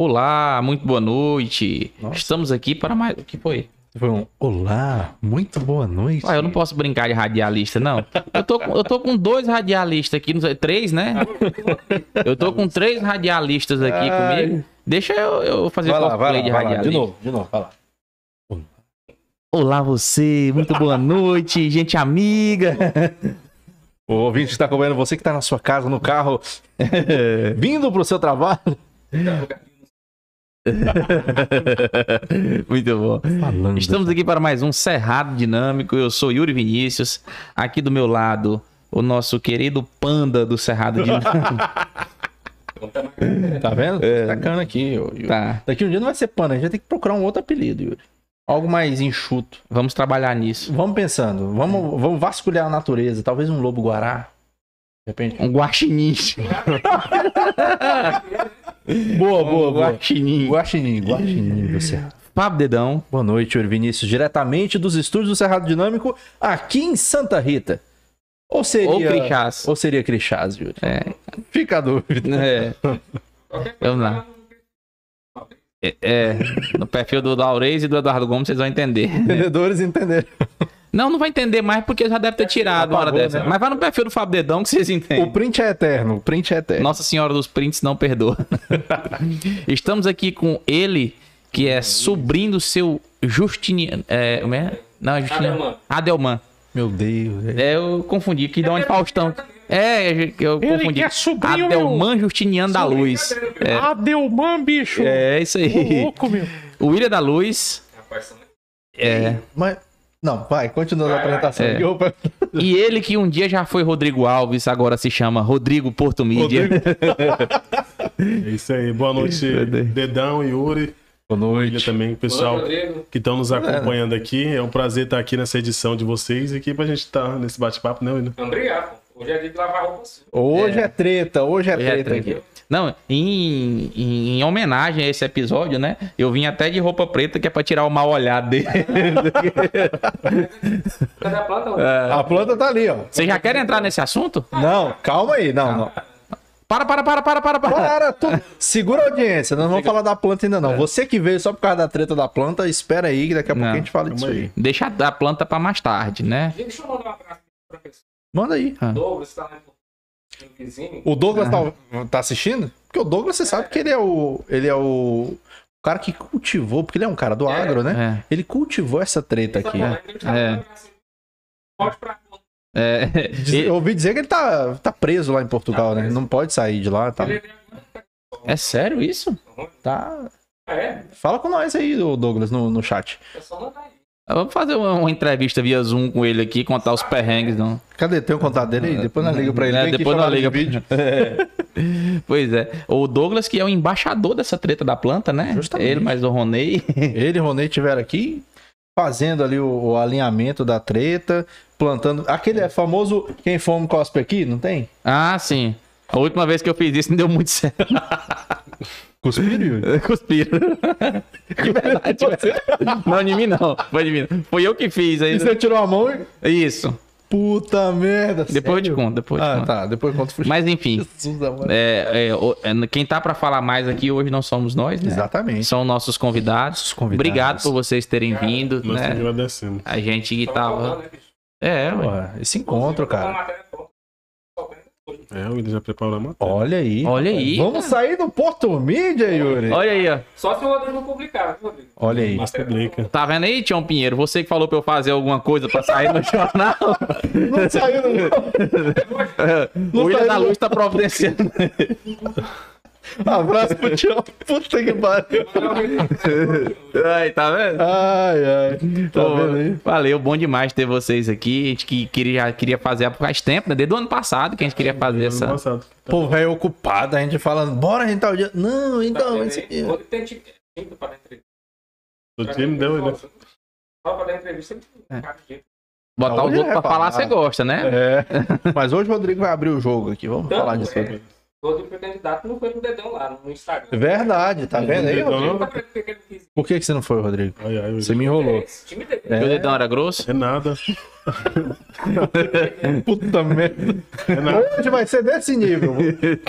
Olá, muito boa noite. Nossa. Estamos aqui para mais. O que foi? Foi um olá, muito boa noite. Ué, eu não posso brincar de radialista, não. Eu tô, com- eu tô com dois radialistas aqui, não sei, três, né? Eu tô com três radialistas aqui Ai. comigo. Deixa eu, eu fazer Vai lá, vai cosplay lá, de vai lá, radialista. de novo, de novo, vai lá. Olá, você, muito boa noite, gente amiga. O ouvinte que está acompanhando, você que está na sua casa, no carro, vindo para o seu trabalho. muito bom. Falando. Estamos aqui para mais um Cerrado Dinâmico. Eu sou Yuri Vinícius. Aqui do meu lado, o nosso querido panda do Cerrado Dinâmico. Tá vendo? Sacana aqui, Yuri. tá, Daqui um dia não vai ser pano, a gente vai ter que procurar um outro apelido, Yuri. Algo mais enxuto. vamos trabalhar nisso. Vamos pensando, vamos, vamos vasculhar a natureza, talvez um lobo-guará. De repente. Um guaxinim. Boa, Um guaxinim. Guaxinim, guaxinim do Cerrado. Pablo Dedão. Boa noite, Yuri Vinícius, diretamente dos estúdios do Cerrado Dinâmico, aqui em Santa Rita. Ou seria... Ou Crixás. Ou seria Crixás, Yuri? É, Fica a dúvida. é. Vamos lá. É, é, no perfil do Laurez e do Eduardo Gomes vocês vão entender. Entendedores entenderam. Não, não vai entender mais porque já deve ter tirado uma hora dessa. né? Mas vai no perfil do Fábio Dedão que vocês entendem. O print é eterno, o print é eterno. Nossa Senhora dos Prints não perdoa. Estamos aqui com ele, que é sobrinho do seu Justiniano. É, como é? Não, é Justiniano. Adelman. Adelman. Meu Deus. é- É, eu confundi, que dá onde Faustão. É, eu Ele confundi. que é sobrinho, Adelman Justiniano da Luz. É, Adelman, bicho. é isso Ô, aí. louco, meu. O William da Luz. É. Mas. Não, vai, continua a apresentação. É. E ele que um dia já foi Rodrigo Alves, agora se chama Rodrigo Porto Mídia. É isso aí. Boa noite, Dedão, Yuri. Boa noite. também, pessoal Rodrigo. que estão nos acompanhando aqui. É um prazer estar aqui nessa edição de vocês e aqui pra gente estar nesse bate-papo, né, William? Obrigado. Hoje é dia de lavar roupa. Hoje é, treta, hoje é Hoje é treta treta. aqui. Não, em, em, em homenagem a esse episódio, né? Eu vim até de roupa preta, que é pra tirar o mal olhado dele. Cadê a planta? Rodrigo? A planta tá ali, ó. Vocês já querem entrar nesse assunto? Não, calma aí, não, não. Para, para, para, para, para, para. Para, tu... segura a audiência, nós não vamos falar da planta ainda não. Você que veio só por causa da treta da planta, espera aí que daqui a pouco Não, a gente fala disso aí. aí. Deixa a planta pra mais tarde, né? Deixa eu mandar um abraço pra pessoa. Manda aí. Douglas, tá no vizinho. O Douglas tá, tá assistindo? Porque o Douglas, você sabe que ele é o. Ele é o. Cara que cultivou, porque ele é um cara do agro, né? É. Ele cultivou essa treta aqui. Tá É. Pode pra É. Eu ouvi dizer que ele tá, tá preso lá em Portugal, né? Não pode sair de lá. Tá, É sério isso? tá... É? Fala com nós aí, Douglas, no, no chat. É só mandar aí. Vamos fazer uma, uma entrevista via Zoom com ele aqui, contar os perrengues, não. Cadê? Tem o contato dele aí? Depois nós liga pra ele. É, depois nós liga. vídeo. Pois é. O Douglas, que é o embaixador dessa treta da planta, né? Justamente. Ele mais o Ronei. Ele e o Ronei estiveram aqui fazendo ali o, o alinhamento da treta, plantando. Aquele é famoso quem fome cospe aqui, não tem? Ah, sim. A última vez que eu fiz isso não deu muito certo. Cuspiram, Yuri? Cuspiram. De verdade. Não, de mim não. Foi de mim. não. Foi eu que fiz E aí. você tirou a mão e. Isso. Puta merda. Depois eu te sério? conto, depois Ah, conto. tá. Depois eu conto pro Mas enfim, Jesus, é, é, é, quem tá pra falar mais aqui hoje não somos nós, né? Exatamente. São nossos convidados. Nossos convidados. Obrigado por vocês terem vindo, Nós né? agradecemos. A gente que Tava né? É, ué. Porra, esse encontro, cara. matéria pronta. Só vendo hoje. É, o William já preparou a matéria. Olha aí. Olha aí. Vamos sair do Porto Mídia, Yuri. Olha aí, ó. Só se o Rodrigo publicar, viu, Rodrigo? Olha aí. Mas publica. Tá vendo aí, Tião Pinheiro? Você que falou pra eu fazer alguma coisa pra sair no jornal. Não saiu, não. o William da Luz tá providenciando. Abraço pro Tião. Puta que pariu. Aí, tá vendo? Ai, ai. Tá Pô, vendo aí? Valeu, bom demais ter vocês aqui. A gente que queria, já queria fazer há faz tempo, né? Desde o ano passado que a gente queria fazer Ano essa. passado. Pô, velho ocupado, a gente falando, bora a gente tá o dia. Não, então, esse aqui. Entrevista. O time deu, né? Só pra dar entrevista, ele É. Botar os Hoje outros é pra falar, você gosta, né? É. Mas hoje o Rodrigo vai abrir o jogo aqui. Vamos Tanto falar disso. é. aí. Todo candidato não foi no dedão lá no Instagram. Verdade, tá vendo aí, Dedão, Rodrigo? não? Por que, que você não foi, Rodrigo? Ai, ai, Você me enrolou. Esse time dele. É. Meu dedão era grosso? É nada. Puta merda. É nada. Hoje vai ser desse nível.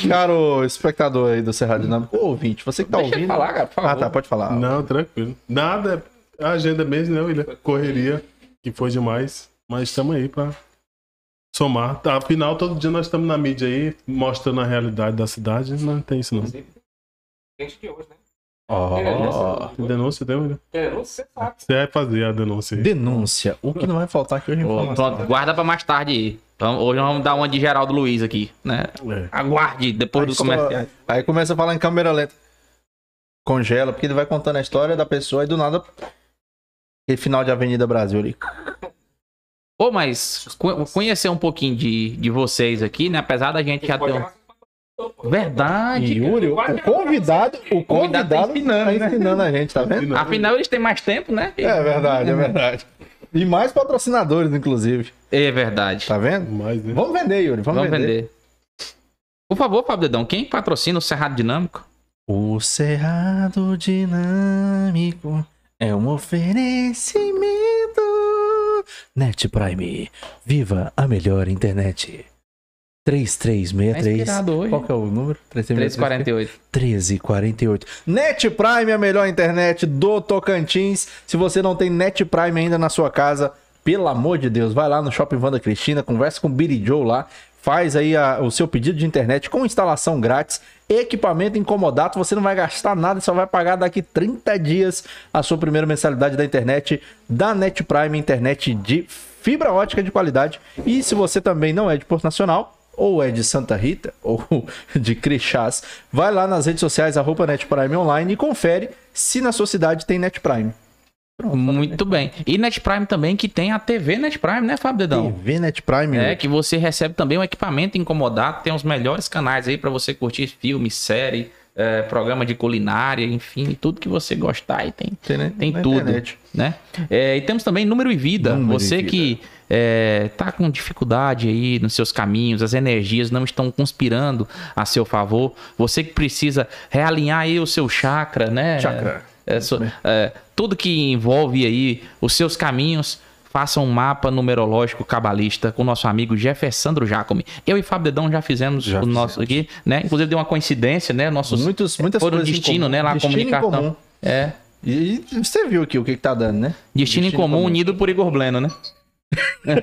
Caro espectador aí do Cerrado Dinâmico, ou ouvinte, você que tá Deixa ouvindo. falar, cara, por favor. Ah, tá, pode falar. Não, tranquilo. Nada. É a agenda mesmo, né, William? Correria, que foi demais. Mas estamos aí pra somar. Tá, Afinal, todo dia nós estamos na mídia aí, mostrando a realidade da cidade. Não tem isso, não. Inclusive, Gente de hoje, né? Ó. Tem denúncia, tem, William? Querendo, você sabe. Você vai fazer a denúncia aí. Denúncia. O que não vai faltar aqui hoje informação. Pronto, guarda pra mais tarde aí. Então, hoje nós vamos dar uma de Geraldo Luiz aqui, né? É. Aguarde depois do comercial. Aí começa a falar em câmera lenta. Congela, porque ele vai contando a história da pessoa e do nada. Aquele final de Avenida Brasil ali. Ô, mas co- conhecer um pouquinho de, de vocês aqui, né? Apesar da gente já ter. Um- pô. Verdade. Yuri, o convidado, o convidado tá convidado ensinando, tá ensinando a gente, tá vendo? Afinal, eles têm mais tempo, né? É verdade, é verdade. E mais patrocinadores, inclusive. É verdade. Tá vendo? Mais, né? Vamos vender, Yuri. Vamos, Vamos vender. vender. Por favor, Fábio Dedão, quem patrocina o Cerrado Dinâmico? O Cerrado Dinâmico é um oferecimento. Net Prime. Viva a melhor internet. Tá 3363. inspirado hoje. Qual que é o número? 348. 1348. Net Prime, a melhor internet do Tocantins. Se você não tem Net Prime ainda na sua casa, pelo amor de Deus, vai lá no Shopping Vanda Cristina, conversa com o Billy Joe lá, faz aí a- o seu pedido de internet com instalação grátis, equipamento incomodato, você não vai gastar nada, só vai pagar daqui 30 dias a sua primeira mensalidade da internet da Net Prime, internet de fibra ótica de qualidade. E se você também não é de Porto Nacional, ou é de Santa Rita, ou de Crixás, vai lá nas redes sociais, arroba Net Prime Online e confere se na sua cidade tem Net Prime. Muito bem. E Net Prime também, que tem a TV Net Prime, né, Fábio Dedão? TV Net Prime. É, que você recebe também um equipamento incomodado, tem os melhores canais aí pra você curtir filme, série, é, programa de culinária, enfim, tudo que você gostar aí tem. tem, né? Tem tudo, internet. né? É, e temos também número e vida. Número e você vida. que é, tá com dificuldade aí nos seus caminhos, as energias não estão conspirando a seu favor. Você que precisa realinhar aí o seu chakra, né? Chakra. É, so- é, tudo que envolve aí os seus caminhos. Faça um mapa numerológico cabalista com o nosso amigo Jeffersandro Jacome. Eu e Fábio Dedão já fizemos Já o nosso aqui, né? Inclusive deu uma coincidência, né? Nossos Muitos, muitas foram coisas destino, comum. né? Lá Destino comunicação. comum. É. E, e você viu aqui o que, que tá dando, né? Destino, em comum, unido por Igor Bleno, né?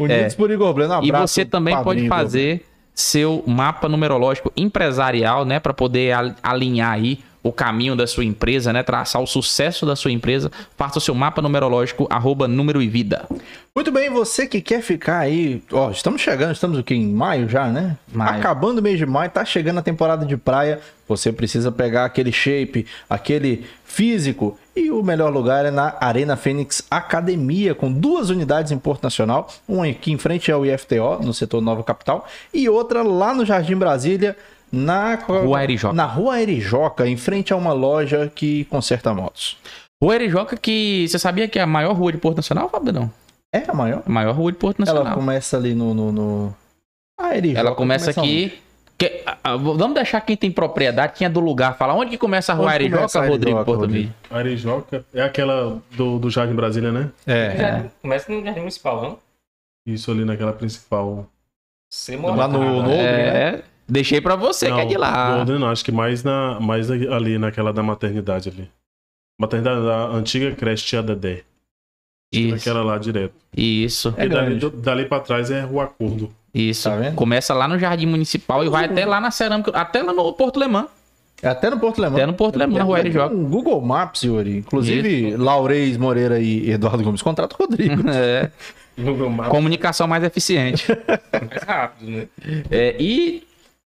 Unidos por Igor Bleno. Um É. E você também padrinho pode fazer seu mapa numerológico empresarial, né, para poder al- alinhar aí o caminho da sua empresa, né, traçar o sucesso da sua empresa. Faça o seu mapa numerológico arroba número e vida. Muito bem, você que quer ficar aí, ó, estamos chegando, estamos o quê? Em maio já, né? Maio. Acabando o mês de maio, tá chegando a temporada de praia, você precisa pegar aquele shape, aquele físico, e o melhor lugar é na Arena Fênix Academia, com duas unidades em Porto Nacional, uma aqui em frente ao IFTO, no setor Nova Capital, e outra lá no Jardim Brasília, na Rua Arijoca. Na Rua Arijoca, em frente a uma loja que conserta motos. Rua Erijoca, que você sabia que é a maior rua de Porto Nacional, Fábio? Não. É a maior? A maior rua de Porto Ela Nacional. começa ali no. no, no... A Arijoca Ela começa onde? aqui. que- vamos deixar quem tem propriedade, quem é do lugar, falar onde que começa a rua Erijoca, começa Rodrigo Porto Rodrigo? Vídeo? Arejoca é aquela do, do Jardim Brasília, né? É. Já Começa no Jardim Municipal, não? Isso ali naquela principal. Você mora Lá no- no- É, deixei pra você que é de lá. Odre não, acho que mais, na, mais ali naquela da maternidade ali. Maternidade da antiga creche Tia Dedé. Isso, Aquela lá direto. isso. É e dali, grande. do- dali pra trás é Rua Acordo. Isso. Tá vendo? Começa lá no Jardim Municipal e vai até lá na Cerâmica, até lá no Porto Lemã. É Até no Porto Lemão. Até no Porto Lemão, na Rua Erijoca. Um Google Maps, Yuri. Inclusive, Laurez Moreira e Eduardo Gomes contratam o Rodrigo. É, Google Maps. comunicação mais eficiente. mais rápido, né? É, e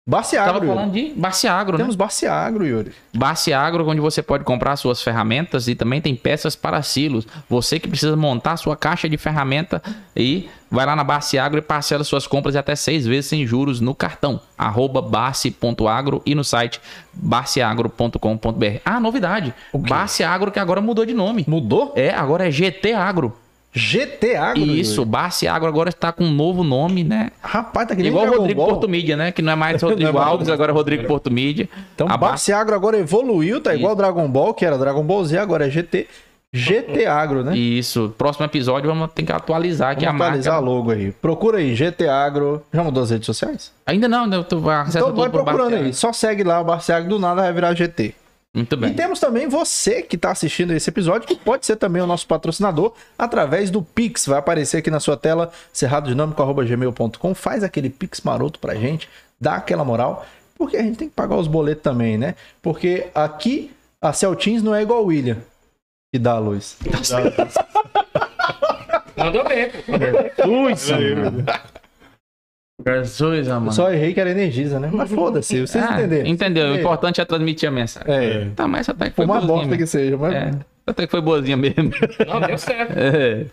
tava Barciagro. falando de Barciagro, né? Temos Barciagro, Yuri. Barciagro, onde você pode comprar suas ferramentas e também tem peças para silos. Você que precisa montar sua caixa de ferramenta e vai lá na Barciagro e parcela suas compras até seis vezes sem juros no cartão. Arroba barci.agro e no site barciagro.com.br. Ah, novidade. Barciagro que agora mudou de nome. Mudou? É, agora é GT Agro. GT Agro. Isso. Barce Agro agora está com um novo nome, né? Rapaz, tá que nem Igual o Rodrigo Ball. Porto Mídia, né? Que não é mais Rodrigo é Alves, agora é Rodrigo Porto Mídia. Então, A Barce Agro agora evoluiu, tá igual Dragon Ball, que era Dragon Ball Z, agora é GT. GT Agro, né? Isso, próximo episódio vamos ter que atualizar aqui Vamos a atualizar marca. logo aí. Procura aí, GT Agro. Já mudou as redes sociais? Ainda não, né? Acessa Então vai procurando aí. Só segue lá o Barce Agro, do nada vai virar GT. Muito E bem. temos também você que está assistindo esse episódio, que pode ser também o nosso patrocinador através do Pix. Vai aparecer aqui na sua tela, cerradodinâmico.gmail.com. Faz aquele Pix maroto pra gente, dá aquela moral, porque a gente tem que pagar os boletos também, né? Porque aqui a Celtins não é igual o William, que dá a luz. Mandou bem, pô. Jesus, Eu amado. só errei que era Energisa, né? Mas foda-se, vocês Ah, entenderam. Entendeu? O Entenderam. importante é transmitir a mensagem. É, Tá, mas até que por foi mais boazinha bosta que seja, mas... É, até que foi boazinha mesmo. Não, deu certo. É.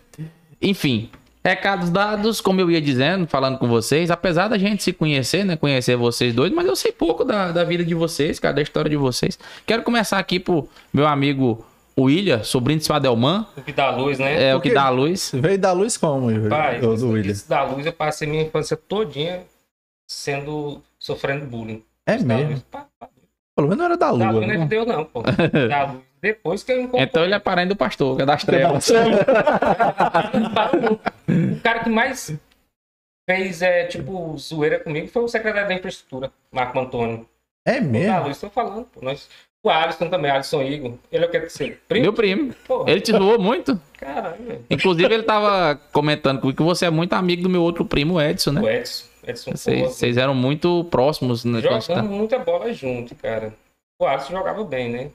Enfim, recados dados, como eu ia dizendo, falando com vocês, apesar da gente se conhecer, né? Conhecer vocês dois, mas eu sei pouco da, da vida de vocês, cara, da história de vocês. Quero começar aqui pro meu amigo William, sobrinho de seu Adelman, O que dá luz, né? é o Por que dá a luz. Veio da luz como? Pai, o do William? isso da luz, eu passei minha infância todinha sendo, sofrendo bullying. É Isso da mesmo? luz, pá, pá. Pelo menos não era da Da lua. luz não é né? de Deus, não, pô. Da luz. Depois que eu encontrei. Então ele é parente do pastor, que é das trevas. O cara que mais fez, é, tipo, zoeira comigo foi o secretário da infraestrutura, Marco Antônio. É Da mesmo? luz, tô falando, pô. Nós... O Alisson também, Alisson Igor. Ele é o que ser primo? Meu primo. Porra, Ele te zoou muito. caralho. Inclusive, ele tava comentando comigo que você é muito amigo do meu outro primo, Edson, né? O Edson. Edson Vocês, vocês eram muito próximos, né? você tá- Jogando muita bola junto, cara. O Alisson jogava bem, né?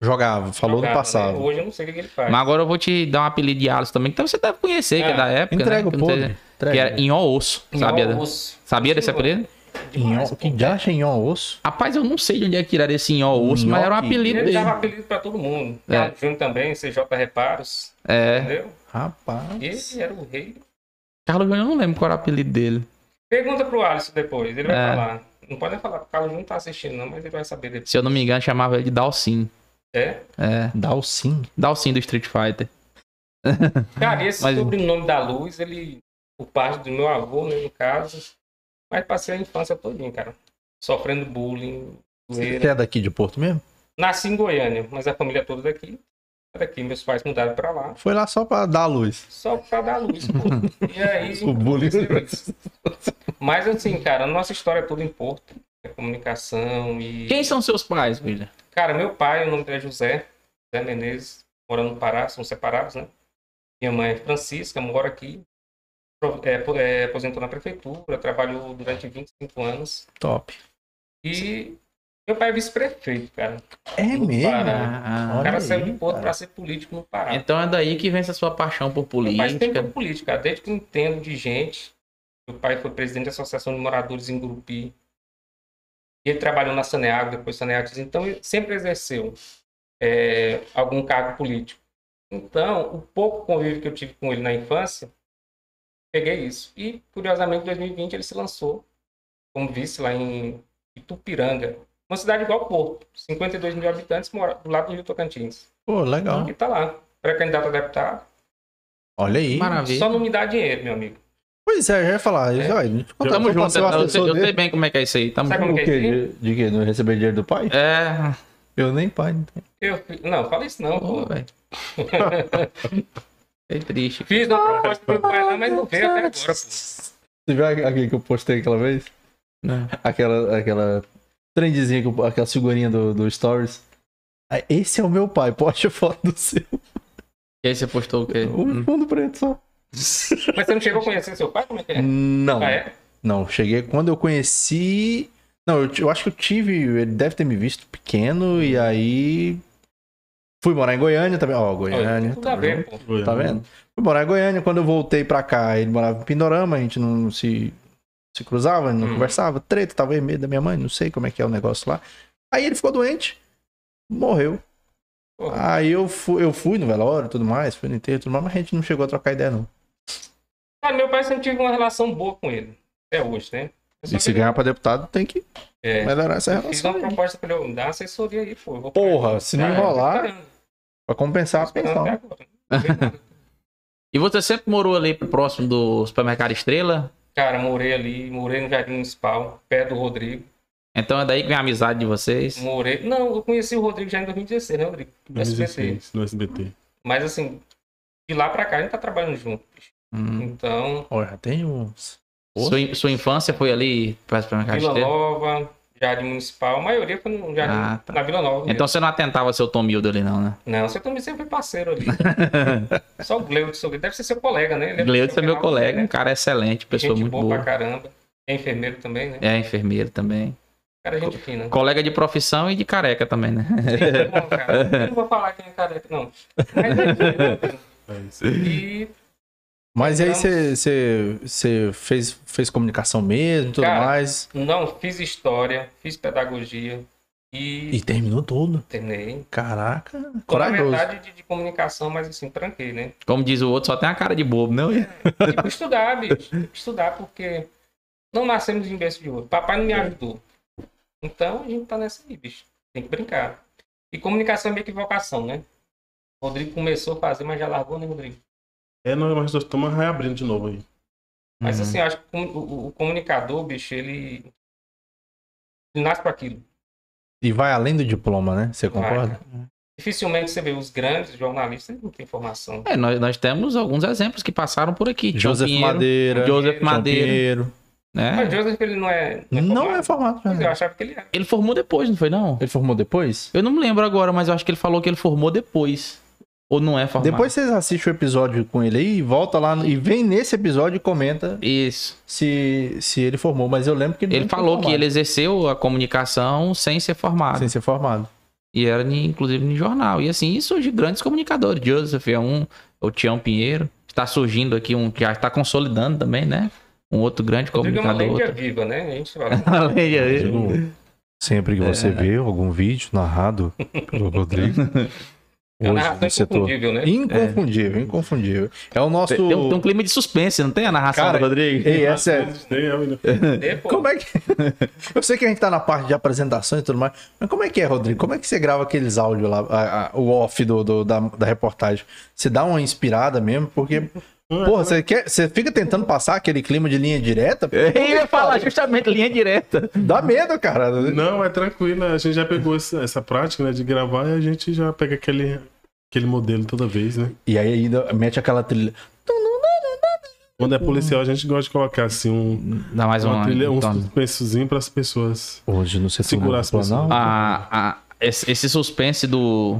Jogava, falou Jogava, no passado. né? Hoje eu não sei o que ele faz. Mas agora eu vou te dar um apelido de Alisson também, que então você deve conhecer, que é Ah, da época, Entrega né? o sei- podre. Entrega. Que era Inho Osso, sabia? Inhó, osso. Sabia desse apelido? Demais, Inhó- pô. Que acha em osso? Rapaz, eu não sei de onde é que tiraram esse Inho Osso, mas era um apelido Ele dele. dava apelido pra todo mundo. É. Carlos Júnior também, CJ Reparos. É. Entendeu? Rapaz. Ele era o rei. Carlos Júnior, eu não lembro qual era o apelido dele. Pergunta pro Alisson depois, ele vai É. falar. Não pode falar, porque o Carlos Júnior não tá assistindo, não, mas ele vai saber depois. Se eu não me engano, chamava ele de Dalcin. É? É, Dá o sim. Dalcin do Street Fighter. Cara, e esse Mas- sobrenome da luz, ele, por parte do meu avô, né, no caso, mas passei a infância todinha, cara. Sofrendo bullying, Você é daqui de Porto mesmo? Nasci em Goiânia, mas a família toda daqui. Daqui, meus pais mudaram pra lá. Foi lá só pra dar a luz. Só pra dar luz, pô. E aí. O bullying. Mas assim, cara, a nossa história é toda em Porto. É comunicação e. Quem são seus pais, William? Cara, meu pai, o nome dele é José, José Menezes, mora no Pará, são separados, né? Minha mãe é Francisca, mora aqui. É, é, aposentou na prefeitura, trabalhou durante 25 anos. Top. E meu pai é vice-prefeito, cara. É mesmo? Ah, O cara saiu de Porto pra ser político no Pará. então é daí que vem essa sua paixão por política. foi político, cara. Desde que eu entendo de gente. Meu pai foi presidente da Associação de Moradores em Gurupi. E ele trabalhou na Saneago, depois Saneago. Então, ele sempre exerceu é, algum cargo político. Então, o pouco convívio que eu tive com ele na infância, peguei isso. E, curiosamente, em 2020 ele se lançou como vice lá em Itupiranga. Uma cidade igual Porto. 52 mil habitantes, mora do lado do Rio Tocantins. Pô, legal. E tá lá. Pré-candidato a deputado. Olha aí. Maravilha. Só não me dá dinheiro, meu amigo. Pois é, eu ia falar. É. Olha, Tamo eu junto. o Eu sei, eu sei bem como é que é isso aí. Tamo Sabe junto. como O que é? De, de quê? Não receber dinheiro do pai? É. Eu nem pai. não tenho. Eu, não, fala isso não, velho. É triste. Fiz uma proposta pro meu pai lá, mas não veio até agora, pô. Você viu aquele que eu postei aquela vez? Não. Aquela, aquela trendezinha, aquela figurinha do, do Stories. Ah, Esse é o meu pai, poste foto do seu. E aí você postou o quê? Um fundo preto só. Mas você não chegou a conhecer seu pai? Como é que é? Não. Ah, é? Não, cheguei quando eu conheci. Não, eu, eu acho que eu tive. Ele deve ter me visto pequeno e aí. Fui morar em Goiânia também. Ó, Goiânia. Tudo a tá ver, vendo? pô. Tá vendo? Fui morar em Goiânia. Quando eu voltei pra cá, ele morava em Pindorama, a gente não se, se cruzava, não Hum. conversava. Treta, talvez medo da minha mãe, não sei como é que é o negócio lá. Aí ele ficou doente, morreu. Porra. Aí eu fui, eu fui no velório e tudo mais, fui no enterro e tudo mais, mas a gente não chegou a trocar ideia, não. Cara, meu pai sempre tive uma relação boa com ele. Até hoje, né? E se ganhar pra deputado, tem que É. melhorar essa Eu Fiz relação. uma aí. proposta pra ele, me dar uma assessoria aí, pô. Porra, se não enrolar, Pra compensar a pensão. E você sempre morou ali próximo do supermercado Estrela? Cara, morei ali, morei no Jardim Municipal, perto do Rodrigo. Então é daí que vem a amizade de vocês? Morei. Não, eu conheci o Rodrigo já em 2016, né, Rodrigo? No SBT. 2016, no SBT. Mas assim, de lá pra cá a gente tá trabalhando junto. Hum. Então, Olha, tem uns. Sua, in- sua infância foi ali supermercado Vila? Nova, Jardim Municipal, a maioria foi no Jardim, Ah, tá. na Vila Nova. mesmo. Então você não atentava seu Tomildo ali não, né? Não, você também sempre foi parceiro ali. Só o Gleudo, seu Gleudo. Deve ser seu colega, né? Ele Gleudson é seu meu colega, né? um cara excelente, pessoa Gente muito boa, boa. pra caramba. É enfermeiro também, né? É enfermeiro também. Cara, gente fina. Colega de profissão e de careca também, né? Não, cara, eu não vou falar quem é careca, não. Mas é É isso. E, Mas e aí você- fez, fez comunicação mesmo e tudo Cara, mais. não, fiz história, fiz pedagogia e, E terminou tudo. terminei. Caraca, na corajoso. verdade, de, de comunicação, mas assim, tranquei, né? Como diz o outro, só tem a cara de bobo, não? Tipo, estudar, bicho. Estudar porque não nascemos em berço de ouro. Papai não me ajudou. Então, a gente tá nessa aí, bicho. Tem que brincar. E comunicação é meio que vocação, né? O Rodrigo começou a fazer, mas já largou, né, Rodrigo? É, nós nós estamos reabrindo de novo aí. Mas Uhum. assim, eu acho que o, o- o comunicador, bicho, ele, ele nasce para aquilo. E vai além do diploma, né? Você Vai, concorda? cara. Dificilmente você vê os grandes jornalistas, não têm formação. É, nós, nós temos alguns exemplos que passaram por aqui. Joseph Pinheiro, Madeira. Joseph Madeira, Pinheiro. Mas né? Joseph, ele não é. Não é formado. Mas eu né? achava que ele era. Ele formou depois, não foi não? Ele formou depois? Eu não me lembro agora, mas eu acho que ele falou que ele formou depois. Ou não é formado? Depois vocês assistem o episódio com ele aí, volta lá e vem nesse episódio e comenta Isso. se, se ele formou. Mas eu lembro que ele, Ele não foi falou que ele exerceu a comunicação sem ser formado. sem ser formado. E era inclusive no jornal. E assim, e surge grandes comunicadores. Joseph é um, o Tião Pinheiro. Está surgindo aqui um que já está consolidando também, né? Um outro grande Rodrigo é uma comunicador. lenda viva, né? A gente fala. Além de- sempre que você vê algum vídeo narrado pelo Rodrigo, É uma hoje narração inconfundível, né? Inconfundível, inconfundível. É o nosso... Tem, tem um, tem um clima de suspense, não tem a narração Cara, do Rodrigo? Ei, essa é... Né? É, pô. Como é que. Eu sei que a gente tá na parte de apresentação e tudo mais, mas como é que é, Rodrigo? Como é que você grava aqueles áudios lá, a- a- o off do, do- da, da reportagem? Você dá uma inspirada mesmo? Porque, porra, você, quer, você fica tentando passar aquele clima de linha direta? Eu ia falar justamente linha direta. Dá medo, cara. Não, é tranquilo. A gente já pegou essa, essa prática, né, de gravar e a gente já pega aquele, aquele modelo toda vez, né? E aí ainda mete aquela trilha. Quando é policial, a gente gosta de colocar assim um, Dá mais uma uma. trilha, um então. suspensozinho para as pessoas. Hoje no setor Segurar as pessoas. Planalto. A- a- esse, esse suspense do,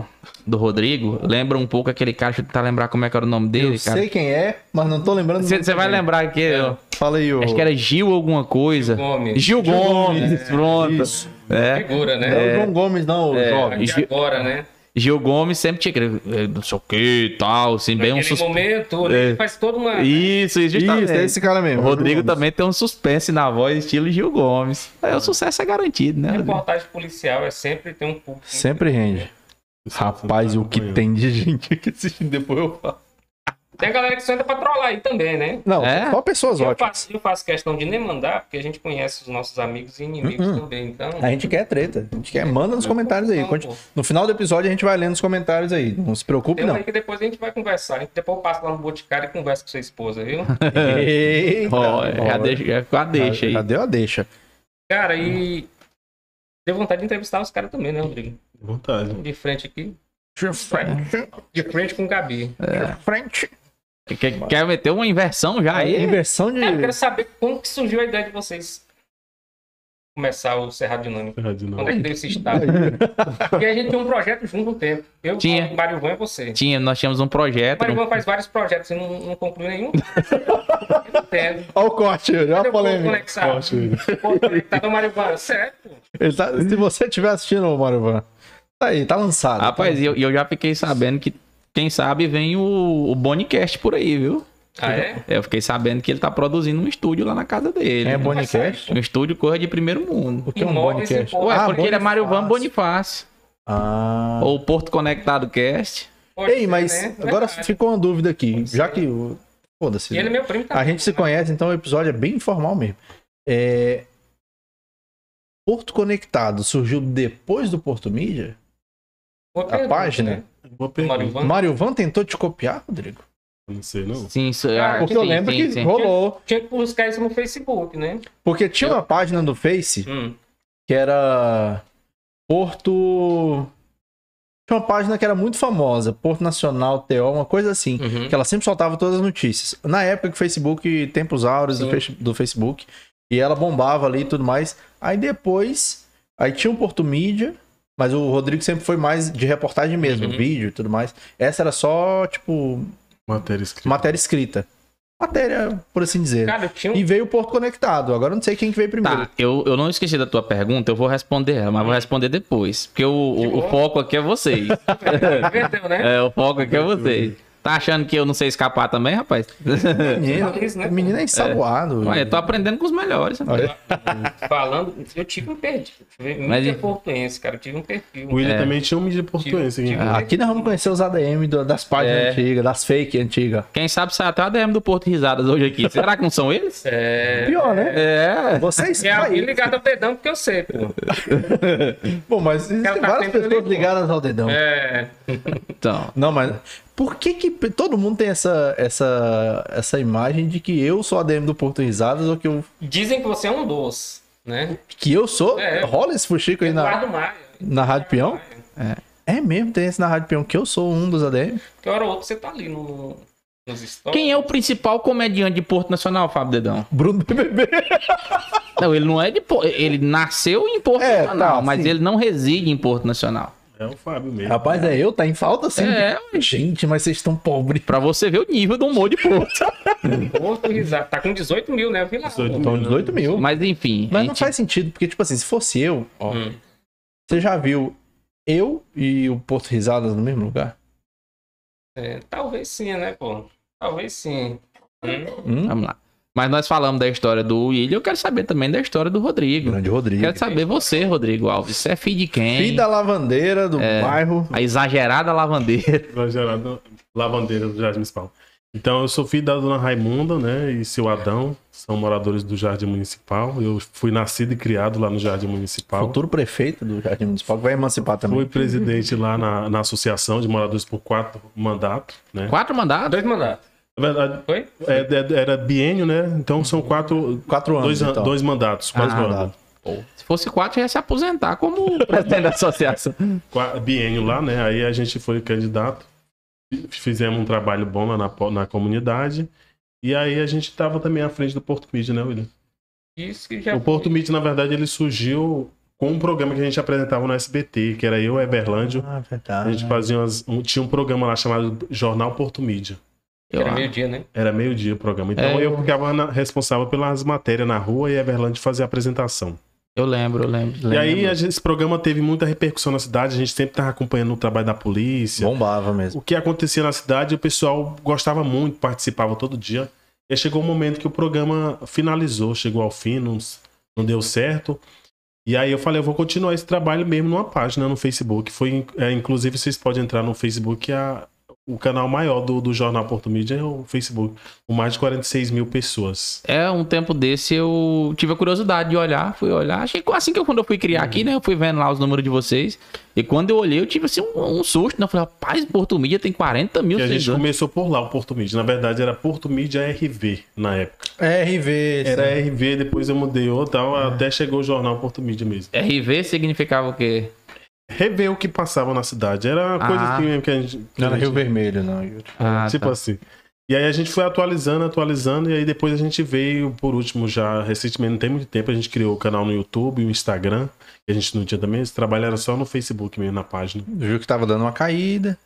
do Rodrigo lembra um pouco aquele cara. Deixa eu tentar lembrar como é que era o nome Eu dele, cara. sei quem é, mas não tô lembrando. Você vai lembrar que. É. ó, Fala aí, ô. Acho que era Gil alguma coisa. Gomes. Gil Gomes, pronto. Isso. É. Figura, Não é né? o João Gomes, não, o jovem. Aqui agora, né? Gil Gomes sempre tinha aquele. eh, Não sei o que tal, assim, bem um Naquele suspense. momento, ele faz toda uma. Isso, isso, justamente. Isso, é esse cara mesmo. O Rodrigo também tem um suspense na voz, estilo Gil Gomes. Aí o sucesso é garantido, né? Reportagem policial é sempre ter um público. Sempre rende. Rapaz, o que tem de gente que assiste depois eu falo. Tem a galera que só entra pra trollar aí também, né? Não, É? só pessoas Eu ótimas. faço, eu faço questão de nem mandar, porque a gente conhece os nossos amigos e inimigos Uhum. também. Então. A gente quer treta. A gente quer. Manda nos comentários aí. No final do episódio a gente vai lendo os comentários aí. Não se preocupe, Tem não. que depois a gente vai conversar. A gente depois passa lá no Boticário e conversa com sua esposa, viu? Eita, Ó, já deixa, já, já deixa aí. Já deu a deixa. Cara, e. Deu vontade de entrevistar os caras também, né, Rodrigo? Vontade. De frente aqui. De frente com o Gabi. Frente. Quer, quer meter uma inversão já aí? Inversão de. É, eu quero saber como que surgiu a ideia de vocês começar o Cerrado Dinâmico. Errado de novo. Quando é que deu esse estado? Porque a gente tinha um projeto junto um tempo. Eu, Tinha. o Mário Van e você. Tinha, nós tínhamos um projeto. O Mário Van faz vários projetos e não, não conclui nenhum. Eu não entendo. Olha o corte, olha a Cadê o povo polêmica. conectado? Forte, ele. Pô, conectado ao Mário Van. Ele tá- Se você estiver assistindo, Mário Van, tá aí, tá lançado. Rapaz, e eu, e eu já fiquei sabendo que, quem sabe, vem o, o Bonicast por aí, viu? Ah, é? Eu fiquei sabendo que ele tá produzindo um estúdio lá na casa dele. É né? Bonicast? Um estúdio coisa de primeiro mundo. O que é um Bonicast? Ué, Ah, porque ele é Mário Van Bonifácio. Ah. Ou Porto Conectado Cast. Pode Ei, ser, mas né? agora Verdade. ficou uma dúvida aqui. Pode Já ser. que. o- Foda-se. Ele é meu primo também. A gente se né? conhece, então o episódio é bem informal mesmo. É... Porto Conectado surgiu depois do Porto Mídia? Boa a pergunta, página? né? Mário Van tentou te copiar, Rodrigo? Não sei, não. Sim, isso, Ah, ah, Porque eu lembro sim, que sim. rolou. Tinha que buscar isso no Facebook, né? Porque tinha uma página do Face Hum. que era Porto. Tinha uma página que era muito famosa, Porto Nacional, TO, uma coisa assim. Uhum. Que ela sempre soltava todas as notícias. Na época que o Facebook, tempos áureos do, do Facebook. E ela bombava ali e tudo mais. Aí depois, aí tinha o Porto Mídia, mas o Rodrigo sempre foi mais de reportagem mesmo, Uhum. vídeo e tudo mais. Essa era só, tipo, Matéria escrita. matéria escrita. Matéria, por assim dizer. Cara, um E veio o Porto Conectado. Agora eu não sei quem que veio primeiro. Tá, eu, eu não esqueci da tua pergunta, eu vou responder ela, mas vou responder depois. Porque o, o- o foco aqui é vocês. Perdeu, né? É, o foco aqui é vocês. Tá achando que eu não sei escapar também, rapaz? Menino, né? menino é ensaboado. Ué, eu tô aprendendo com os melhores. rapaz. Olha. Falando, eu tive um perfil. Mas Mídia portuense, cara. Eu tive um perfil. O William É. também tinha um mídia portuense aqui. Tive- Ah, Aqui nós vamos conhecer os ADM do- das páginas É. antigas, das fake antigas. Quem sabe sai até a DM do Porto Risadas hoje aqui. Será que não são eles? É. Pior, né? É. Vocês É alguém aí. ligado ao dedão, porque eu sei, pô. Bom, mas existem tá várias pessoas ligadas ao dedão. É. Então, Não, mas por que que todo mundo tem essa, essa, essa imagem de que eu sou ADM do Porto Risadas ou que eu, Dizem que você é um doce, né? que eu sou? É. Rola esse fuxico aí na, Maia. na Rádio Peão? É mesmo, tem esse na Rádio Peão que eu sou um dos ADM? Que hora ou outra você tá ali no, quem é o principal comediante de Porto Nacional, Fábio Dedão? Bruno BBB. Não, ele não é de Porto. Ele nasceu em Porto É, Nacional, tá, mas sim. ele não reside em Porto Nacional. É o Fábio mesmo. Rapaz, é eu? Tá em falta sim? É, Gente, mas vocês estão pobres. Pra você ver o nível do humor de Risado. Tá com 18 mil, né? Eu vi lá. 18 Estão 18 mil. Mas enfim. Mas a não gente- faz sentido, porque, tipo assim, se fosse eu, ó, Hum. você já viu eu e o Porto Risadas no mesmo lugar? É, talvez sim, né, pô? Talvez sim. Hum. Hum? Vamos lá. Mas nós falamos da história do William, eu quero saber também da história do Rodrigo. Grande Rodrigo. Quero saber você, Rodrigo Alves. Você é filho de quem? Filho da lavandeira do É. bairro. A exagerada lavandeira. Exagerado, lavandeira do Jardim Municipal. Então, eu sou filho da dona Raimunda, né? E seu Adão, são moradores do Jardim Municipal. Eu fui nascido e criado lá no Jardim Municipal. Futuro prefeito do Jardim Municipal, que vai emancipar também. Fui presidente lá na, na Associação de Moradores por quatro mandatos, né? Quatro mandatos? Dois mandatos. Foi? é, é- era biênio, né? Então são quatro, Quatro anos, dois, então. dois mandatos. quase Ah, mandatos. Se fosse quatro, ia se aposentar como presidente da associação. Biênio lá, né? Aí a gente foi candidato, fizemos um trabalho bom lá na, na comunidade. E aí a gente tava também à frente do Porto Mídia, né, William? Isso que já O Porto Mídia, na verdade, ele surgiu com um programa que a gente apresentava no SBT, que era eu, Everlândio. Ah, A verdade. gente fazia umas, um- tinha um programa lá chamado Jornal Porto Mídia. Eu, Era meio-dia, né? Era meio-dia o programa. Então É, eu eu- ficava na- responsável pelas matérias na rua e Everlândio fazia a apresentação. eu lembro, eu lembro. E aí a gente- esse programa teve muita repercussão na cidade, a gente sempre estava acompanhando o trabalho da polícia. Bombava mesmo. O que acontecia na cidade, o pessoal gostava muito, participava todo dia. E aí chegou um momento que o programa finalizou, chegou ao fim, não, não deu certo. E aí eu falei, eu vou continuar esse trabalho mesmo numa página no Facebook. Foi, é, inclusive, vocês podem entrar no Facebook, a, o canal maior do, do Jornal Porto Mídia é o Facebook, com mais de 46 mil pessoas. É, um tempo desse eu tive a curiosidade de olhar, fui olhar. Achei que assim que eu, quando eu fui criar aqui, né? Eu fui vendo lá os números de vocês. E quando eu olhei, eu tive assim um, um susto, né? Eu falei, rapaz, Porto Mídia tem 40 mil E a gente começou por lá, o Porto Mídia. Na verdade, era Porto Mídia RV na época. RV. Era RV, depois eu mudei outro, tal, até chegou o jornal Porto Mídia mesmo. RV significava o quê? Rever o que passava na cidade. Era uma coisa Ah. assim mesmo que a gente. que a era gente- Rio Vermelho, não. Yuri. Ah, tipo tá. assim. E aí a gente foi atualizando, atualizando, e aí depois a gente veio, por último, já recentemente, não tem muito tempo, a gente criou o canal no YouTube, o Instagram, que a gente não tinha também, esse trabalho era só no Facebook mesmo, na página. Viu que tava dando uma caída.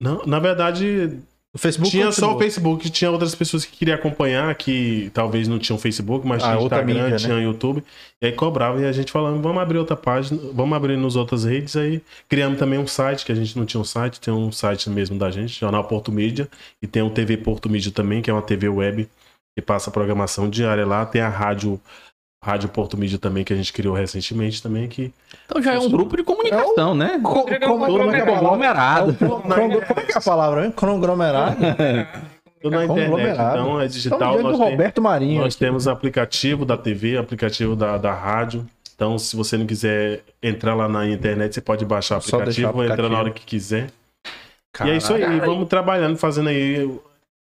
Não, na verdade, O Facebook tinha só o. Facebook, tinha outras pessoas que queriam acompanhar, que talvez não tinham Facebook, mas Ah, tinha outra Instagram, mídia, né? tinha YouTube. E aí cobrava, e a gente falando, vamos abrir outra página, vamos abrir nas outras redes. Aí criamos também um site, que a gente não tinha um site, tem um site mesmo da gente, Jornal Porto Mídia, e tem o TV Porto Mídia também, que é uma TV web, que passa programação diária lá. Tem a rádio, Rádio Porto Mídia também, que a gente criou recentemente também, que Então já é um grupo de comunicação, né? Co- é um como, como é que é a palavra? Conglomerado. É Como é que é a palavra? hein? Conglomerado? tudo na internet, então é digital. Nós do tem- Roberto Marinho. Nós temos aplicativo da TV, aplicativo da, da rádio. Então, se você não quiser entrar lá na internet, você pode baixar o aplicativo, o entrar aplicativo. na hora que quiser. E é isso aí, vamos trabalhando, fazendo aí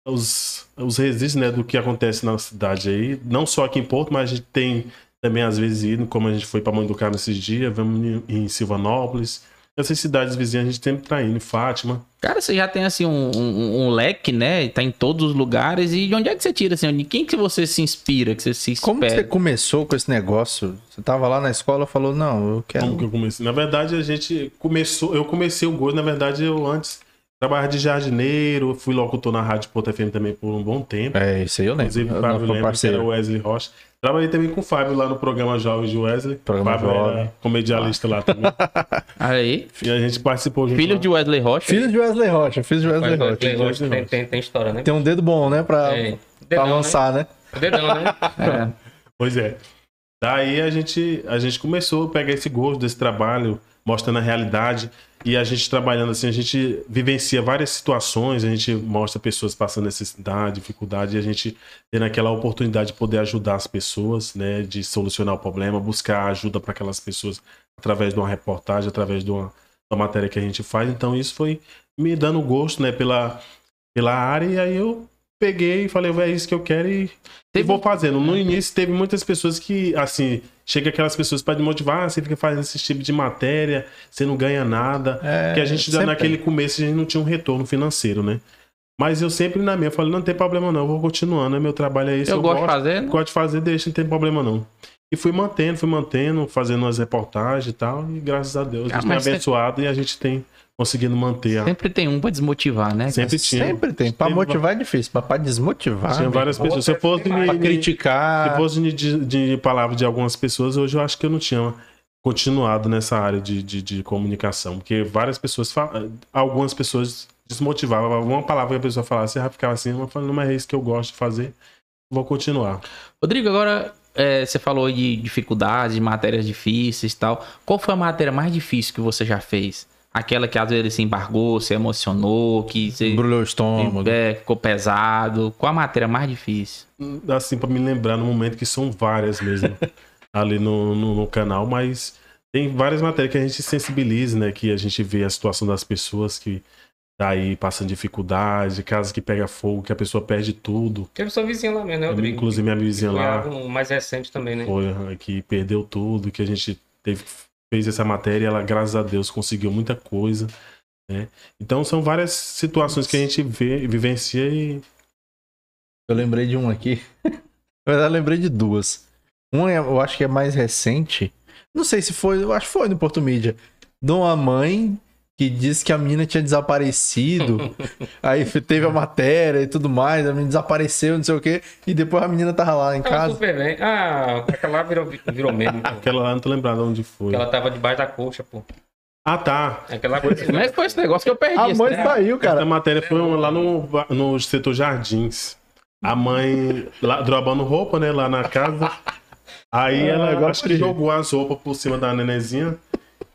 os, os resíduos né, do que acontece na cidade aí. Não só aqui em Porto, mas a gente tem também, às vezes, ido, como a gente foi para Mãe do Carmo esses dias, vamos em, em Silvanópolis. Essas cidades vizinhas a gente sempre tá indo, Fátima. Cara, você já tem assim um, um, um leque, né? Tá em todos os lugares. E de onde é que você tira assim? De quem que você se inspira, que você se espera? Como que você começou com esse negócio? Você tava lá na escola e falou, não, eu quero. Como que eu comecei? Na verdade, a gente começou. Eu comecei o gosto, na verdade, eu antes trabalhava de jardineiro, fui locutor na Rádio Porto FM também por um bom tempo. É, isso aí eu lembro. Inclusive, o Fábio lembra que parceiro. era o Wesley Rocha. Trabalhei também com o Fábio lá no programa Jovens de Wesley. Programa Fábio Jovem. era comedialista lá também. Aí, E a gente participou junto. filho lá. de Wesley Rocha. Filho de Wesley Rocha, filho de Wesley Rocha. Wesley Rocha tem, tem, tem história, né? Tem um dedo bom, né? Pra, É, pra dedão, né? lançar, né? Dedão, né? É. Pois é. Daí a gente, a gente começou a pegar esse gosto desse trabalho, mostrando a realidade. E a gente trabalhando assim, a gente vivencia várias situações, a gente mostra pessoas passando necessidade, dificuldade, e a gente tendo aquela oportunidade de poder ajudar as pessoas, né? De solucionar o problema, buscar ajuda para aquelas pessoas através de uma reportagem, através de uma, da matéria que a gente faz. Então isso foi me dando gosto, né, pela, pela área, e aí eu peguei e falei, "Vai, é isso que eu quero e, e Teve- vou fazendo. No início teve muitas pessoas que, assim, chega aquelas pessoas para te motivar, ah, você fica fazendo esse tipo de matéria, você não ganha nada. É, Porque a gente, já naquele começo, a gente não tinha um retorno financeiro, né? Mas eu sempre na minha, falei, não tem problema não, eu vou continuando, né? meu trabalho é esse, Eu gosto de fazer, né? gosto de fazer, deixa, não tem problema não. E fui mantendo, fui mantendo, fazendo umas reportagens e tal, e graças a Deus, Ah, a gente tem mas você- abençoado e a gente tem conseguido manter. A... Sempre tem um pra desmotivar, né? Sempre tinha. Sempre tem. Pra Teve- motivar é difícil, mas pra desmotivar. Tinha várias irmão, pessoas. Se eu fosse me, Pra criticar. Se fosse de, de, de palavra de algumas pessoas, hoje eu acho que eu não tinha continuado nessa área de, de, de comunicação. Porque várias pessoas, algumas pessoas desmotivavam. Uma palavra que a pessoa falasse, ela ficava assim, eu falei, não mas é isso que eu gosto de fazer, vou continuar. Rodrigo, agora é, você falou de dificuldades, de matérias difíceis e tal. Qual foi a matéria mais difícil que você já fez? Aquela que às vezes se embargou, se emocionou, que você Embrulhou o estômago. é, ficou pesado. Qual a matéria mais difícil? Assim, pra me lembrar no momento que são várias mesmo ali no, no, no canal, mas tem várias matérias que a gente sensibiliza, né? Que a gente vê a situação das pessoas que tá aí passando dificuldade, casa que pega fogo, que a pessoa perde tudo. Teve sua vizinha lá mesmo, né, Rodrigo? Inclusive minha vizinha lá. algo mais recente também, né? foi que perdeu tudo, que a gente teve, fez essa matéria, ela, graças a Deus, conseguiu muita coisa. Né? Então são várias situações que a gente vê, vivencia e. Eu lembrei de um aqui. Eu lembrei de duas. Um é- eu acho que é mais recente. Não sei se foi, eu acho que foi no Porto Mídia. De uma mãe que disse que a menina tinha desaparecido. aí teve a matéria e tudo mais, a menina desapareceu, não sei o quê. E depois a menina tava lá em Tava casa. super bem. Ah, aquela lá virou, virou meme. Aquela lá não tô lembrado onde foi. Ela tava debaixo da coxa, pô. Ah, tá. Aquela é que foi esse negócio que eu perdi? A mãe saiu, Essa cara. matéria foi lá no, no setor Jardins. A mãe lá, drobando roupa, né, lá na casa. Aí Ah, ela acho que jogou as roupas por cima da nenenzinha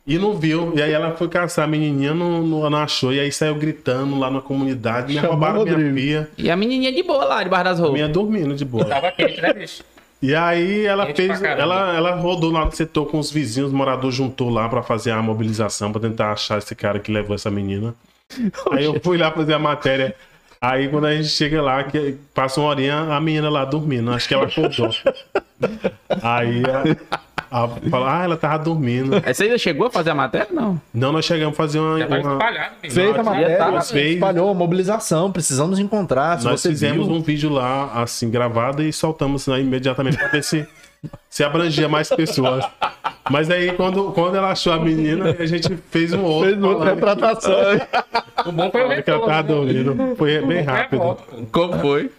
e não viu. E aí ela foi caçar a menininha, não, não, não achou. E aí saiu gritando lá na comunidade. Me roubaram o minha filha. E a menininha de boa lá, debaixo das roupas. Minha dormindo de boa. Tava quente, né, bicho? E aí ela Gente fez, ela, ela rodou lá no setor com os vizinhos, os moradores juntou lá pra fazer a mobilização, pra tentar achar esse cara que levou essa menina. Aí eu fui lá fazer a matéria. Aí quando a gente chega lá, que passa uma horinha, a menina lá dormindo, acho que ela acordou. Aí a, a, fala, ah, ela tava dormindo. Aí Você ainda chegou a fazer a matéria? Não. Não, nós chegamos a fazer uma. Uma- espalhado. Fez a matéria, tava, fez. espalhou, mobilização, precisamos encontrar. Se nós você fizemos viu, um vídeo lá, assim, gravado e soltamos né, imediatamente pra ver se, se abrangia mais pessoas. Mas aí, quando, quando ela achou a menina, a gente fez um outro. fez outra falando retratação. O bom foi o que ela tava né? dormindo. Foi bem a rápido. Como foi?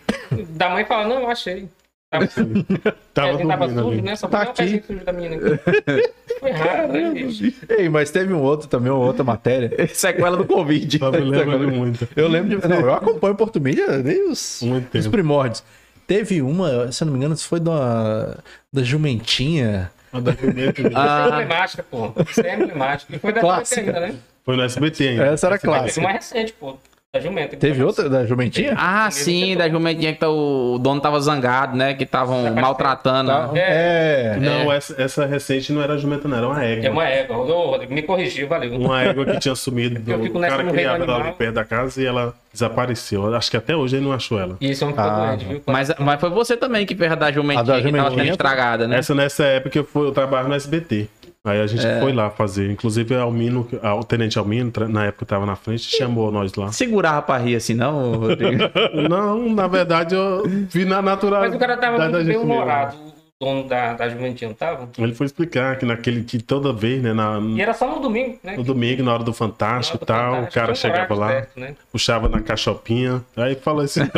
Da mãe fala, não, eu achei. Tava, Tava é, tava sujo, né? Só Tá um aqui. pezinho sujo da menina aqui. Foi raro, né, bicho? Ei, mas teve um outro também, uma outra matéria. Sequela do Covid. Me lembro muito. Eu lembro de. Não, eu acompanho Porto Mídia desde os, primórdios. Teve uma, se eu não me engano, isso foi da, da Jumentinha. A da Pimenta Isso é Ah, emblemática, pô. Isso é emblemático. E foi da. SBT ainda, né? Foi no SBT ainda. Essa era clássica. uma recente, pô. Da jumenta. Teve outra da Jumentinha? Ah, sim, da jumentinha que tá, o dono tava zangado, né? Que estavam maltratando. Tá? É. Não, essa, essa recente não era jumenta, não, era uma égua. É uma égua. Ô, Rodrigo, me corrigiu, valeu. Uma égua que tinha sumido do cara que animal. perto da casa e ela desapareceu. Acho que até hoje ele não achou ela. Esse homem ficou Ah, doente, viu? Mas, mas foi você também que fez a da jumentinha, A da que tava jumentinha sendo estragada, né? Essa nessa época eu, fui, eu trabalhava no SBT. Aí a gente É. foi lá fazer. Inclusive o Almino, o Tenente Almino, na época tava na frente, chamou nós lá. Segurava pra rir assim, não, Rodrigo? Não, na verdade eu vi na natural. Mas o cara tava muito bem humorado, dono da, da jumentinha, não tava? Ele foi explicar que naquele que toda vez, né, na, E era só no domingo, né? no domingo, na hora do Fantástico e tal, o cara chegava lá, Né? puxava na cachopinha, aí falou assim,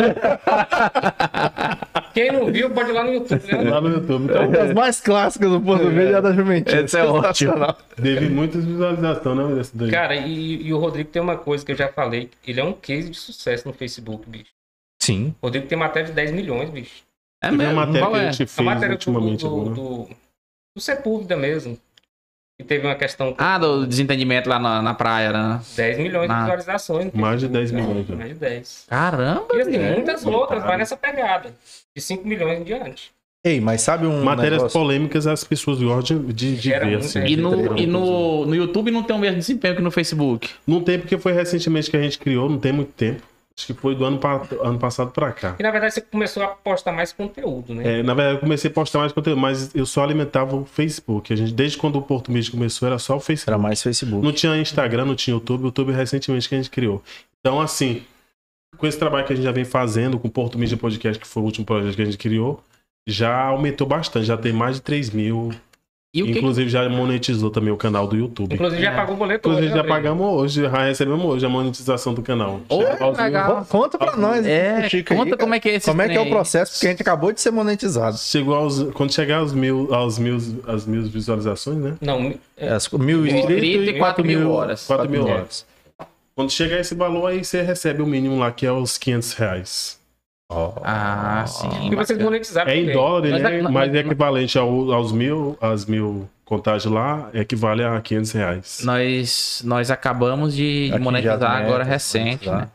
Quem não viu, pode ir lá no YouTube. Né? lá no YouTube. Então, As mais clássicas do português é a da Jumentinha. Essa é ótima. Sensacional. teve muitas visualizações, né, desse daí. Cara, e, e o Rodrigo tem uma coisa que eu já falei. Ele é um case de sucesso no Facebook, bicho. Sim. O Rodrigo tem matéria de 10 milhões, bicho. É Teve uma matéria qual que é? a gente A fez matéria do, ultimamente do, agora. do, do Sepúlveda mesmo. Que teve uma questão com Ah, do desentendimento lá na, na praia, né? 10 milhões de Ah. visualizações. Mais de Facebook, 10 milhões, cara. né? Mais de 10. Caramba! E assim, velho. muitas outras, vai nessa pegada. De 5 milhões em diante. Ei, mas sabe um Matérias negócio? polêmicas as pessoas gostam de, de ver, assim. E gente. no, e no, no YouTube não tem o mesmo desempenho que no Facebook. Não tem porque foi recentemente que a gente criou, não tem muito tempo. Acho que foi do ano, pa- ano passado pra cá. E na verdade você começou a postar mais conteúdo, né? É, na verdade, eu comecei a postar mais conteúdo, mas eu só alimentava o Facebook. A gente, desde quando o Porto Mídia começou, era só o Facebook. Era mais Facebook. Não tinha Instagram, não tinha YouTube. O YouTube recentemente que a gente criou. Então, assim, com esse trabalho que a gente já vem fazendo, com o Porto Mídia Podcast, que foi o último projeto que a gente criou, já aumentou bastante. Já tem mais de 3 mil. E o que, Inclusive, já monetizou também o canal do YouTube. Inclusive já É. pagou o boleto Inclusive, hoje, já né, pagamos hoje, já recebemos hoje a monetização do canal. Aos mil- legal. Co- Conta pra nós. É, Chico, conta aí, como é que é esse Como é que é o processo? Porque a gente acabou de ser monetizado. Chegou aos. Quando chegar aos mil, aos mil, as mil visualizações, né? Não, É, as mil Inscrito inscritos e 4 mil horas. 4 mil É. horas. Quando chegar esse valor aí, você recebe o mínimo lá, que é os 500 reais. Ah, sim. e vocês monetizaram É em dólar, Mas né? é- mas, mas- é equivalente ao- aos mil, às mil contágios lá, equivale a 500 reais. Nós, nós acabamos de, as monetizar metas, agora recente, monetizar. né?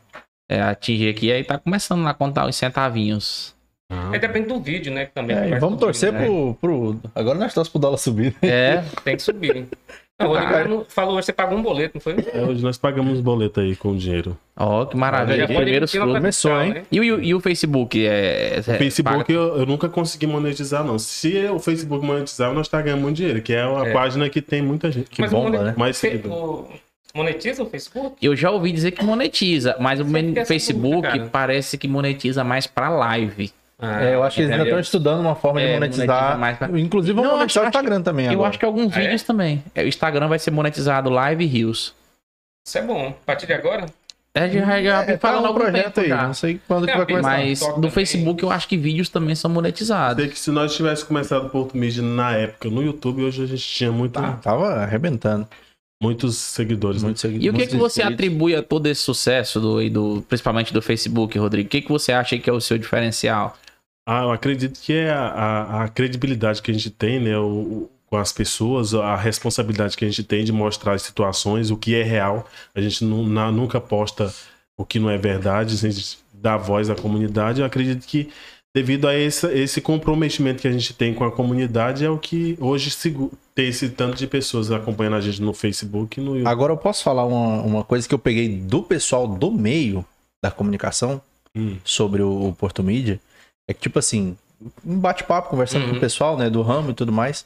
É, atingir aqui, aí tá começando a contar os centavinhos. Ah, Aí depende do vídeo, né? Também É, vamos torcer né? pro, pro. Agora nós torcemos pro dólar subir. né? É, Tem que subir. Não, o Rodrigo não- falou hoje, você pagou um boleto, não foi? é, hoje nós pagamos os boletos aí com dinheiro. ó, que maravilha. Nota frutos. Começou, hein? né? E, o- e o Facebook? É, O Facebook eu, eu nunca consegui monetizar, não. Se o Facebook monetizar, nós tá ganhando muito dinheiro, que é uma É. página que tem muita gente. Que Mas o bomba, né? Mais seguidor. o- Monetiza o Facebook? Eu já ouvi dizer que monetiza, mas o Facebook cara. parece que monetiza mais pra live. Ah, É, eu acho que eles ainda estão estudando uma forma de É, monetizar. monetiza mais pra- Inclusive, vamos Não, monetizar o acho- Instagram também. Eu agora. acho que alguns Ah, é? vídeos também. É, O Instagram vai ser monetizado live e rios. Isso é bom. A partir de agora? É, já, já É, tá falando um algum projeto tempo aí. já. Não sei quando que vai começar. Mas no também. Facebook eu acho que vídeos também são monetizados. Sei que se nós tivéssemos começado o Porto Mídia na época no YouTube, hoje a gente tinha muito, Tá, tava arrebentando. muitos seguidores. né? Muito seguidor. E o que, muitos que você atribui a todo esse sucesso, do, e do, principalmente do Facebook, Rodrigo? O que, que você acha que é o seu diferencial? Ah, eu acredito que é a, a- a credibilidade que a gente tem, né? o- com as pessoas, a responsabilidade que a gente tem de mostrar as situações, o que é real. A gente nu- na- nunca posta o que não é verdade, a gente dá voz à comunidade. Eu acredito que devido a esse, esse comprometimento que a gente tem com a comunidade, é o que hoje tem esse tanto de pessoas acompanhando a gente no Facebook e no YouTube. Agora eu posso falar uma, uma coisa que eu peguei do pessoal do meio da comunicação Hum. sobre o, o Porto Mídia. É que, tipo assim, um bate-papo, conversando Uhum. com o pessoal, né, do ramo e tudo mais.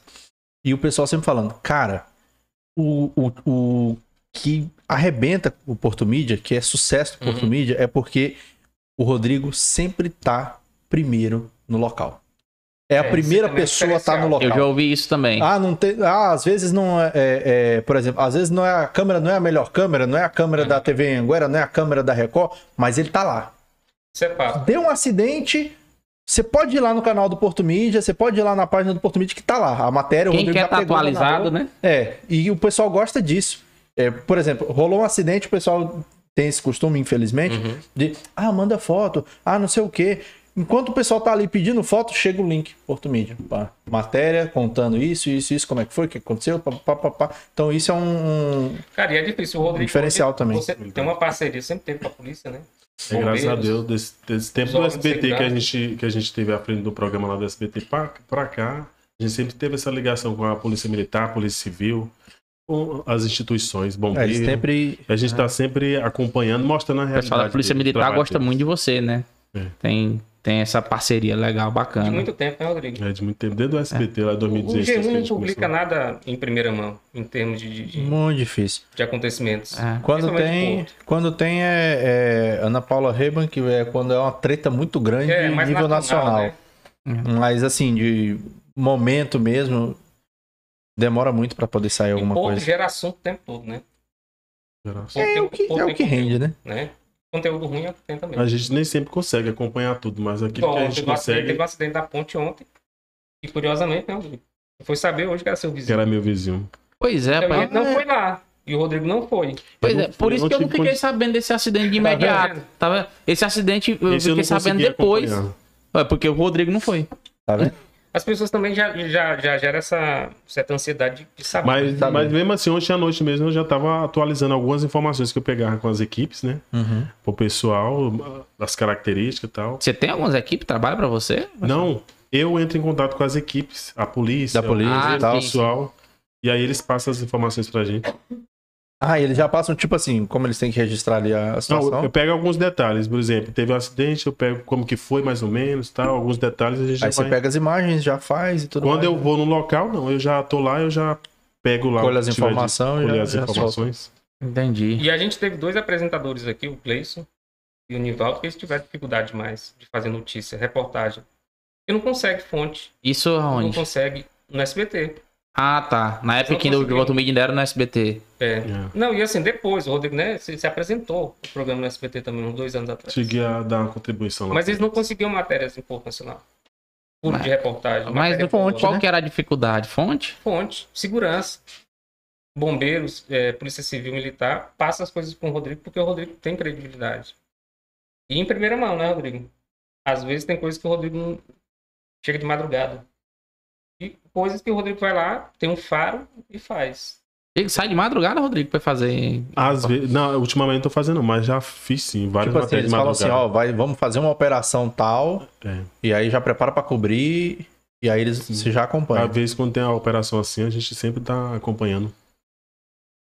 E o pessoal sempre falando, cara, o, o, o que arrebenta o Porto Mídia, que é sucesso do Porto Uhum. Mídia, é porque o Rodrigo sempre tá primeiro no local. É a É, primeira isso também é pessoa a tá no local. Eu já ouvi isso também. Ah, não tem. Ah, às vezes não é, é- é, Por exemplo, às vezes não é a câmera, não é a melhor câmera, não é a câmera da TV Anguera, não é a câmera da Record, mas ele tá lá. Isso é. Deu um acidente. Você pode ir lá no canal do Porto Mídia, você pode ir lá na página do Porto Mídia que tá lá. A matéria, o Quem Rodrigo quer já estar pegou, atualizado, né? É, e o pessoal gosta disso. É, por exemplo, rolou um acidente, o pessoal tem esse costume, infelizmente, Uhum. de ah, manda foto, ah, não sei o quê. Enquanto o pessoal tá ali pedindo foto, chega o link, Porto Mídia. Pá. Matéria contando isso, isso, isso, como é que foi, o que aconteceu, pá, pá, pá, pá. Então isso é um. Cara, e é difícil. O Rodrigo. Diferencial também. Você tem uma parceria, sempre teve com a polícia, né? É, graças a Deus, desse, desse tempo do SBT que a, gente, que a gente teve à frente do programa lá do SBT pra, pra cá, a gente sempre teve essa ligação com a Polícia Militar, a Polícia Civil, com as instituições, É, bombeiros. eles sempre. A gente tá sempre acompanhando, mostrando a realidade. pessoal da Polícia Militar gosta muito de você, né? É. Tem, tem essa parceria legal, bacana. De muito tempo, né, Rodrigo? É, de muito tempo, desde o SBT lá em O 2016. que a G1 não publica começou. nada em primeira mão, em termos de, de, Muito difícil. de acontecimentos. É. Quando tem, quando tem é, é Ana Paula Reban, que é quando é uma treta muito grande É, nível nacional. né? Mas assim, de momento mesmo, demora muito pra poder sair E alguma Porto coisa. gera assunto o tempo todo, né? Geração. É o que, é o que rende, né? né? Conteúdo ruim é o que tem também. A gente nem sempre consegue acompanhar tudo, mas aquilo Igual que a gente acidente, consegue, teve um acidente da ponte ontem. E curiosamente, né, Rodrigo? Foi saber hoje que era seu que vizinho. era meu vizinho. Pois é, pai. não foi lá. E o Rodrigo não foi. Pois Eu é, não- por eu isso não que eu não fiquei sabendo desse acidente de imediato. vendo? Tá vendo? Esse acidente eu Esse eu fiquei não sabendo depois. É, porque o Rodrigo não foi. Tá vendo? As pessoas também já, já, já geram essa certa ansiedade de, de saber. Mas, Tá mas mesmo assim, ontem à noite mesmo eu já estava atualizando algumas informações que eu pegava com as equipes, né? Uhum. Pro pessoal, das características e tal. Você tem algumas equipes que trabalham pra você? Não, eu entro em contato com as equipes, a polícia, Da polícia Ah, o sim. pessoal. E aí eles passam as informações pra gente. Ah, e eles já passam, tipo assim, como eles têm que registrar ali a Não, situação. eu pego alguns detalhes, por exemplo, teve um acidente, eu pego como que foi mais ou menos, tal, alguns detalhes a gente já Aí você vai... pega as imagens, já faz e tudo Quando mais. eu vou no local, não, eu já tô lá, eu já pego lá. Colho as informações, colher já- as já informações. Entendi. E a gente teve dois apresentadores aqui, o Cleison e o Nivaldo, que eles tiveram dificuldade mais de fazer notícia, reportagem. E não consegue fonte, Isso não aonde? consegue no SBT. Ah, tá. Na época que ainda o. Voto Mídia ainda era no SBT. É. É. Não, e assim, depois, o Rodrigo, né, se, se apresentou o programa no SBT também, uns dois anos atrás. Cheguei a dar uma contribuição lá. Mas eles não conseguiam matérias em Porto Nacional. Puro Mas- de reportagem. Mas fonte, boa. qual que era a dificuldade? Fonte? Fonte, segurança. Bombeiros, é, Polícia Civil Militar, passa as coisas com o Rodrigo, porque o Rodrigo tem credibilidade. E em primeira mão, né, Rodrigo? Às vezes tem coisas que o Rodrigo não... chega de madrugada. E coisas que o Rodrigo vai lá, tem um faro e faz. Ele sai de madrugada, Rodrigo, pra fazer. Às vezes, não, ultimamente não tô fazendo, mas já fiz sim, várias Tipo assim, eles de falam assim, ó, vai, vamos fazer uma operação tal, É. e aí já prepara pra cobrir, e aí eles você já acompanham. Às vezes, quando tem a operação assim, a gente sempre tá acompanhando.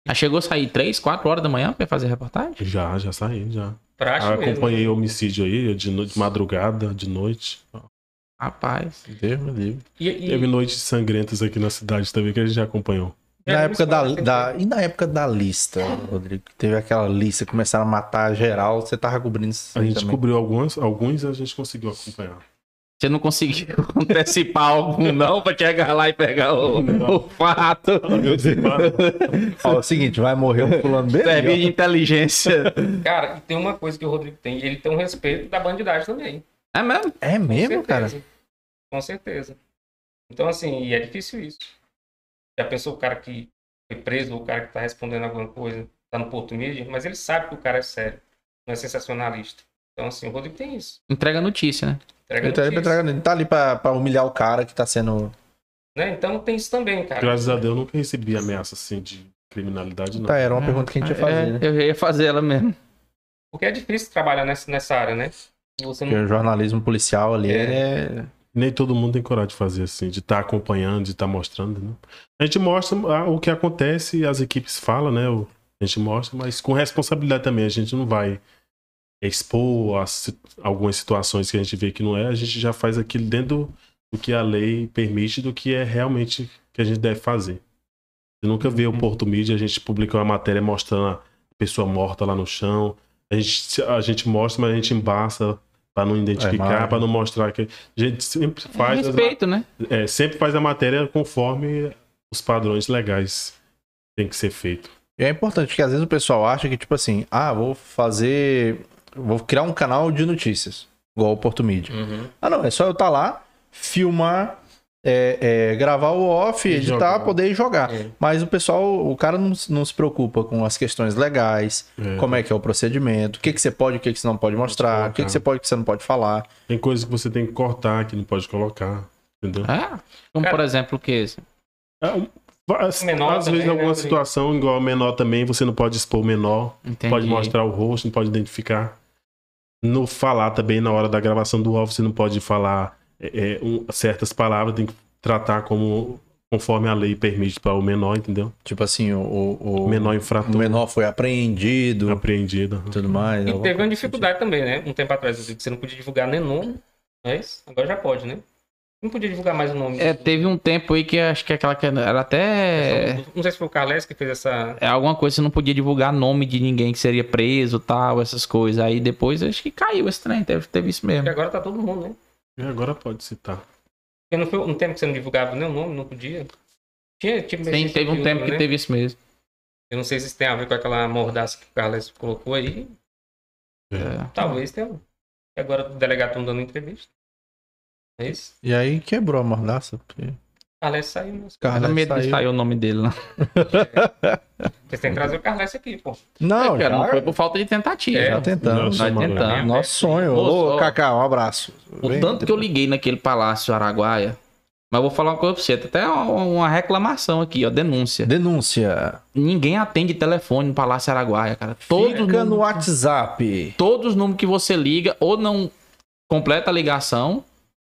Ah, chegou a sair 3, 4 horas da manhã pra fazer reportagem? Já, já saí, já. Mesmo. Acompanhei homicídio aí, de, no- de madrugada, de noite. Rapaz. Deus me livre. E, e, Teve noites sangrentas aqui na cidade também que a gente já acompanhou. e Na a época da, da- E na época da lista, Rodrigo? Teve aquela lista, começaram a matar geral, você tava cobrindo isso A gente também. cobriu alguns, alguns a gente conseguiu acompanhar. Você não conseguiu antecipar algum, não, pra chegar lá e pegar o, o fato. Ó, é o seguinte, vai morrer um fulano dele? Servir de inteligência. Cara, e tem uma coisa que o Rodrigo tem, ele tem um respeito da bandidagem também. É mesmo? É Com mesmo, cara? certeza. Com certeza. Então, assim, e é difícil isso. Já pensou o cara que foi preso, ou o cara que tá respondendo alguma coisa, tá no Porto Mídia, mas ele sabe que o cara é sério, não é sensacionalista. Então, assim, o Rodrigo tem isso. Entrega notícia, né? Entrega Ele tá, notícia, ele tá- ele tá ali pra, pra humilhar o cara que tá sendo. né? Então tem isso também, cara. Graças a Deus eu nunca recebi ameaça assim de criminalidade, não. Tá, era uma pergunta que a gente ia fazer, É, né? Eu ia fazer ela mesmo. Porque é difícil trabalhar nessa, nessa área, né? Você Porque não... o jornalismo policial ali, É. é. Nem todo mundo tem coragem de fazer assim, de estar acompanhando, de estar mostrando, né? A gente mostra ah, o que acontece as equipes falam, né? A gente mostra, mas com responsabilidade também. A gente não vai expor as algumas situações que a gente vê que não é. A gente já faz aquilo dentro do que a lei permite, do que é realmente que a gente deve fazer. Você nunca vê o Porto Mídia, a gente publica uma matéria mostrando a pessoa morta lá no chão. A gente, a gente mostra, mas a gente embaça para não identificar, imagem. para não mostrar que a gente sempre faz as Respeito, né? é, sempre faz a matéria conforme os padrões legais tem que ser feito. E é importante, porque às vezes o pessoal acha que, tipo assim, ah, vou fazer. Vou criar um canal de notícias, igual o Porto Mídia. Uhum. Ah, não, é só eu estar lá, filmar, é, é, gravar o off, E editar, jogar. poder jogar. É. Mas o pessoal, o cara não, não se preocupa com as questões legais, É. como é que é o procedimento, o que, que você pode, o que, que você não pode mostrar, o que, que você pode, o que você não pode falar. Tem coisas que você tem que cortar, que não pode colocar. Entendeu? É? Como, Cara, por exemplo, o que? É, às Menor às também, vezes, alguma né, situação, igual menor também, você não pode expor o menor. Entendi. Pode mostrar o rosto, não pode identificar. No falar também, na hora da gravação do off, você não pode falar é, é, um- certas palavras, tem que tratar como conforme a lei permite para o menor, entendeu? Tipo assim, o, o, O menor o infrator menor foi apreendido apreendido. e tudo mais. E teve uma dificuldade também, né? Um tempo atrás, que você não podia divulgar nem nome, mas agora já pode, né? Não podia divulgar mais o nome. É, teve um tempo aí que acho que aquela que era até. Não sei se foi o Carles que fez essa. É alguma coisa, você não podia divulgar nome de ninguém que seria preso tal, essas coisas. Aí depois acho que caiu esse trem, teve, teve isso mesmo. Porque agora tá todo mundo, né? E agora pode citar. Porque não foi um tempo que você não divulgava nem o nome, não podia. Tinha, tipo, Sim, teve um tempo que né? teve isso mesmo. Eu não sei se isso tem a ver com aquela mordaça que o Carles colocou aí. É. Talvez tenha. E agora o delegado tá dando entrevista. É isso? E aí quebrou a mordaça. porque Carles saiu. Né? Era Carlos medo de saiu. sair o nome dele lá. Vocês têm que trazer o Carles aqui, pô. Não, É, cara, já, não foi por falta de tentativa. É, já tentamos. Nossa, Nós mano. tentamos. Nosso sonho. Ô, Cacá, um abraço. O Vem, tanto que eu liguei naquele palácio Araguaia. Mas eu vou falar uma coisa pra você, tem até uma, reclamação aqui, ó, denúncia. Denúncia. Ninguém atende telefone no Palácio Araguaia, cara. Todos, os Fica no números- WhatsApp. todos os números que você liga, ou não completa a ligação,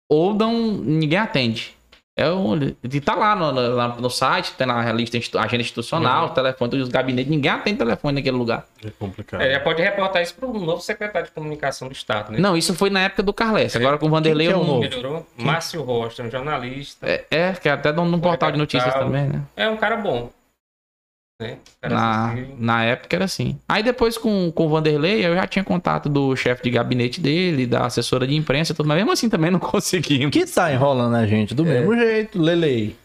ou não ninguém atende. É o, e tá lá no, no, no site, tem lá a lista agenda institucional, Uhum. os telefones, os gabinetes, ninguém atende telefone naquele lugar. É complicado. É, já pode reportar isso pro novo secretário de comunicação do Estado, né? Não, isso foi na época do Carles. Agora com o Vanderlei Quem que é o novo? Melhorou. Márcio Rocha, um jornalista. É, é, que é até num num Foi portal de notícias também, né? É um cara bom. Né? Na, acessível. na época era assim. Aí depois com, com o Vanderlei, eu já tinha contato do chefe de gabinete dele, da assessora de imprensa, tudo, mas mesmo assim também não conseguimos. Que tá enrolando a gente do mesmo jeito, Lelei.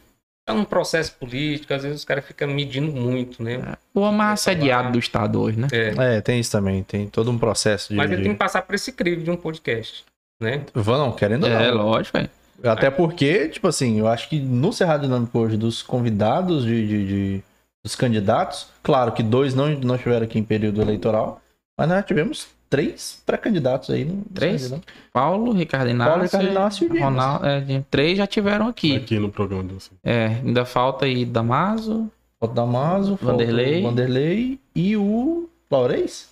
É um processo político, às vezes os caras ficam medindo muito, né? O homem mais assediado do estado hoje, né? É. É, tem isso também. Tem todo um processo de. Mas ele de- tem que passar por esse crivo de um podcast, né? Vão, não, querendo ou É, não. lógico, velho. Até porque, tipo assim, eu acho que no Cerrado Dinâmico hoje, dos convidados de, de- de- dos candidatos, claro que dois não, não estiveram aqui em período eleitoral, mas nós tivemos três pré-candidatos aí. No Três? Paulo, Ricardo Inácio, Paulo, Ricardo Inácio e Dimas. Ronaldo, é, três já tiveram aqui. Aqui no programa de você. É, ainda falta aí Damaso, Falta Damaso, falta Vanderlei. Vanderlei e o Laurez?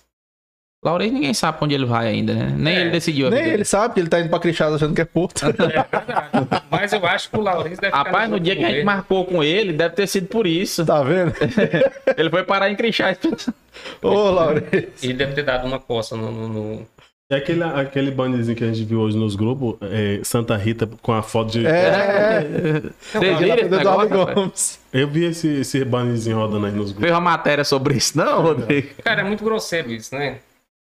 Laurez ninguém sabe pra onde ele vai ainda, né? Nem É, ele decidiu. Nem ele sabe que ele tá indo pra Crixada achando que é Porto. É verdade. Mas eu acho que o Laurence deve ficar Rapaz, no dia que a gente marcou com ele, deve ter sido por isso. tá vendo? Ele foi parar em Crixás. Ô, Laurez. Ele deve ter dado uma coça no. no- no- É aquele, aquele bannerzinho que a gente viu hoje nos grupos, é, Santa Rita com a foto de. É, Vocês viram esse negócio? Gomes. Eu vi esse, esse bannerzinho rodando aí nos grupos. Fez uma matéria sobre isso, não, Rodrigo? Cara, é muito grosseiro isso, né?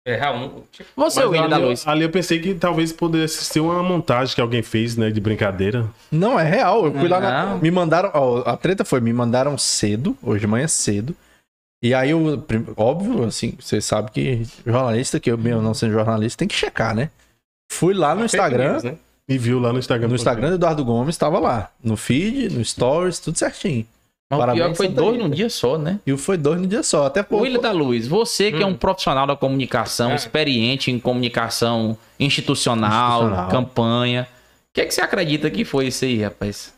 É Raul. Tipo, Você, Mas William da ali, eu- Luz. ali eu pensei que talvez pudesse ser uma montagem que alguém fez, né, de brincadeira. Não, é real. Eu fui lá na... Me mandaram... ó, a treta foi, me mandaram cedo, hoje de manhã cedo. E aí, eu, óbvio, assim, você sabe que jornalista, que eu mesmo não sendo jornalista, tem que checar, né? Fui lá no Instagram, news, né? E viu lá no Instagram. no Instagram do Eduardo Gomes, tava lá. No feed, no stories, tudo certinho. Mas o Parabéns, pior é que foi dois num dia só, né? E foi dois no dia só. Até pouco. William da Luz, você que é um Hum. profissional da comunicação, É. experiente em comunicação institucional, Institucional. campanha. O que, é que você acredita que foi isso aí, rapaz?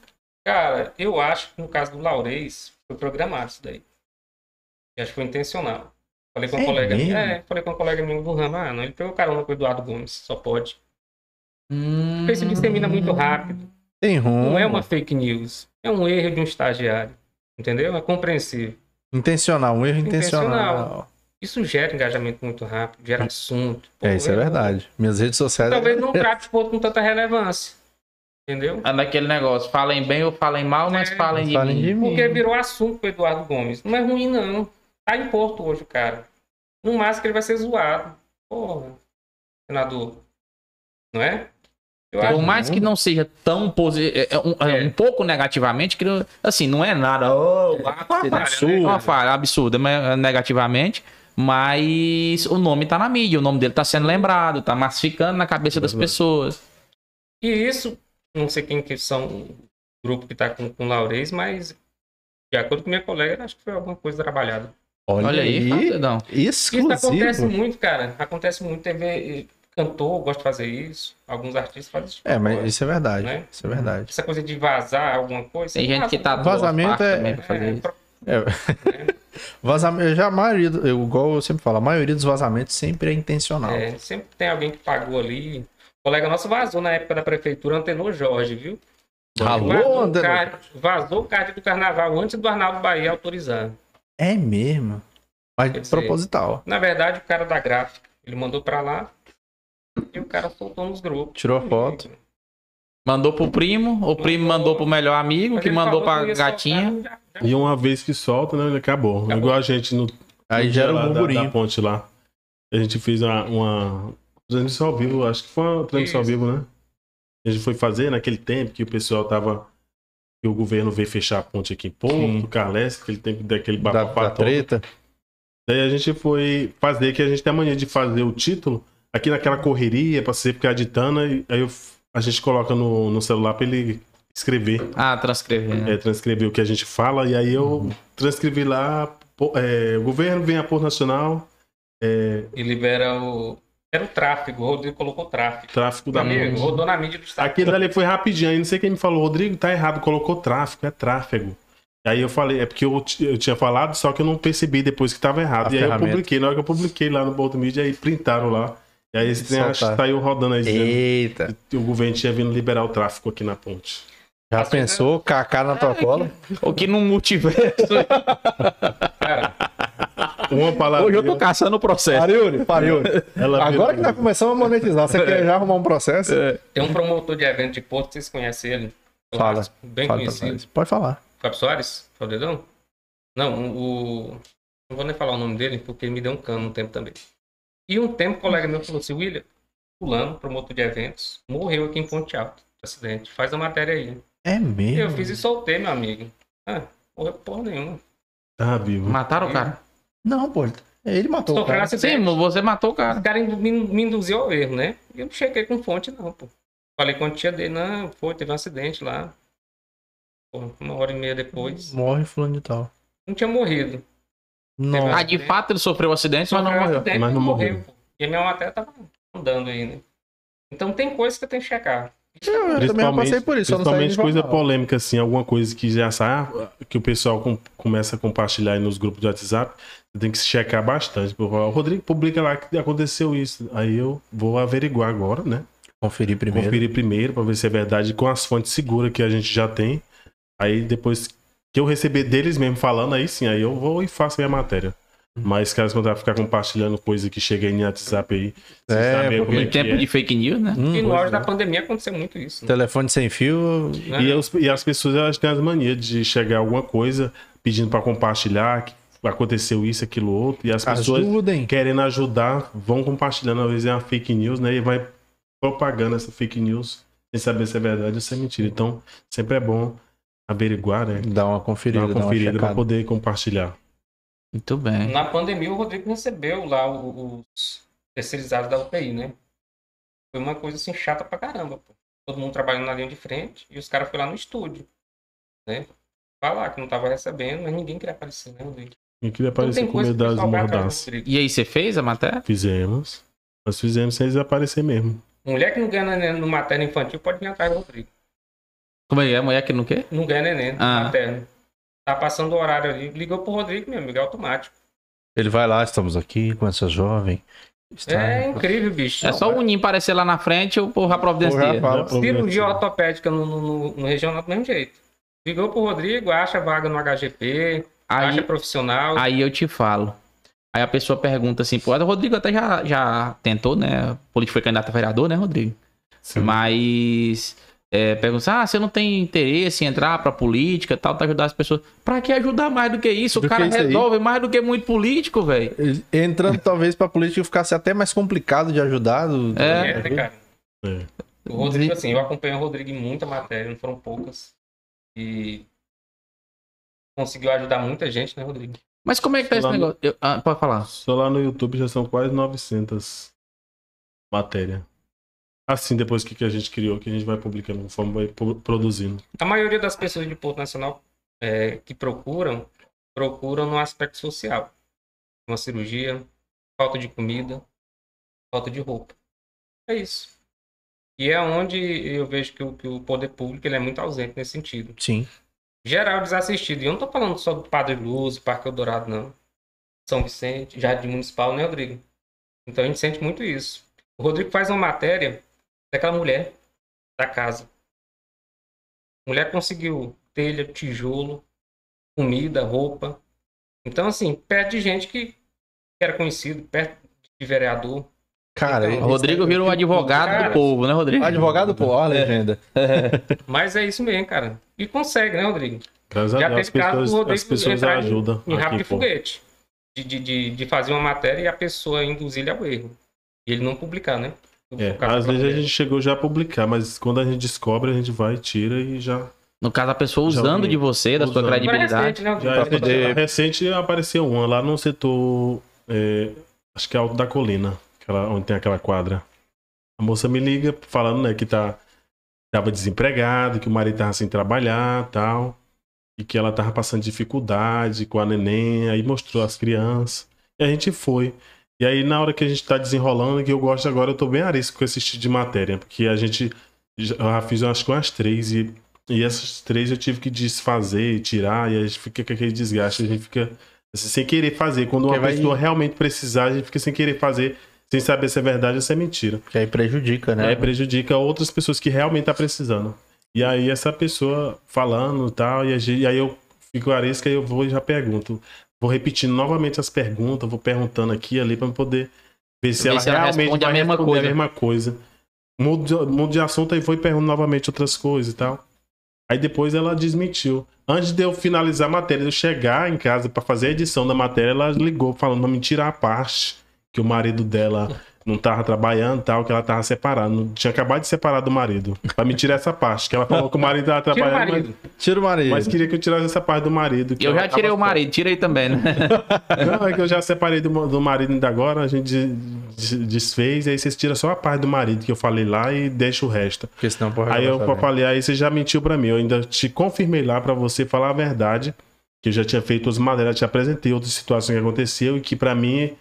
Cara, eu acho que no caso do Laurez, foi programado isso daí. Eu acho que foi intencional. Falei com um É colega mesmo? É, falei com um colega meu do ramo, ah, não, ele pegou carona com o Eduardo Gomes, só pode. Porque isso dissemina muito rápido. Tem rumo. Não é uma fake news. É um erro de um estagiário. Entendeu? É compreensível. Intencional, um erro intencional. Intencional. Isso gera engajamento muito rápido, gera assunto. Pô, É, isso é verdade. Minhas redes sociais. Talvez não trate o ponto com tanta relevância. Entendeu? É naquele negócio, falem bem ou falem mal, mas É. falem de Falem mim. de mim. Porque virou assunto pro Eduardo Gomes. Não é ruim, não. Tá em Porto hoje o cara. No máximo que ele vai ser zoado. Porra. Senador. Não é? Eu Por mais que não seja tão posi é, é um, é É. um pouco negativamente, que assim, não é nada. Oh, falha, né? É uma falha absurda, mas, é, negativamente. Mas o nome tá na mídia, o nome dele tá sendo lembrado, tá massificando na cabeça das Verdade. pessoas. E isso, não sei quem que são o grupo que tá com, com o Laurez, mas de acordo com minha colega, acho que foi alguma coisa trabalhada. Olha, Olha aí, aí. Isso acontece muito, cara. Acontece muito. TV, cantor gosta de fazer isso. Alguns artistas fazem isso. É, mas isso é verdade. Né? Isso é verdade. Essa coisa de vazar alguma coisa. Tem gente que tá né? Vazamento é- também pra fazer É, isso. pro- É. Vazamento, já a maioria, do- eu, igual eu sempre falo, a maioria dos vazamentos sempre é intencional. é, sempre tem alguém que pagou ali. O colega nosso vazou na época da prefeitura, antenou Jorge, viu? Alô, vazou, card, vazou o card do carnaval antes do Arnaldo Bahia autorizar. É mesmo. Mas Quer dizer- proposital. Na verdade, o cara da gráfica, ele mandou pra lá e o cara soltou nos grupos. Tirou a foto. Mandou pro primo, o primo Mandou. pro melhor amigo, que mandou pra gatinha. soltar, já- já- E uma vez que solta, né? Acabou. Acabou. Igual a gente no, Aí no gera um da- burburinho. Da, ponte lá. A gente fez uma, uma transmissão ao vivo, acho que foi uma transmissão ao vivo, né? A gente foi fazer naquele tempo que o pessoal tava. Que o governo veio fechar a ponte aqui em Porto. Carles, aquele tempo daquele Da, bafafá da todo. treta. Daí a gente foi fazer, que a gente tem a mania de fazer o título aqui naquela correria, pra você ficar editando, e aí eu- a gente coloca no, no celular pra ele escrever, Ah, transcrever. né? é, transcrever o que a gente fala, e aí eu transcrevi lá, é, o governo vem a Porto Nacional, é, E libera o. Era o tráfego, o Rodrigo colocou tráfego. tráfico da ponte. rodou na mídia do estado. Aquilo ali foi rapidinho, aí não sei quem me falou, Rodrigo, tá errado, colocou tráfico, é tráfego. Aí eu falei, é porque eu, eu tinha falado, só que eu não percebi depois que tava errado. A e aí eu publiquei, na hora que eu publiquei lá no Bolt Media, aí printaram lá. E aí esse trem acho que Soltaram. saiu rodando aí dizendo Eita. que o governo tinha vindo liberar o tráfico aqui na ponte. Já Assim, pensou? Kaká na tua cola? O que no multiverso. Cara, Uma palavra. Hoje eu tô caçando o processo. Pariu, pariu. ela Agora que nós começamos a monetizar, você quer já arrumar um processo? tem um promotor de evento de Porto, vocês conhecem ele? Fala. Bem Fala conhecido. Pode falar. Fábio Soares? Fábio Dedão? Não, o. Não vou nem falar o nome dele, porque ele me deu um cano um tempo também. E um tempo, um colega meu falou assim: William, Fulano, promotor de eventos, morreu aqui em Ponte Alta, acidente. Faz a matéria aí. É mesmo? eu fiz e soltei, meu amigo. Ah, morreu porra nenhuma. Tá vivo. Mataram o cara. Não, pô. Ele matou o Sofreu um cara. acidente. Sim, você matou o O cara. cara me, me induziu ao erro, né? E eu não cheguei com fonte, não, pô. Falei com a tia dele, não, foi, teve um acidente lá. Pô, uma hora e meia depois. Morre fulano de tal. Não tinha morrido. Nossa. Ah, de fato ele sofreu um acidente, mas não morreu. acidente, Mas não morreu. pô. E a minha matéria tava andando aí, né? Então tem coisas que eu tenho que checar. Eu, eu também passei por isso. não principalmente coisa polêmica, assim, alguma coisa que já sai, ah, que o pessoal com- começa a compartilhar aí nos grupos de WhatsApp, você tem que se checar bastante. O Rodrigo publica lá que aconteceu isso. Aí eu vou averiguar agora, né? Conferir primeiro. Conferir primeiro pra ver se é verdade com as fontes seguras que a gente já tem. Aí depois que eu receber deles mesmo falando, aí sim, aí eu vou e faço a minha matéria. Mas caso quando ficar compartilhando coisa que chega aí no WhatsApp aí, É, sabem como é Em tempo é. de fake news, né? Hum, E no auge é. da pandemia aconteceu muito isso. Né? Telefone sem fio. Né? E, os- e as pessoas elas têm as manias de chegar alguma coisa pedindo pra compartilhar, que aconteceu isso, aquilo, outro, e as pessoas Ajudem. querendo ajudar, vão compartilhando, às vezes é uma fake news, né? E vai propagando essa fake news sem saber se é verdade ou se é mentira. Então, sempre é bom averiguar, né? Dá uma Dar conferida, uma dá uma conferida pra checada. poder compartilhar. Muito bem. Na pandemia, o Rodrigo recebeu lá os terceirizados da UTI, né? Foi uma coisa assim chata pra caramba, pô. Todo mundo trabalhando na linha de frente e os caras foram lá no estúdio, né? Falar que não tava recebendo, mas ninguém queria aparecer, né, Rodrigo? Eu queria aparecer tem com medo das mordaças. Rodrigo. E aí, você fez a matéria? Fizemos. Nós fizemos sem eles aparecer mesmo. Mulher que não ganha neném no materno infantil pode vir atrás do Rodrigo. Como é que é? Mulher que não quer? Não ganha neném Ah. materno. Tá passando o horário ali, ligou pro Rodrigo, meu amigo, é automático. Ele vai lá, estamos aqui com essa jovem. Está... É incrível, bicho. É só o Ninho aparecer lá na frente, o providencia. Porra. Já Cirurgia providencia. ortopédica no, no, no- no regional do mesmo jeito. Ligou pro Rodrigo, acha vaga no HGP, acha Aí, profissional. aí eu te falo. Aí a pessoa pergunta assim, pô, o Rodrigo até já, já tentou, né? O político foi candidato a vereador, né, Rodrigo? Sim. Mas é, pergunta assim, ah, você não tem interesse em entrar pra política e tal, pra ajudar as pessoas. Pra que ajudar mais do que isso? Do o cara isso aí? resolve mais do que muito político, velho. Entrando talvez pra política ficasse até mais complicado de ajudar. do- do- É. É, né, cara? É. O Rodrigo, assim, eu acompanhei o Rodrigo em muita matéria, não foram poucas. E conseguiu ajudar muita gente, né, Rodrigo? Mas como é que tá esse Lá no- negócio? Eu- ah, pode falar. Só lá no YouTube já são quase 900 matérias. Assim depois que, que a gente criou, que a gente vai publicando, conforme vai pro- produzindo. A maioria das pessoas de Porto Nacional é, que procuram, procuram no aspecto social. Uma cirurgia, falta de comida, falta de roupa. É isso. E é onde eu vejo que o, que o poder público ele é muito ausente nesse sentido. Sim. Geral desassistido. E eu não tô falando só do Padre Luz, Parque Eldorado, não. São Vicente, Jardim Municipal, né, Rodrigo? Então a gente sente muito isso. O Rodrigo faz uma matéria daquela mulher da casa. A mulher conseguiu telha, tijolo, comida, roupa. Então, assim, perto de gente que era conhecido, perto de vereador. Cara, Então, Rodrigo vira o advogado Cara, do povo, né, Rodrigo? advogado, pô, ó a legenda. Mas é isso mesmo, cara. E consegue, né, Rodrigo? Graças Já teve caso do Rodrigo as pessoas entrar em- ajudam. em rabo aqui, de foguete. De, de, de, de fazer uma matéria e a pessoa induzir ele ao erro. E ele não publicar, né? É, às vezes a gente chegou já a publicar, mas quando a gente descobre, a gente vai, tira e já. No caso, a pessoa usando de você, da sua Usando. É credibilidade. recente, né, já Rodrigo? pra poder- Recente apareceu uma lá no setor. é, acho que é Alto da Colina, aquela, onde tem aquela quadra. A moça me liga falando né, que tá, tava desempregado, que o marido tava sem trabalhar tal. E que ela tava passando dificuldade com a neném, aí mostrou as crianças. E a gente foi. E aí, na hora que a gente tá desenrolando, que eu gosto agora, eu tô bem arisco com esse tipo de matéria, porque a gente. já- fiz acho que umas três, e, e essas três eu tive que desfazer e tirar, e a gente fica com aquele desgaste, a gente fica assim, sem querer fazer. Quando uma Porque vai- pessoa realmente precisar, a gente fica sem querer fazer, sem saber se é verdade ou se é mentira. Que aí prejudica, né? Aí prejudica outras pessoas que realmente tá precisando. E aí essa pessoa falando e tal, e, a gente- e aí eu fico arisca e eu vou e já pergunto. Vou repetindo novamente as perguntas, vou perguntando aqui e ali para poder ver se Ver ela se ela realmente responde a vai mesma coisa. a mesma coisa. Mudo de, mudo de assunto e foi perguntando novamente outras coisas e tal. Aí depois ela desmentiu. Antes de eu finalizar a matéria, de eu chegar em casa para fazer a edição da matéria, ela ligou falando pra me tirar a parte que o marido dela não tava trabalhando tal, que ela tava separada. Não- Tinha acabado de separar do marido. Pra me tirar essa parte, que ela falou que o marido tava Tira o trabalhando, marido. Tira o marido. mas, mas queria que eu tirasse essa parte do marido. que Eu já tirei tava o marido, tira aí também, né? não, é que eu já separei do, do marido ainda agora, a gente des- des- desfez, aí vocês tiram só a parte do marido que eu falei lá e deixa o resto. Porque senão porra, Aí eu saber. falei, aí você já mentiu pra mim, eu ainda te confirmei lá pra você falar a verdade, que eu já tinha feito outras matérias, te apresentei outras situações que aconteceu e que pra mim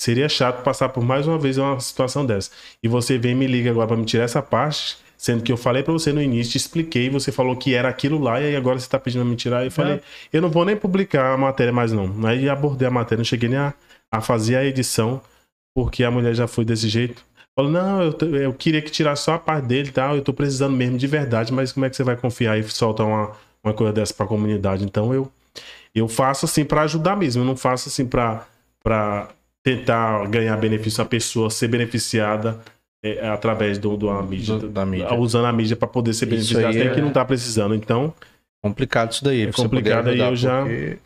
seria chato passar por mais uma vez uma situação dessa. E você vem e me liga agora pra me tirar essa parte, sendo que eu falei pra você no início, te expliquei, você falou que era aquilo lá e aí agora você tá pedindo pra me tirar. Aí eu falei, eu não vou nem publicar a matéria mais não. Aí abordei a matéria, não cheguei nem a, a fazer a edição, porque a mulher já foi desse jeito. Falou, não, eu, eu queria que tirasse só a parte dele e tal, eu tô precisando mesmo de verdade, mas como é que você vai confiar e soltar uma, uma coisa dessa pra comunidade? Então eu, eu faço assim pra ajudar mesmo, eu não faço assim pra, pra tentar ganhar benefício a pessoa ser beneficiada é, através do, do, uma mídia, Do- da mídia. usando a mídia pra poder ser aí tem é- que não tá precisando. Então, complicado isso daí. É complicado, aí eu já- porque-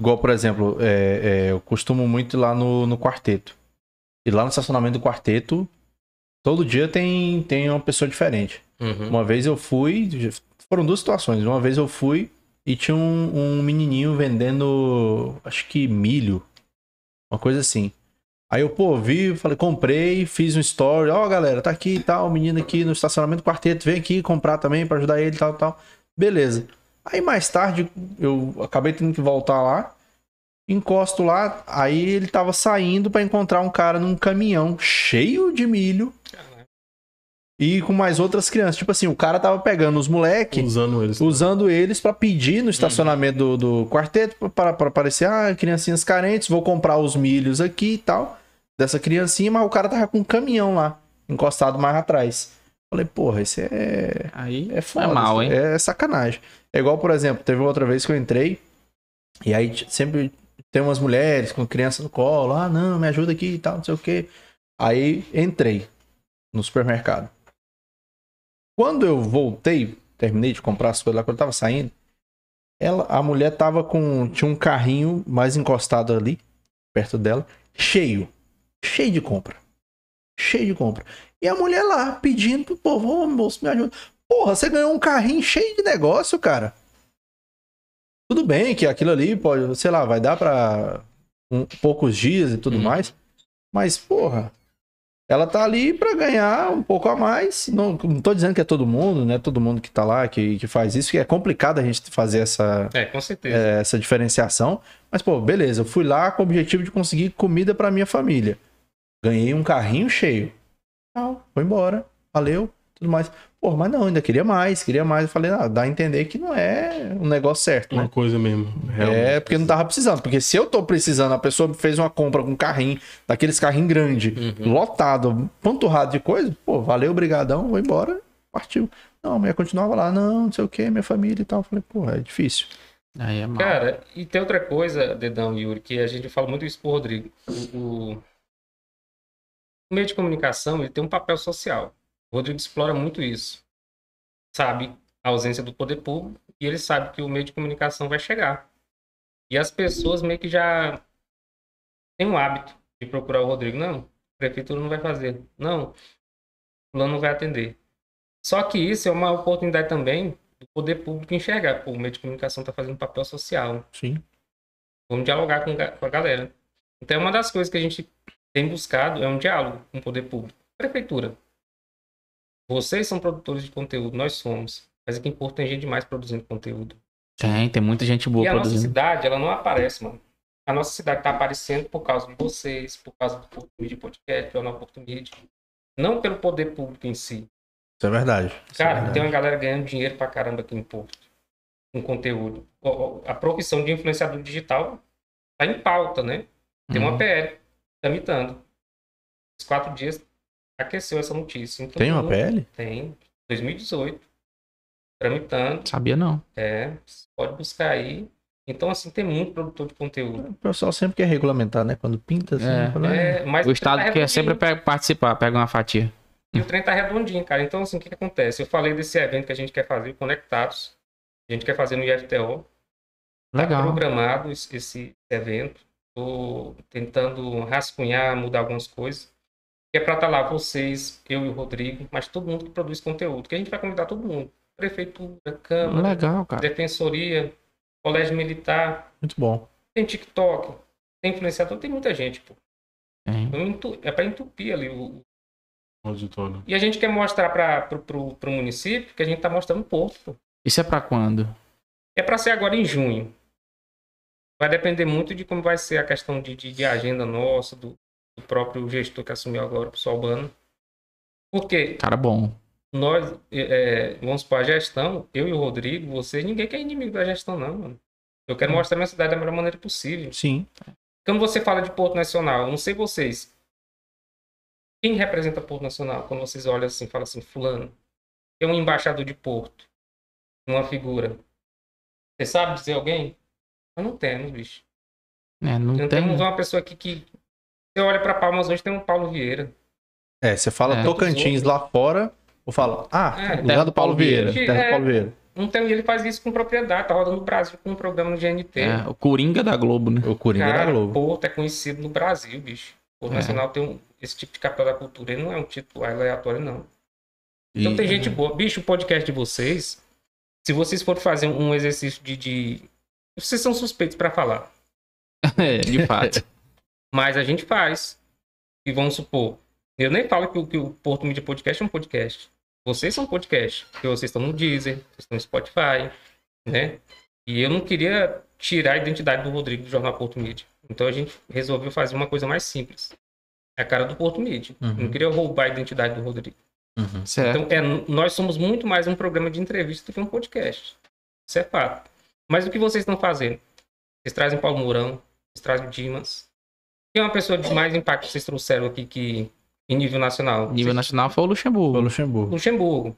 Igual, por exemplo, é, é, eu costumo muito ir lá no, no quarteto. E lá no estacionamento do quarteto, todo dia tem, tem uma pessoa diferente. Uhum. Uma vez eu fui, foram duas situações. Uma vez eu fui e tinha um, um menininho vendendo, acho que milho, uma coisa assim. Aí eu, pô, vi, falei, comprei, fiz um story, ó, galera, tá aqui e tal, o menino aqui no estacionamento do quarteto, vem aqui comprar também pra ajudar ele e tal, tal. Beleza. Aí mais tarde eu acabei tendo que voltar lá, encosto lá, aí ele tava saindo pra encontrar um cara num caminhão cheio de milho. E com mais outras crianças. Tipo assim, o cara tava pegando os moleque, usando eles. usando eles pra pedir no estacionamento do, do quarteto para para aparecer, ah, criancinhas carentes, vou comprar os milhos aqui e tal dessa criancinha, mas o cara tava com um caminhão lá, encostado mais atrás. Falei, porra, isso é Aí é foda, mal, hein? É sacanagem. É igual, por exemplo, teve outra vez que eu entrei e aí sempre tem umas mulheres com criança no colo, ah, não, me ajuda aqui e tal, não sei o quê. Aí entrei no supermercado. Quando eu voltei, terminei de comprar as coisas lá, quando eu tava saindo, ela, a mulher tava com. Tinha um carrinho mais encostado ali, perto dela, cheio. Cheio de compra. Cheio de compra. E a mulher lá pedindo pro povo, ô moço, me ajuda. Porra, você ganhou um carrinho cheio de negócio, cara. Tudo bem que aquilo ali pode, sei lá, vai dar pra um- poucos dias e tudo Uhum. mais. Mas, porra, Ela tá ali pra ganhar um pouco a mais. Não, não tô dizendo que é todo mundo, né? Todo mundo que tá lá, que, que faz isso, que é complicado a gente fazer essa, É, com certeza. é, essa diferenciação. Mas, pô, beleza, eu fui lá com o objetivo de conseguir comida pra minha família. Ganhei um carrinho cheio. Não, foi embora. Valeu, tudo mais. Pô, mas não, ainda queria mais, queria mais. Eu falei, ah, dá a entender que não é um negócio certo, Uma né? coisa mesmo. realmente. É, porque não tava precisando. Porque se eu tô precisando, a pessoa fez uma compra com um carrinho, daqueles carrinhos grandes, lotado, panturrado de coisa, pô, valeu, brigadão, vou embora, partiu. Não, a mulher continuava lá, não, não sei o que, minha família e tal. Eu falei, pô, é difícil. Aí é mal. Cara, e tem outra coisa, Dedão e Yuri, que a gente fala muito isso pro Rodrigo. O, o- o meio de comunicação, ele tem um papel social. O Rodrigo explora muito isso. Sabe a ausência do poder público e ele sabe que o meio de comunicação vai chegar. E as pessoas meio que já têm um hábito de procurar o Rodrigo. Não, a prefeitura não vai fazer. Não, o plano não vai atender. Só que isso é uma oportunidade também do poder público enxergar. Pô, o meio de comunicação está fazendo um papel social. Sim. Vamos dialogar com, com a galera. Então, uma das coisas que a gente tem buscado é um diálogo com o poder público. Prefeitura. Vocês são produtores de conteúdo, nós somos. Mas aqui em Porto tem gente demais produzindo conteúdo. Tem, tem muita gente boa e a nossa produzindo. cidade, ela não aparece, mano. A nossa cidade está aparecendo por causa de vocês, por causa do Porto Media Podcast, Jornal Porto Media. Não pelo poder público em si. Isso é verdade. Isso é Cara, verdade. tem uma galera ganhando dinheiro pra caramba aqui em Porto. Com conteúdo. A profissão de influenciador digital tá em pauta, né? Tem uma Uhum. PL tramitando. Os quatro dias aqueceu essa notícia. Então, Tem uma não- PL? Tem. 2018. Tramitando. Sabia não. É. Pode buscar aí. Então, assim, tem muito produtor de conteúdo. O pessoal sempre quer regulamentar, né? Quando pinta, assim, É. fala, "É, É, mas O Estado tá quer sempre participar, pega uma fatia. E o trem tá redondinho, cara. Então, assim, o que, que acontece? Eu falei desse evento que a gente quer fazer, o Conectados. A gente quer fazer no IFTO. Tá Legal. programado esse, esse evento. Tô tentando rascunhar, mudar algumas coisas. Que é pra estar lá vocês, eu e o Rodrigo, mas todo mundo que produz conteúdo. Que a gente vai convidar todo mundo. Prefeitura, Câmara, Legal, cara. Defensoria, Colégio Militar, muito bom. tem TikTok, tem influenciador, tem muita gente, pô. Tem. Entu- É pra entupir ali o, Auditório. E a gente quer mostrar para pro, pro, pro município que a gente tá mostrando o Porto. pô. Isso é pra quando? É para ser agora em junho. Vai depender muito de como vai ser a questão de, de, de agenda nossa, do, do próprio gestor que assumiu agora, o pessoal Urbano. Porque Cara bom. nós, é, é, vamos supor, a gestão, eu e o Rodrigo, vocês, ninguém quer inimigo da gestão, não, mano. Eu quero mostrar minha cidade da melhor maneira possível. Sim. Quando você fala de Porto Nacional, eu não sei vocês. Quem representa Porto Nacional? Quando vocês olham assim, falam assim, fulano, é um embaixador de Porto, uma figura. Você sabe dizer alguém? Mas não temos, bicho. É, não Não tem. temos uma pessoa aqui que. Você olha para Palmas hoje, tem um Paulo Vieira. É, você fala É. Tocantins lá fora, ou fala, ah, É, lugar do Paulo Vieira, Vieira. terra do É. Paulo Vieira. Não tem, e ele faz isso com propriedade, tá rodando no Brasil com um programa no GNT. É, o Coringa da Globo, né? O Coringa da Cara, Globo. Porto é conhecido no Brasil, bicho. Porto É. Nacional tem um, esse tipo de capital da cultura. Ele não é um título aleatório, não. Então E- tem gente boa. Bicho, o podcast de vocês, se vocês forem fazer um exercício de. de... Vocês são suspeitos pra falar. É, de fato. Mas a gente faz. E vamos supor. Eu nem falo que o, que o Porto Media Podcast é um podcast. Vocês são podcast. Porque vocês estão no Deezer, vocês estão no Spotify, né? E eu não queria tirar a identidade do Rodrigo do Jornal Porto Media. Então a gente resolveu fazer uma coisa mais simples. É a cara do Porto Media. Uhum. Não queria roubar a identidade do Rodrigo. Uhum. Certo. Então, é, nós somos muito mais um programa de entrevista do que um podcast. Isso é fato. Mas o que vocês estão fazendo? Vocês trazem Paulo Mourão, vocês trazem Dimas. Quem é uma pessoa de mais impacto que vocês trouxeram aqui que, em nível nacional? Nível Vocês- nacional foi o Luxemburgo. O Luxemburgo. Luxemburgo.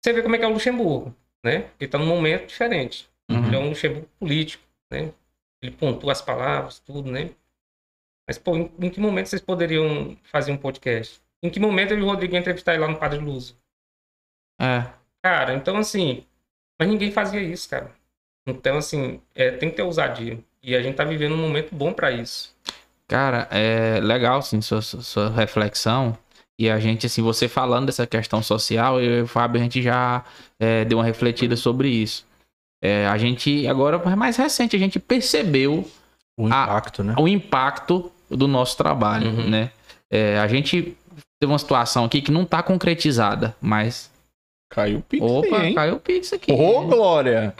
Você vê como é que é o Luxemburgo, né? Ele tá num momento diferente. Uhum. Ele é um Luxemburgo político, né? Ele pontua as palavras, tudo, né? Mas, pô, em, em que momento vocês poderiam fazer um podcast? Em que momento eu e o Rodrigo ia entrevistar ele lá no Padre Luso? É. Cara, então assim, mas ninguém fazia isso, cara. Então, assim, é, tem que ter ousadia. E a gente tá vivendo um momento bom pra isso. Cara, é legal, assim, sua, sua- reflexão. E a gente, assim, você falando dessa questão social, eu e o Fábio, a gente já é, deu uma refletida sobre isso. É, a gente, agora, mais recente, a gente percebeu O impacto, né? o impacto do nosso trabalho, Uhum. né? É, a gente teve uma situação aqui que não tá concretizada, mas. Caiu o Pix Opa, aí, hein? caiu o Pix aqui. Ô, Glória!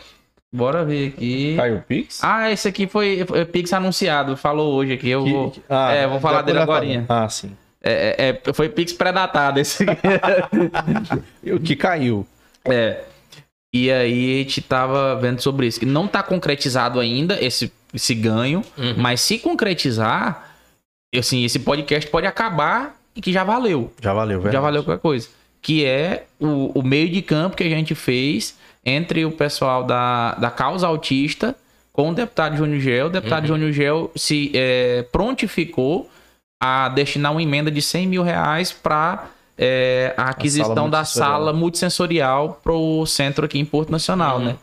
Bora ver aqui. Caiu o Pix? Ah, esse aqui foi, foi Pix anunciado, falou hoje aqui. Eu Que- vou. ah, é, vou falar dele falou. Ah, sim. É, é, é, foi Pix pré-datado esse o que caiu? É. E aí a gente tava vendo sobre isso. Que não tá concretizado ainda esse, esse ganho, Uhum. mas se concretizar, assim, esse podcast pode acabar e que já valeu. Já valeu, velho. Já valeu qualquer coisa. Que é o, o meio de campo que a gente fez entre o pessoal da, da causa autista com o deputado Júnior Gel. O deputado Júnior Gel se é, prontificou a destinar uma emenda de 100 mil reais para a aquisição da sala multissensorial para o centro aqui em Porto Nacional, né?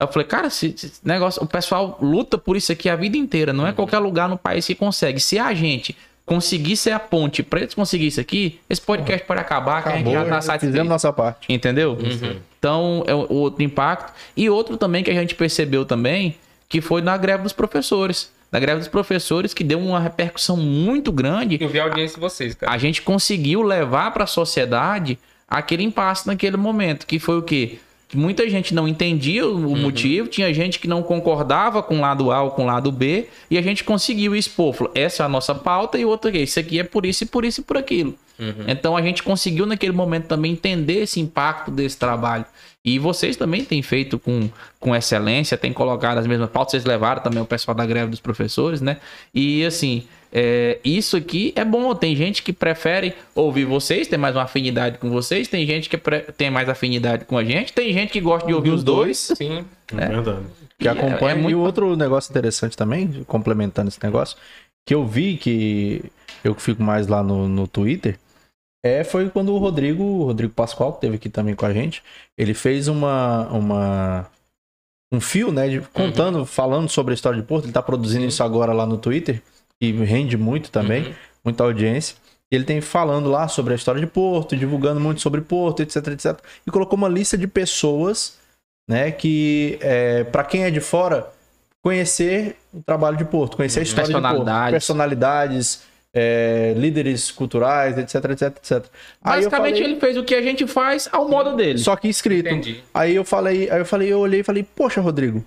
Eu falei, cara, esse, esse negócio, o pessoal luta por isso aqui a vida inteira. Não é qualquer lugar no país que consegue. Se a gente conseguir ser a ponte para eles conseguir isso aqui, esse podcast pode acabar, que a Acabou, gente já tá já satisfeito. fizemos nossa parte. Entendeu? Uhum. Então, é o outro impacto. E outro também que a gente percebeu também, que foi na greve dos professores. Na greve dos professores, que deu uma repercussão muito grande. Eu vi a audiência de vocês, cara. A gente conseguiu levar para a sociedade aquele impasse naquele momento, que foi o quê? Que muita gente não entendia o o motivo, tinha gente que não concordava com o lado A ou com o lado B, e a gente conseguiu expor. Essa é a nossa pauta e outra. Isso aqui é por isso e por isso e por aquilo. Então a gente conseguiu naquele momento também entender esse impacto desse trabalho. E vocês também têm feito com, com excelência, têm colocado as mesmas pautas, vocês levaram também o pessoal da greve dos professores, né? E assim, é, isso aqui é bom. Tem gente que prefere ouvir vocês, tem mais uma afinidade com vocês, tem gente que pre- tem mais afinidade com a gente, tem gente que gosta de ouvir os dois. Sim. É verdade. que é- acompanha. é muito E outro negócio interessante também, complementando esse negócio, que eu vi que eu que fico mais lá no, no Twitter, é, foi quando o Rodrigo, o Rodrigo Pascoal, que esteve aqui também com a gente, ele fez uma. uma um fio, né, de- contando, falando sobre a história de Porto. Ele tá produzindo isso agora lá no Twitter, e rende muito também, Uhum. muita audiência. E ele tem falando lá sobre a história de Porto, divulgando muito sobre Porto, etc, etc. E colocou uma lista de pessoas, né, que é, para quem é de fora, conhecer o trabalho de Porto, conhecer a história de Porto, Personalidades. É, líderes culturais, etc, etc, etc. Aí Basicamente, falei- ele fez o que a gente faz ao modo dele. só que escrito. Entendi. Aí eu falei, aí eu falei, eu olhei e falei, poxa, Rodrigo,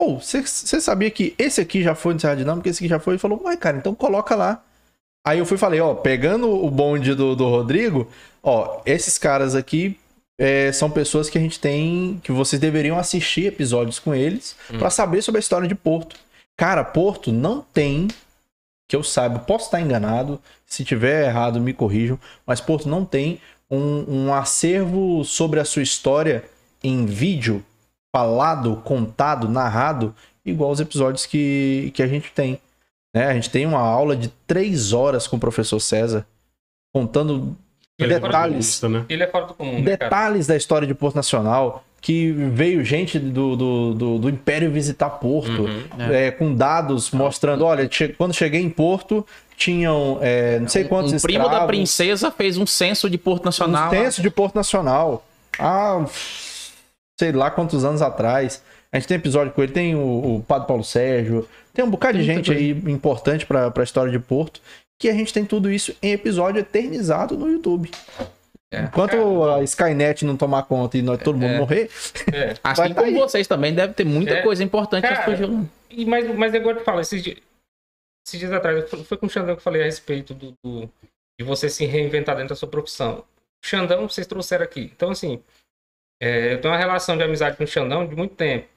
você sabia que esse aqui já foi no Serra Dinâmica, esse aqui já foi? Ele falou, uai, cara, então coloca lá. Aí eu fui e falei, ó, pegando o bonde do, do Rodrigo, ó, esses caras aqui é, são pessoas que a gente tem, que vocês deveriam assistir episódios com eles pra saber sobre a história de Porto. Cara, Porto não tem, que eu saiba, posso estar enganado, se tiver errado me corrijam, mas Porto não tem um, um acervo sobre a sua história em vídeo, falado, contado, narrado, igual os episódios que, que a gente tem. Né? A gente tem uma aula de três horas com o professor César, contando Ele é detalhes, né? Ele é fora do comum, né, cara? detalhes da história de Porto Nacional, que veio gente do, do, do, do Império visitar Porto, Uhum. é, com dados mostrando, olha, che- quando cheguei em Porto, tinham é, não sei quantos um primo da escravos, princesa fez um censo de Porto Nacional. um censo de Porto Nacional. Ah, sei lá quantos anos atrás. A gente tem episódio com ele, tem o, o Padre Paulo Sérgio, tem um bocado de Tem gente muita aí importante pra, pra história de Porto, que a gente tem tudo isso em episódio eternizado no YouTube. É. Enquanto a Skynet não tomar conta e nós, todo mundo É. morrer, É. Assim Vai como aí. vocês também devem ter muita É. coisa importante Cara, que surgiu. E mas, mas é igual eu te falo, esses, di- esses dias atrás, foi- com o Xandão que eu falei a respeito do, do- de você se reinventar dentro da sua profissão. O Xandão, vocês trouxeram aqui. Então, assim, é, eu tenho uma relação de amizade com o Xandão de muito tempo.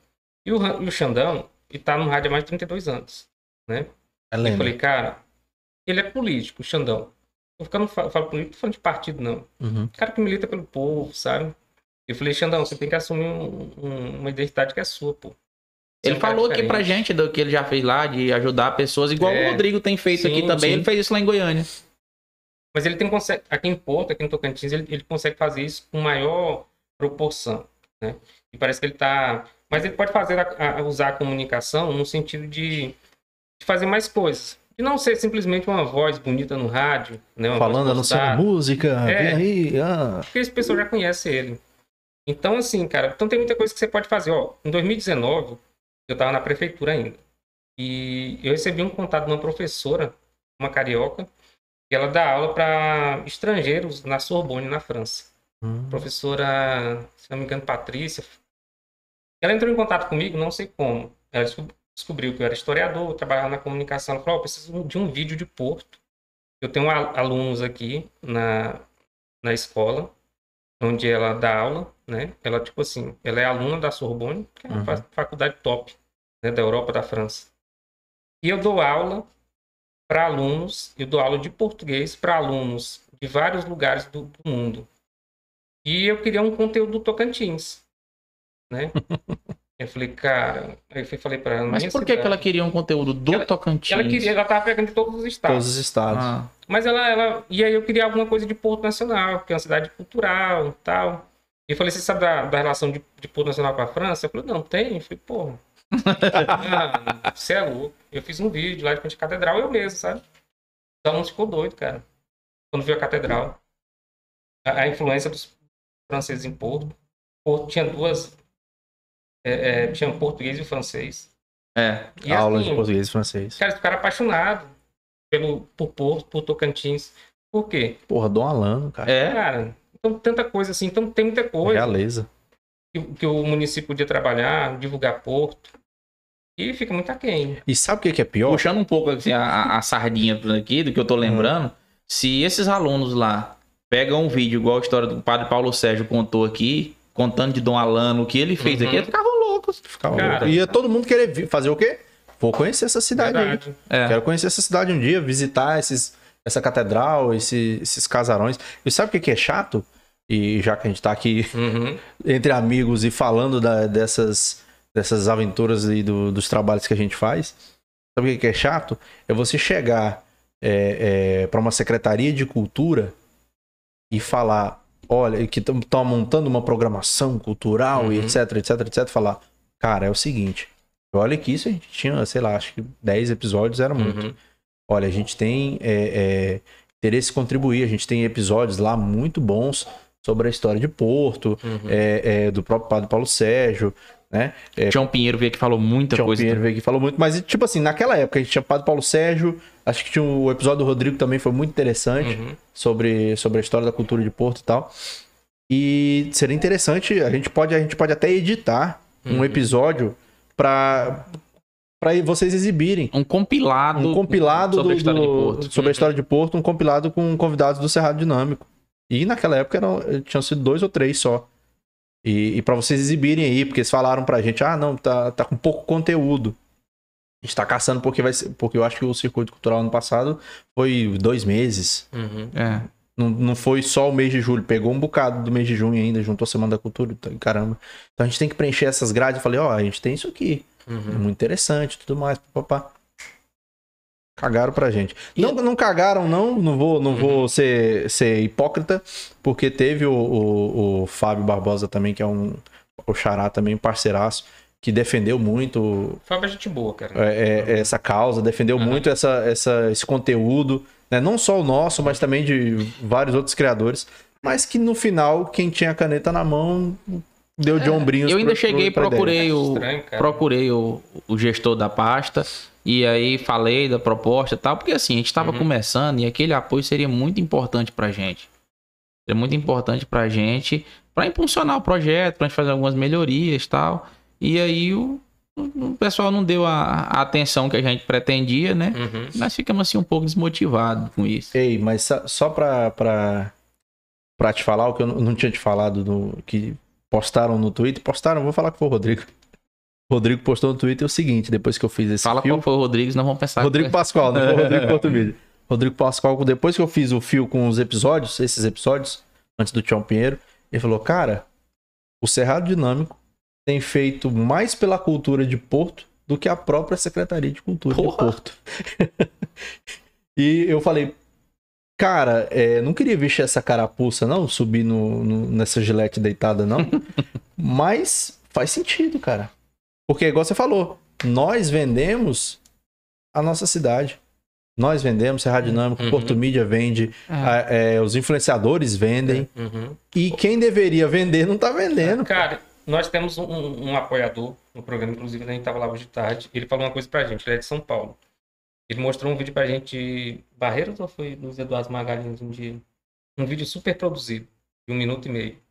E o, e o Xandão, ele tá no rádio há mais de 32 anos. Né? é Eu falei, cara, ele é político, o Xandão. Eu ficando falo, falo político, não tô falando de partido, não. Uhum. cara que milita pelo povo, sabe? Eu falei, Xandão, você tem que assumir um- um- uma identidade que é sua, pô. Ele falou aqui pra gente do que ele já fez lá, de ajudar pessoas, igual É. o Rodrigo tem feito Sim, aqui também. sim. Ele fez isso lá em Goiânia. Mas ele tem consegue, aqui em Porto, aqui em Tocantins, ele, ele consegue fazer isso com maior proporção, né? E parece que ele tá... Mas ele pode fazer a- a- usar a comunicação no sentido de, de fazer mais coisas. De não ser simplesmente uma voz bonita no rádio, né? Uma Falando, anunciando música, É. vem aí. Ah. porque esse pessoal já conhece ele. Então, assim, cara, então tem muita coisa que você pode fazer. Ó, em 2019, eu tava na prefeitura ainda. E eu recebi um contato de uma professora, uma carioca, E ela dá aula para estrangeiros na Sorbonne, na França. Hum. Professora, se não me engano, Patrícia. Ela entrou em contato comigo, não sei como. Ela descobriu que eu era historiador, trabalhava na comunicação. Ela falou: "Ó, preciso de um vídeo de Porto. Eu tenho al- alunos aqui na, na escola, onde ela dá aula, né? Ela, tipo assim, ela é aluna da Sorbonne, que é uma Uhum. fa- faculdade top, né, da Europa, da França. E eu dou aula para alunos, eu dou aula de português para alunos de vários lugares do, do mundo. E eu queria um conteúdo do Tocantins, né? eu falei, cara, aí eu fui- falei para ela, Mas por que, que ela queria um conteúdo do Ela- Tocantins? Ela queria, ela tava pegando de todos os estados. Todos os estados. Ah, Mas ela, ela. E aí eu queria alguma coisa de Porto Nacional, porque é uma cidade cultural e tal. E eu falei, você sabe da, da relação de, de Porto Nacional com a França? Eu falei, não, tem. Eu falei, porra. ah, você é louco. Eu fiz um vídeo lá de frente à catedral, eu mesmo, sabe? Então não ficou doido, cara. Quando viu a catedral. A, a influência dos franceses em Porto. Porto tinha duas. É, é, tinha português e o francês. é. E Aula assim, de português e francês. Cara, esse cara apaixonado pelo, por Porto, por Tocantins. Por quê? Porra, Dom Alano, cara. É. Cara, então tanta coisa assim, então tem muita coisa Realeza. que, que o município podia trabalhar, divulgar Porto. E fica muito aquém. E sabe o que que é pior? Puxando um pouco assim, a, a- sardinha por aqui, do que eu tô lembrando, se esses alunos lá pegam um vídeo, igual a história do padre Paulo Sérgio contou aqui, contando de Dom Alano, o que ele fez Uhum. aqui, eles ficavam loucos. Ficava Cara. louco. Ia todo mundo querer fazer o quê? Vou conhecer essa cidade aí. Verdade. É. Quero conhecer essa cidade um dia, visitar esses, essa catedral, esse- esses casarões. E sabe o que que é chato? E já que a gente tá aqui Uhum. entre amigos e falando da- dessas, dessas aventuras e do- dos trabalhos que a gente faz, sabe o que que é chato? É você chegar é, para uma secretaria de cultura e falar, olha, que estão montando uma programação cultural e Uhum. etc, etc, etc, falar, cara, é o seguinte, olha que isso a gente tinha, sei lá, acho que 10 episódios era muito. Uhum. Olha, a gente tem é, é, interesse em contribuir, a gente tem episódios lá muito bons sobre a história de Porto, Uhum. é, é, do próprio Padre Paulo Sérgio, né? João Pinheiro veio aqui e falou muita Tião coisa. Pinheiro veio aqui e falou muito, mas tipo assim, naquela época a gente tinha Padre Paulo Sérgio, acho que tinha o episódio do Rodrigo também foi muito interessante Uhum. sobre, sobre a história da cultura de Porto e tal. E seria interessante, a gente pode, a gente pode até editar um Uhum. episódio para para vocês exibirem Um compilado. um compilado sobre a do- história de do- Porto. sobre a história de Porto, um compilado com convidados do Cerrado Dinâmico. E naquela época eram, tinham sido dois ou três só. E, e para vocês exibirem aí, porque eles falaram pra gente, ah, não, tá, tá com pouco conteúdo. A gente tá caçando porque vai ser, porque eu acho que o circuito cultural ano passado foi dois meses. Uhum. É. Não, não foi só o mês de julho, pegou um bocado do mês de junho ainda, juntou a Semana da Cultura, tá- caramba. Então a gente tem que preencher essas grades. Eu falei, ó, a gente tem isso aqui. É Uhum. muito interessante, tudo mais, papá. Cagaram pra gente. Não, não cagaram, não. Não vou, não vou ser, ser hipócrita, porque teve o, o, o Fábio Barbosa também, que é um. O Xará também, um parceiraço, que defendeu muito Fábio é gente boa, cara. é, é, essa causa, defendeu Uhum. muito essa, essa, esse conteúdo, né? não só o nosso, mas também de vários outros criadores. Mas que no final, quem tinha a caneta na mão deu de ombrinhos. É, Eu ainda pro- cheguei e pro- procurei o, Estranho, procurei o, o gestor da pasta e aí falei da proposta e tal, porque assim, a gente estava Uhum. começando e aquele apoio seria muito importante pra gente. Seria muito importante pra gente, pra impulsionar o projeto, pra gente fazer algumas melhorias e tal. E aí o, o pessoal não deu a, a atenção que a gente pretendia, né? Uhum. Nós ficamos assim um pouco desmotivados com isso. Ei, mas só- só pra, pra, pra te falar o que eu não tinha te falado do que postaram no Twitter, postaram, vou falar que foi o Rodrigo. O Rodrigo postou no Twitter o seguinte, depois que eu fiz esse Fala fio. qual foi o Rodrigues, nós vamos pensar. Rodrigo Pascoal, não foi o Rodrigo Português. Rodrigo Pascoal, depois que eu fiz o fio com os episódios, esses episódios, antes do Tião Pinheiro, ele falou, cara, o Cerrado Dinâmico tem feito mais pela cultura de Porto do que a própria Secretaria de Cultura de Porra! Porto. e eu falei, cara, é, não queria vestir essa carapuça, não, subir no, no- nessa gilete deitada, não. Mas faz sentido, cara. Porque, igual você falou, nós vendemos a nossa cidade. Nós vendemos, Serra Dinâmico, Uhum. Porto Mídia vende, É. a- é, os influenciadores vendem. Uhum. E quem deveria vender não tá vendendo. Cara, nós temos um, um apoiador no programa, inclusive a gente estava lá hoje de tarde. Ele falou uma coisa pra gente, ele é de São Paulo. Ele mostrou um vídeo pra gente de Barreiras ou foi Luiz Eduardo Magalhães um dia? Um vídeo super produzido, de um minuto e meio.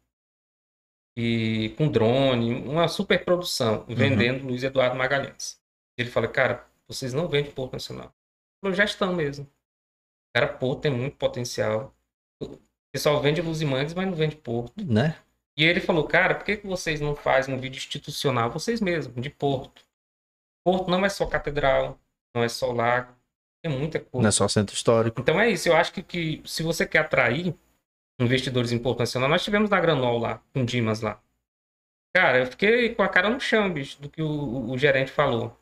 E com drone, uma super produção, vendendo Luiz Eduardo Magalhães. Ele fala, cara, vocês não vendem Porto Nacional. Eu já estão mesmo. Cara, Porto tem muito potencial. O pessoal vende Luzimangues, mas não vende Porto. Né? E ele falou, cara, por que, que vocês não fazem um vídeo institucional, vocês mesmos, de Porto? Porto não é só catedral, não é só lago, tem muita coisa. Não é só centro histórico. Então é isso, eu acho que, que se você quer atrair investidores em Porto Nacional, nós tivemos na Granol lá, com Dimas lá. Cara, eu fiquei com a cara no chão, bicho, do que o, o gerente falou.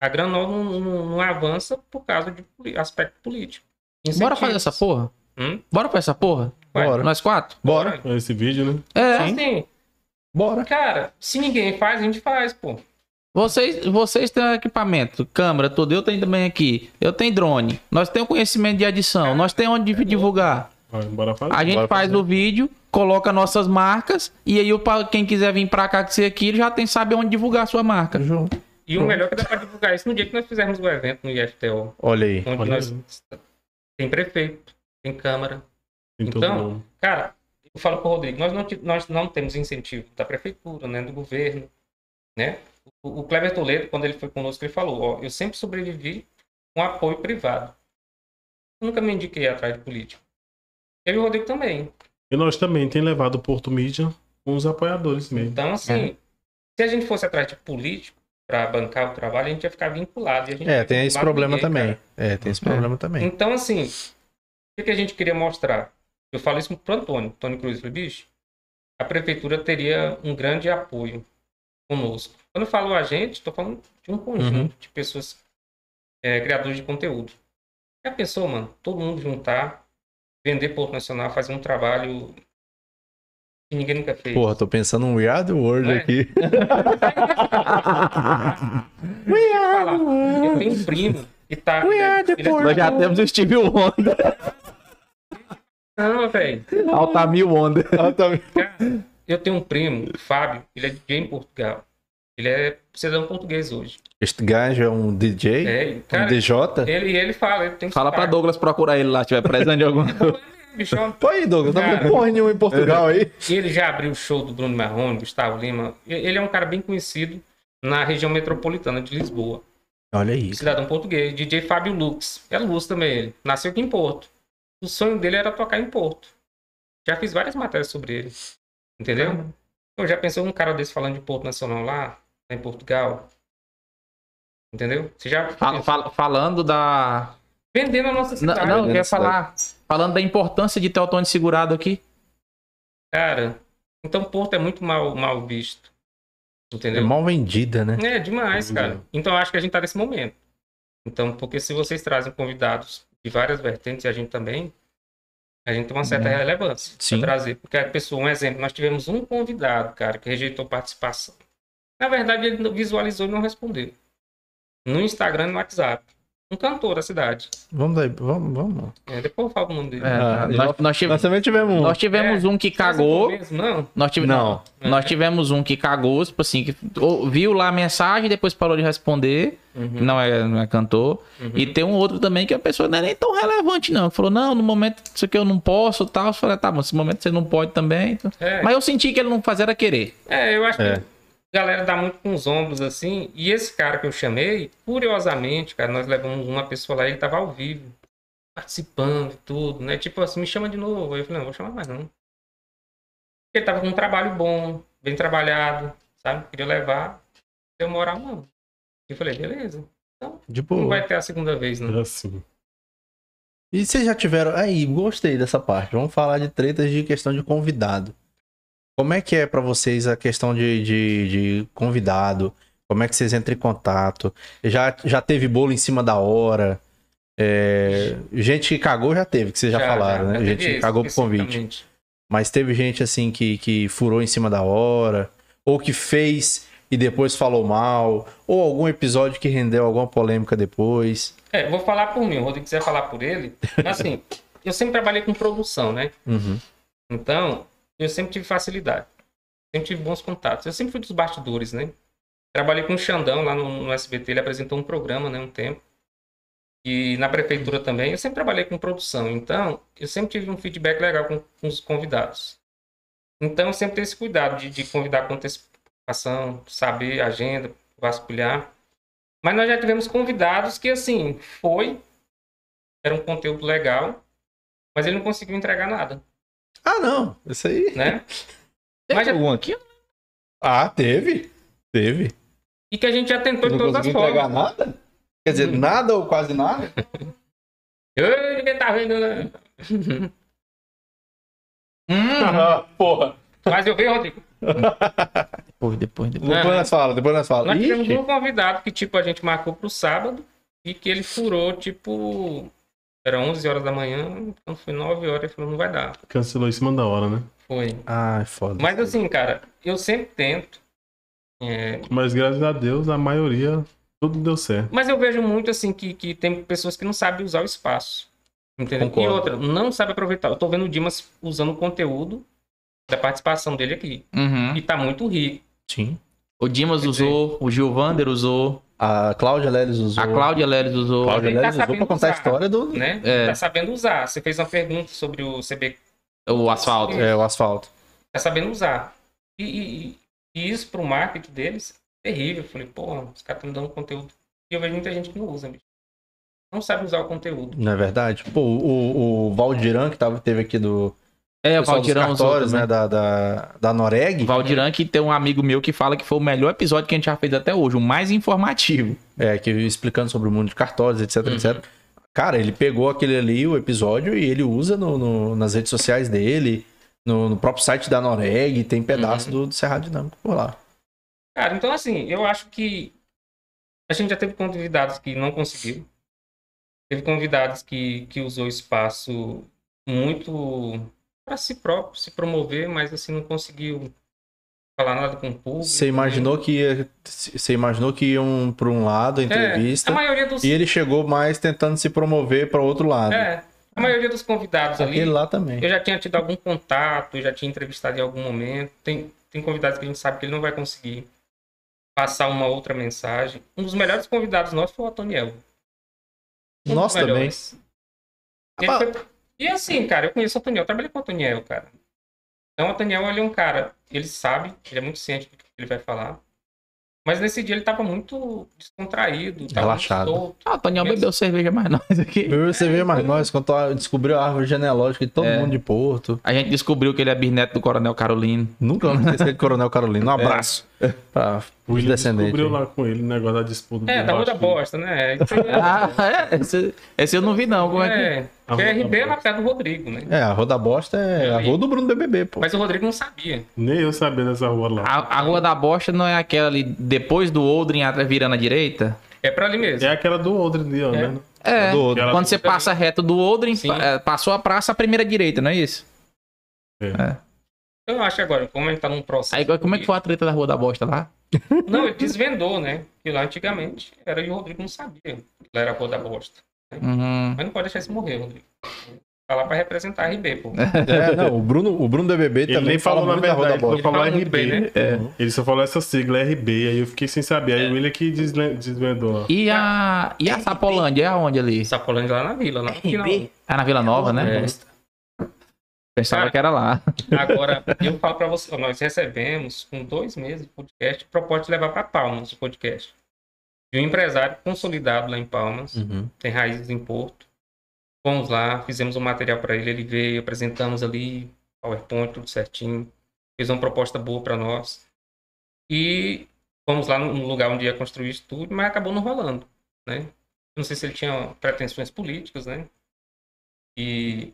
A Granol não, não- não avança por causa de aspecto político. Bora fazer Incentivos. essa porra? Hum? Bora fazer essa porra? Bora. Nós quatro? Bora. Esse vídeo, né? É. Assim, Bora. cara, se ninguém faz, a gente faz, pô. Vocês, vocês têm equipamento, câmera, tudo. Eu tenho também aqui. Eu tenho drone. Nós temos conhecimento de edição. Nós temos onde divulgar. Bora fazer. A gente Bora faz fazer. o vídeo, coloca nossas marcas e aí o pa- quem quiser vir pra cá que ser aqui ele já tem saber onde divulgar a sua marca. Junto. E o melhor é que dá pra divulgar isso no dia que nós fizermos o evento no IFTO, Olha aí. onde Olha nós aí. tem prefeito, tem câmara. Tem Então, cara, eu falo pro Rodrigo, nós não, nós não temos incentivo da prefeitura, né, do governo, né? O, o Kleber Toledo, quando ele foi conosco, ele falou, ó, eu sempre sobrevivi com apoio privado. Eu nunca me indiquei atrás de político. Eu e o Rodrigo também. E nós também tem levado o Porto Mídia com os apoiadores mesmo. Então, assim, se a gente fosse atrás de político para bancar o trabalho, a gente ia ficar vinculado. E a gente É, tem esse problema ninguém, também. cara. É, tem esse problema também. Então, assim, o que a gente queria mostrar? Eu falo isso pro Antônio, Antônio Cruz. Falei, bicho, a prefeitura teria um grande apoio conosco. Quando eu falo a gente, estou falando de um conjunto de pessoas, é, criadores de conteúdo. Já pensou, mano? Todo mundo juntar, vender Porto Nacional, fazer um trabalho que ninguém nunca fez. Porra, tô pensando um We Are the World é? aqui. We Eu tenho um primo que tá. We are the é- Porto. já temos o Steve Wonder. Não, velho. Ah, tá- Cara, eu tenho um primo, o Fábio, ele é DJ em Portugal. Ele é cidadão português hoje. Este gajo é um DJ? É, e, Um cara, DJ? ele, ele fala, ele tem Fala pra sotaque. Douglas procurar ele lá, se tiver presente de alguma coisa. Bicho, ó, Pô aí, Douglas, não Cara. tem porra nenhuma em Portugal aí. E ele já abriu o show do Bruno Marrone, Gustavo Lima. Ele é um cara bem conhecido na região metropolitana de Lisboa. Olha aí. Cidadão português. DJ Fábio Lux. É Lux também ele. Nasceu aqui em Porto. O sonho dele era tocar em Porto. Já fiz várias matérias sobre ele. Entendeu? Eu já pensou um cara desse falando de Porto Nacional lá, lá em Portugal? Entendeu? Você já Fala- fala- falando da. vendendo a nossa Não, cidade. não, eu vendendo ia falar. Falando da importância de ter o Tony segurado aqui. Cara, então Porto é muito mal, mal visto. É Entendeu? mal vendida, né? É demais, cara. Então eu acho que a gente tá nesse momento. Então, porque se vocês trazem convidados de várias vertentes e a gente também, a gente tem uma certa relevância Uhum. Sim. pra trazer. Porque a pessoa, um exemplo, nós tivemos um convidado, cara, que rejeitou participação. Na verdade, ele visualizou e não respondeu. No Instagram e no WhatsApp. Um cantor da cidade. Vamos daí, vamos, vamos. É, depois eu falo o nome dele. É, Ah, nós, nós- tive- Nós também tivemos um. nós tivemos um que cagou. eu mesmo, Não. Nós tive... Não. não. Nós tivemos um que cagou, tipo assim, que viu lá a mensagem e depois parou de responder. Uhum, Não é, não é cantor. uhum. E tem um outro também que a pessoa não é nem tão relevante, não. Falou, não, no momento isso aqui eu não posso tal. Eu falei, tá bom, nesse momento você não pode também. então- É. Mas eu senti que ele não fazia era querer. É, eu acho É. que a galera dá muito com os ombros assim. E esse cara que eu chamei, curiosamente, cara, nós levamos uma pessoa lá ele tava ao vivo, participando e tudo, né? Tipo assim, me chama de novo. Eu falei, não, vou chamar mais não. Ele tava com um trabalho bom, bem trabalhado, sabe? Queria levar, deu moral não. Eu falei, beleza. De Não boa. vai ter a segunda vez, não. É assim. E vocês já tiveram. Aí, gostei dessa parte. Vamos falar de tretas de questão de convidado. Como é que é pra vocês a questão de, de, de convidado? Como é que vocês entram em contato? Já, já teve bolo em cima da hora? É, gente que cagou já teve, que vocês já, falaram, né? já gente que cagou pro convite. Mas teve gente assim que, que furou em cima da hora, ou que fez e depois falou mal, ou algum episódio que rendeu alguma polêmica depois. É, vou falar por mim, o Rodrigo quiser falar por ele. Assim, eu sempre trabalhei com produção, né? Uhum. Então, eu sempre tive facilidade. Sempre tive bons contatos. Eu sempre fui dos bastidores, né? Trabalhei com o Xandão lá no, no SBT, ele apresentou um programa, né, um tempo. E na prefeitura também, eu sempre trabalhei com produção, então eu sempre tive um feedback legal com, com os convidados. Então eu sempre tenho esse cuidado de, de convidar com antecipação, saber agenda, vasculhar. Mas nós já tivemos convidados que, assim, foi, era um conteúdo legal, mas ele não conseguiu entregar nada, Ah, não. Isso aí. né? Tem Mas algum aqui? Ah, teve. Teve. E que a gente já tentou de Não todas as conseguiu entregar formas. nada? Quer dizer, Hum. nada ou quase nada? Ei, ninguém tá vendo, né? Ah, porra. Mas eu vi, Rodrigo. Depois, depois, depois. Depois nós fala, depois nós fala. Nós tivemos Ixi. um convidado que, tipo, a gente marcou pro sábado e que ele furou, tipo, era 11 horas da manhã, quando foi 9 horas, ele falou, não vai dar. Cancelou em cima da hora, né? Foi. Ai, foda. Mas assim, cara, eu sempre tento. é, Mas graças a Deus, a maioria, tudo deu certo. mas eu vejo muito, assim, que, que tem pessoas que não sabem usar o espaço. Entendeu? Concordo. E outra, não sabe aproveitar. Eu tô vendo o Dimas usando o conteúdo da participação dele aqui. Uhum. E tá muito rico. Sim. O Dimas Quer dizer- usou, o Gilvander usou, A Cláudia Leles usou. a Cláudia Leles usou. Cláudia Ele tá Leles usou pra contar a usar. história do. Né? É. Tá sabendo usar. Você fez uma pergunta sobre o CB O asfalto. É, o asfalto. tá sabendo usar. E, e- e isso pro marketing deles é terrível. Eu falei, pô, os caras estão dando conteúdo. E eu vejo muita gente que não usa, bicho. Não sabe usar o conteúdo. Não é verdade? Pô, o, o Valdiran, que tava, teve aqui do. É, o dos Valdirão usou cartórios, né? Da, da, da Noreg. O Valdirão que tem um amigo meu que fala que foi o melhor episódio que a gente já fez até hoje, o mais informativo. É, que explicando sobre o mundo de cartórios, etc, Uhum. etc. Cara, ele pegou aquele ali, o episódio, e ele usa no, no- nas redes sociais dele, no, no próprio site da Noreg, tem pedaço do, do Cerrado Dinâmico por lá. Cara, então assim, eu acho que a gente já teve convidados que não conseguiu. Teve convidados que, que usou espaço muito para si próprio, se promover, mas assim, não conseguiu falar nada com o público. Você imaginou que ia, você imaginou que iam para um lado a É, entrevista a maioria dos e ele chegou mais tentando se promover para outro lado. É, a maioria dos convidados ali, Aquele lá também. eu já tinha tido algum contato, já tinha entrevistado em algum momento. Tem, tem convidados que a gente sabe que ele não vai conseguir passar uma outra mensagem. Um dos melhores convidados nossos foi o Otoniel. Um Nós também. Ele foi- E assim, cara, eu conheço o Otoniel, eu trabalhei com o Otoniel, cara. Então o Otoniel, ele é um cara, ele sabe, ele é muito ciente do que ele vai falar. Mas nesse dia ele tava muito descontraído, tava Relaxado. muito solto. Ah, o Toniel bebeu cerveja mais nós aqui. Bebeu vê, mas nós, quando descobriu a árvore genealógica de todo É. mundo de Porto. A gente descobriu que ele é bisneto do Coronel Carolino. Nunca vamos esquecer de Coronel Carolino. Um abraço para O os William descendentes. descobriu lá com ele o negócio da disputa É, do da Rua da. Bosta, né? É- Ah, é? Esse, esse eu não vi não. Como é que... É, porque A a Rua RB é na casa do Rodrigo, né? É, a Rua da Bosta é a Ali. rua do Bruno BBB, pô. Mas o Rodrigo não sabia. Nem eu sabia dessa rua lá. A, a Rua da Bosta não é aquela ali depois do Oldrin virando à direita? É pra ali mesmo. É aquela do outro dia, É. né? É. Do outro. Aquela- Quando você passa reto do Oldrin, Sim. pa- é, passou a praça, a primeira direita, não é isso? Eu acho que agora, como ele tá num processo. Aí como é que foi a treta da Rua da Bosta lá? Não, ele desvendou, né? Que lá antigamente era e o Rodrigo não sabia. que Lá era a Rua da Bosta. Uhum. Mas não pode deixar isso morrer, Rodrigo. Tá lá pra representar a RB, pô. É, não, o Bruno, o Bruno BBB Ele também nem fala falou na da da verdade, ele Bosta. falou Ele muito RB. bem, né? É. Ele só falou essa sigla RB, aí eu fiquei sem saber. Aí o William que desvendou. E a, e a Sapolândia, é aonde ali? Sapolândia lá na vila, lá no final. É na Vila Nova, né? É. Pensava Cara, que era lá. Agora, eu falo pra você, nós recebemos, com dois meses de podcast, proposta de levar pra Palmas o podcast. De um empresário consolidado lá em Palmas, Uhum. tem raízes em Porto. Fomos lá, fizemos um material para ele, ele veio, apresentamos ali, PowerPoint, tudo certinho. Fez uma proposta boa para nós. E fomos lá no lugar onde ia construir o estúdio, mas acabou não rolando, né? Não sei se ele tinha pretensões políticas, né? E,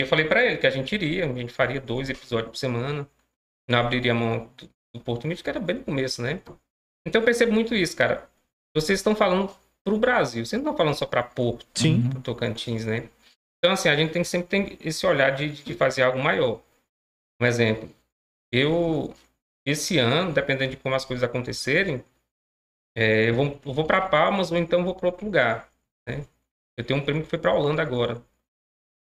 e eu falei para ele que a gente iria, a gente faria dois episódios por semana. Não abriria a mão do, do Porto Mídia, que era bem no começo, né? Então eu percebo muito isso, cara. Vocês estão falando pro Brasil, vocês não estão falando só para Porto Sim. pro Tocantins, né? Então, assim, a gente tem que sempre tem esse olhar de, de fazer algo maior. Um exemplo, eu, esse ano, dependendo de como as coisas acontecerem, é, eu vou, eu vou para Palmas ou então vou para outro lugar, né? Eu tenho um primo que foi para Holanda agora.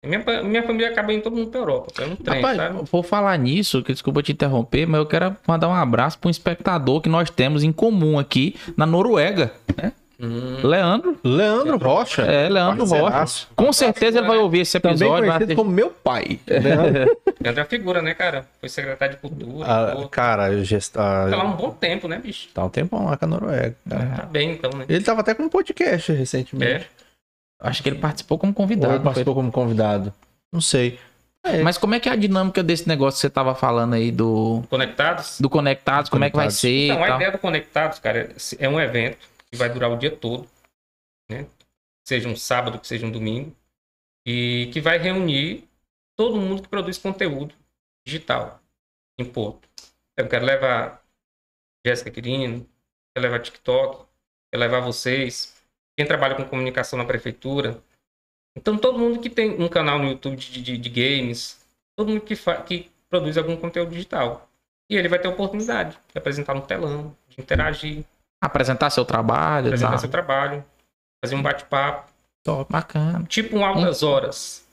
Minha, minha família acaba indo todo mundo para Europa, é um trem, Rapaz, sabe? vou falar nisso, que desculpa te interromper, mas eu quero mandar um abraço para um espectador que nós temos em comum aqui na Noruega. né? Hum, Leandro. Leandro Rocha. É, Leandro Rocha. Com certeza ele vai ouvir esse Também episódio. vai conhecido assistir. como meu pai. Leandro, Leandro é figura, né, cara? Foi secretário de cultura. ah, pô, cara, gest... ah, tá lá um bom tempo, né, bicho? tá um tempão lá com a Noruega. cara. Tá bem, então, né? Ele tava até com um podcast recentemente. É. Acho que ele participou como Ou convidado. ele não foi? participou como convidado. Não sei. Mas como é que é a dinâmica desse negócio que você tava falando aí do, Conectados? do Conectados? Como é que vai Conectados. ser? Então, e a ideia do Conectados, cara, é um evento que vai durar o dia todo, né? Seja um sábado, que seja um domingo, e que vai reunir todo mundo que produz conteúdo digital em Porto. Eu quero levar Jéssica Quirino, quero levar TikTok, quero levar vocês, quem trabalha com comunicação na prefeitura. Então, todo mundo que tem um canal no YouTube de, de- de games, todo mundo que, que produz algum conteúdo digital. E ele vai ter a oportunidade de apresentar no telão, de interagir, Apresentar seu trabalho apresentar tal. seu trabalho, fazer um bate-papo, Top, bacana. tipo um altas horas.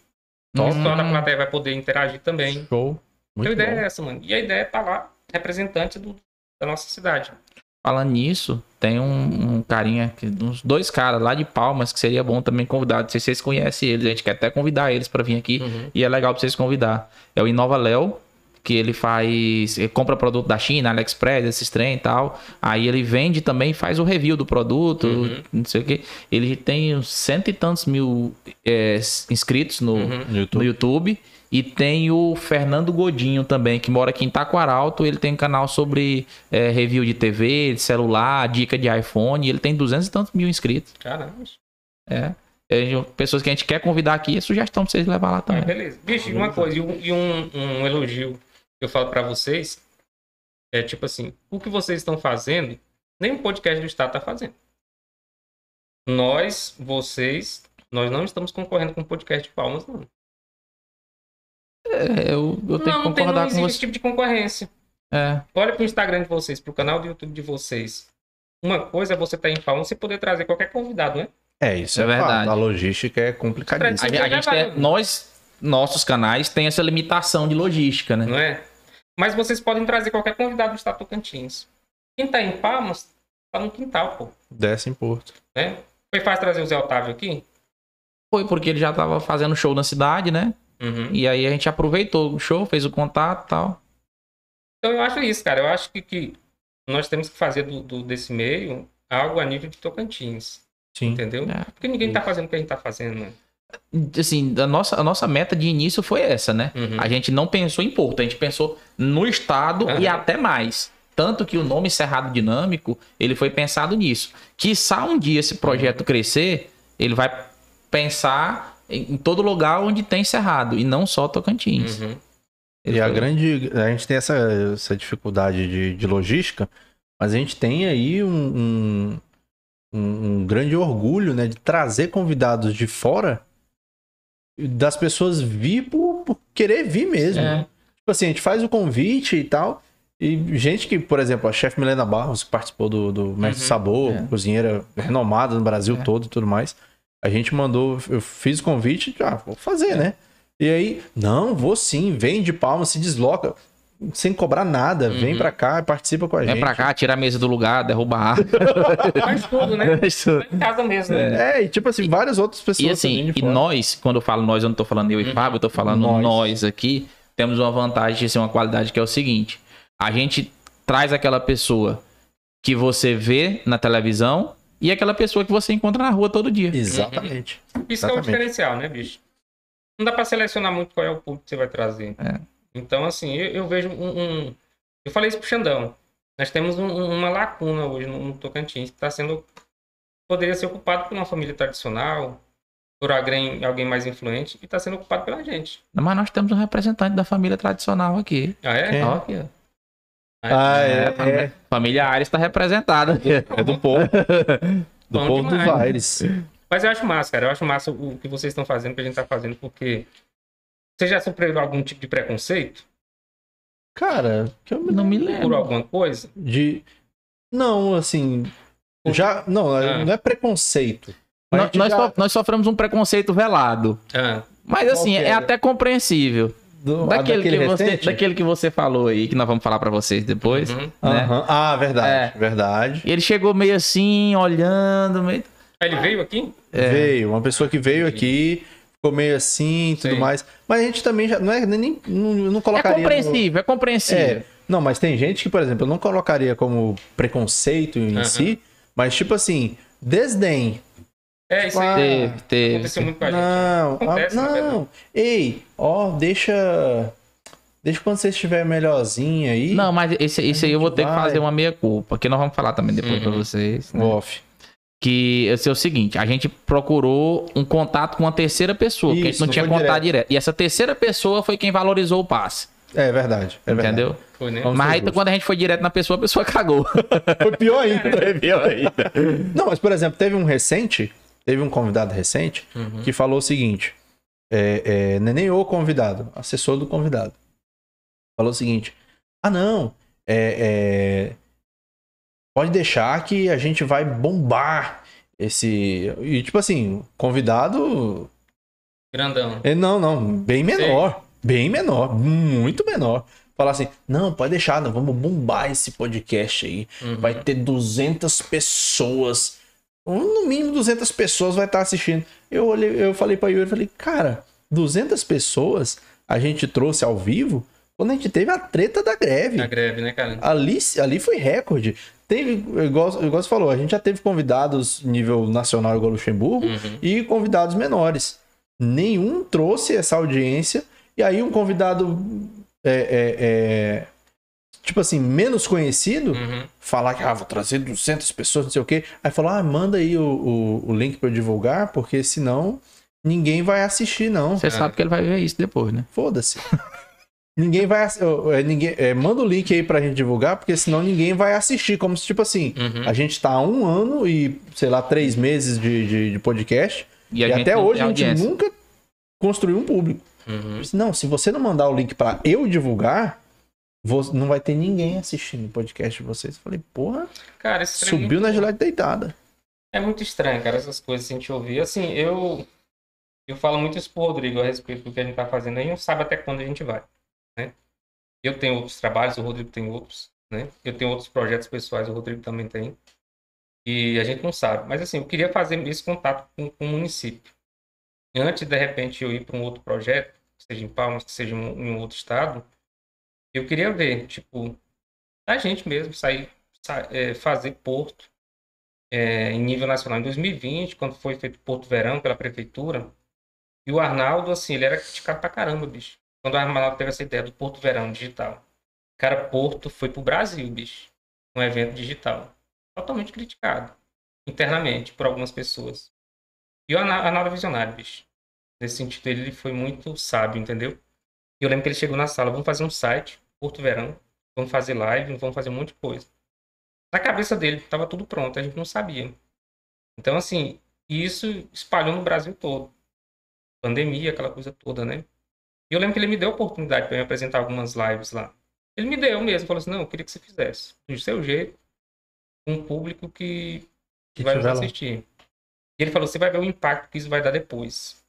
Então, Hum. toda a plateia vai poder interagir também. Show. Então, Muito a ideia bom. é essa, mano. E a ideia é estar lá, representante do- da nossa cidade. Falando nisso, tem um, um carinha, que- uns dois caras lá de Palmas que seria bom também convidar. Não sei se vocês conhecem eles, a gente quer até convidar eles pra vir aqui. Uhum. E é legal pra vocês convidar. É o Inova Léo, que ele faz. Ele compra produto da China, AliExpress, esses trem e tal. Aí ele vende também, faz o review do produto, Uhum. não sei o quê. Ele tem uns cento e tantos mil é, inscritos no, Uhum. No no YouTube. E tem o Fernando Godinho também, que mora aqui em Taquaralto. Ele tem um canal sobre é, review de TV, de celular, dica de iPhone. Ele tem duzentos e tantos mil inscritos. Caramba. É. É, pessoas que a gente quer convidar aqui, é sugestão pra vocês levar lá também. beleza. Bicho, uma coisa, e um, e um- um elogio que eu falo pra vocês é tipo assim, o que vocês estão fazendo, nem o podcast do Estado tá fazendo. Nós, vocês, nós não estamos concorrendo com o podcast de Palmas, não. É, eu, eu tenho não, que tem, não concordar existe com esse você. tipo de concorrência. É. Olha pro Instagram de vocês, pro canal do YouTube de vocês. Uma coisa é você estar em Palmas e poder trazer qualquer convidado, né? É, isso É é, verdade. A logística é A, complicadíssima. gente- a gente tem, nós, nossos canais, tem essa limitação de logística, né? Não é? Mas vocês podem trazer qualquer convidado do Estado Tocantins. Quem tá em Palmas, tá no quintal, pô. Desce em Porto. né? Foi fácil trazer o Zé Otávio aqui? Foi porque ele já tava fazendo show na cidade, né? Uhum. E aí a gente aproveitou o show, fez o contato e tal. Então eu acho isso, cara. Eu acho que, que nós temos que fazer do, do- desse meio algo a nível de Tocantins. Sim. Entendeu? É. Porque ninguém tá fazendo o que a gente tá fazendo, né? Assim, a nossa, a nossa meta de início foi essa, né? Uhum. A gente não pensou em Porto, a gente pensou no estado Aham. e até mais. Tanto que o nome Cerrado Dinâmico, ele foi pensado nisso. Quiçá um dia esse projeto crescer, ele vai pensar em, em todo lugar onde tem Cerrado, e não só Tocantins. Uhum. E a grande. A gente tem essa, essa dificuldade de, de logística, mas a gente tem aí um, um, um- um grande orgulho, né? De trazer convidados de fora das pessoas vir por, por querer vir mesmo. É. Tipo assim, a gente faz o convite e tal. E gente que, por exemplo, a chefe Milena Barros, que participou do, do Mestre Uhum, Sabor, é. cozinheira renomada no Brasil É. todo e tudo mais. A gente mandou, eu fiz o convite, ah, vou fazer, É. né? E aí, não, vou sim, vem de palma, se desloca, sem cobrar nada, vem Uhum. pra cá, participa com a gente. Vem pra cá, tira a mesa do lugar, derruba a árvore. Faz tudo, né? Isso. Tá em casa mesmo, né? É, e tipo assim, várias outras pessoas E assim, e nós, quando eu falo nós, eu não tô falando eu e Uhum. Fábio, eu tô falando nós. Nós. aqui, temos uma vantagem, assim, uma qualidade que é o seguinte: a gente traz aquela pessoa que você vê na televisão e aquela pessoa que você encontra na rua todo dia. Exatamente. Isso que é o Exatamente. diferencial, né, bicho? Não dá pra selecionar muito qual é o público que você vai trazer. É. Então, assim, eu, eu vejo um, um- Eu falei isso pro Xandão. Nós temos um- um- uma lacuna hoje no, no Tocantins que está sendo. Poderia ser ocupado por uma família tradicional, por alguém, alguém mais influente, e está sendo ocupado pela gente. Mas nós temos um representante da família tradicional aqui. Ah, é? Quem? Ó, aqui, ó. Ah, É, é, família- é, Família Ares está representada aqui. é do povo. Do Bom povo demais. dos Aires. Mas eu acho massa, cara. Eu acho massa o que vocês estão fazendo, o que a gente está fazendo, porque. Você já sofreu algum tipo de preconceito Cara, que eu me Não me por lembro. alguma coisa? de não assim já não Ah. não é preconceito Nós, já- nós sofremos um preconceito velado. Ah, Mas assim, é era? até compreensível. Do, Daquele, daquele que você, daquele que você falou aí, que nós vamos falar pra vocês depois. Uhum. né? Aham. Ah, verdade, É. verdade. E ele chegou meio assim, olhando, meio... Aí ele veio aqui? É. Veio, uma pessoa que veio aqui, ficou meio assim e tudo Sei. mais. Mas a gente também já. Não é nem. Não, não É colocaria. no- compreensível, é compreensível. É, não, mas tem gente que, por exemplo, eu não colocaria como preconceito em Aham. si, mas tipo assim, desdém. É, isso Ah, aí Teve, teve. aconteceu muito com a gente. Não, Acontece, né, não. Ei, ó, deixa. Deixa quando você estiver melhorzinho aí. Não, mas esse, esse aí eu vou ter que vai. fazer uma meia-culpa, que nós vamos falar também depois pra Uhum. vocês. né? Off. Que esse é o seguinte, a gente procurou um contato com uma terceira pessoa, que a gente Isso, não não tinha foi contato direto. E essa terceira pessoa foi quem valorizou o passe, É verdade. É verdade. entendeu? Foi, né? Mas aí quando a gente foi direto na pessoa, a pessoa cagou. Foi pior ainda. pior ainda. Não, mas por exemplo, teve um recente, teve um convidado recente Uhum. que falou o seguinte: é, é, não é nem o convidado, assessor do convidado. Falou o seguinte: ah, não, é, é, pode deixar que a gente vai bombar esse. E tipo assim, convidado. Grandão. é, Não, não, bem menor. Bem menor, muito menor. Falar assim: não, pode deixar, não, vamos bombar esse podcast aí. Uhum. Vai ter 200 pessoas. No mínimo 200 pessoas vai estar assistindo. Eu olhei, eu falei para Yuri, falei, cara, 200 pessoas a gente trouxe ao vivo quando a gente teve a treta da greve. Na greve, né, cara? Ali, ali foi recorde. Teve, igual, igual você falou, a gente já teve convidados nível nacional igual Luxemburgo Uhum. e convidados menores. Nenhum trouxe essa audiência. E aí um convidado é, é, é, tipo assim, menos conhecido, Uhum. falar que ah, vou trazer 200 pessoas, não sei o quê. Aí falou, ah, manda aí o, o, o link para eu divulgar, porque senão ninguém vai assistir, não. Você sabe que ele vai ver isso depois, né? Foda-se. ninguém vai é, ninguém, é, Manda o link aí pra gente divulgar, porque senão ninguém vai assistir. Como se, tipo assim, Uhum. a gente tá há um ano e, sei lá, três meses de, de, de podcast. E, E, até hoje a gente audiência. nunca construiu um público. Uhum. Não, se você não mandar o link pra eu divulgar, vo- não vai ter ninguém assistindo o podcast de vocês. Eu falei, porra, Cara, é subiu muito- na gelada deitada. É muito estranho, cara, essas coisas que a gente ouvir. Assim, eu eu falo muito isso pro Rodrigo a respeito do que a gente tá fazendo. A gente não sabe até quando a gente vai, né? Eu tenho outros trabalhos, o Rodrigo tem outros, né? Eu tenho outros projetos pessoais, o Rodrigo também tem. E a gente não sabe. Mas assim, eu queria fazer esse contato com, com o município. Antes, de repente, eu ir para um outro projeto, seja em Palmas, seja em em um outro estado, eu queria ver, tipo, a gente mesmo sair, sa- é, fazer porto é, em nível nacional. Em 2020, quando foi feito Porto Verão pela prefeitura, e o Arnaldo, assim, ele era criticado pra caramba, bicho. Quando o Arnaldo teve essa ideia do Porto Verão digital. Cara, Porto foi pro Brasil, bicho. Um evento digital. Totalmente criticado. Internamente, por algumas pessoas. E o Arna- Arnaldo é visionário, bicho. Nesse sentido, ele foi muito sábio, entendeu? E eu lembro que ele chegou na sala, vamos fazer um site, Porto Verão, vamos fazer live, vamos fazer um monte de coisa. Na cabeça dele, estava tudo pronto, a gente não sabia. Então, assim, isso espalhou no Brasil todo. Pandemia, aquela coisa toda, né? E eu lembro que ele me deu a oportunidade para me apresentar algumas lives lá. Ele me deu mesmo, falou assim: não, eu queria que você fizesse, do seu jeito, com um público que, que vai nos assistir. E ele falou: você vai ver o impacto que isso vai dar depois.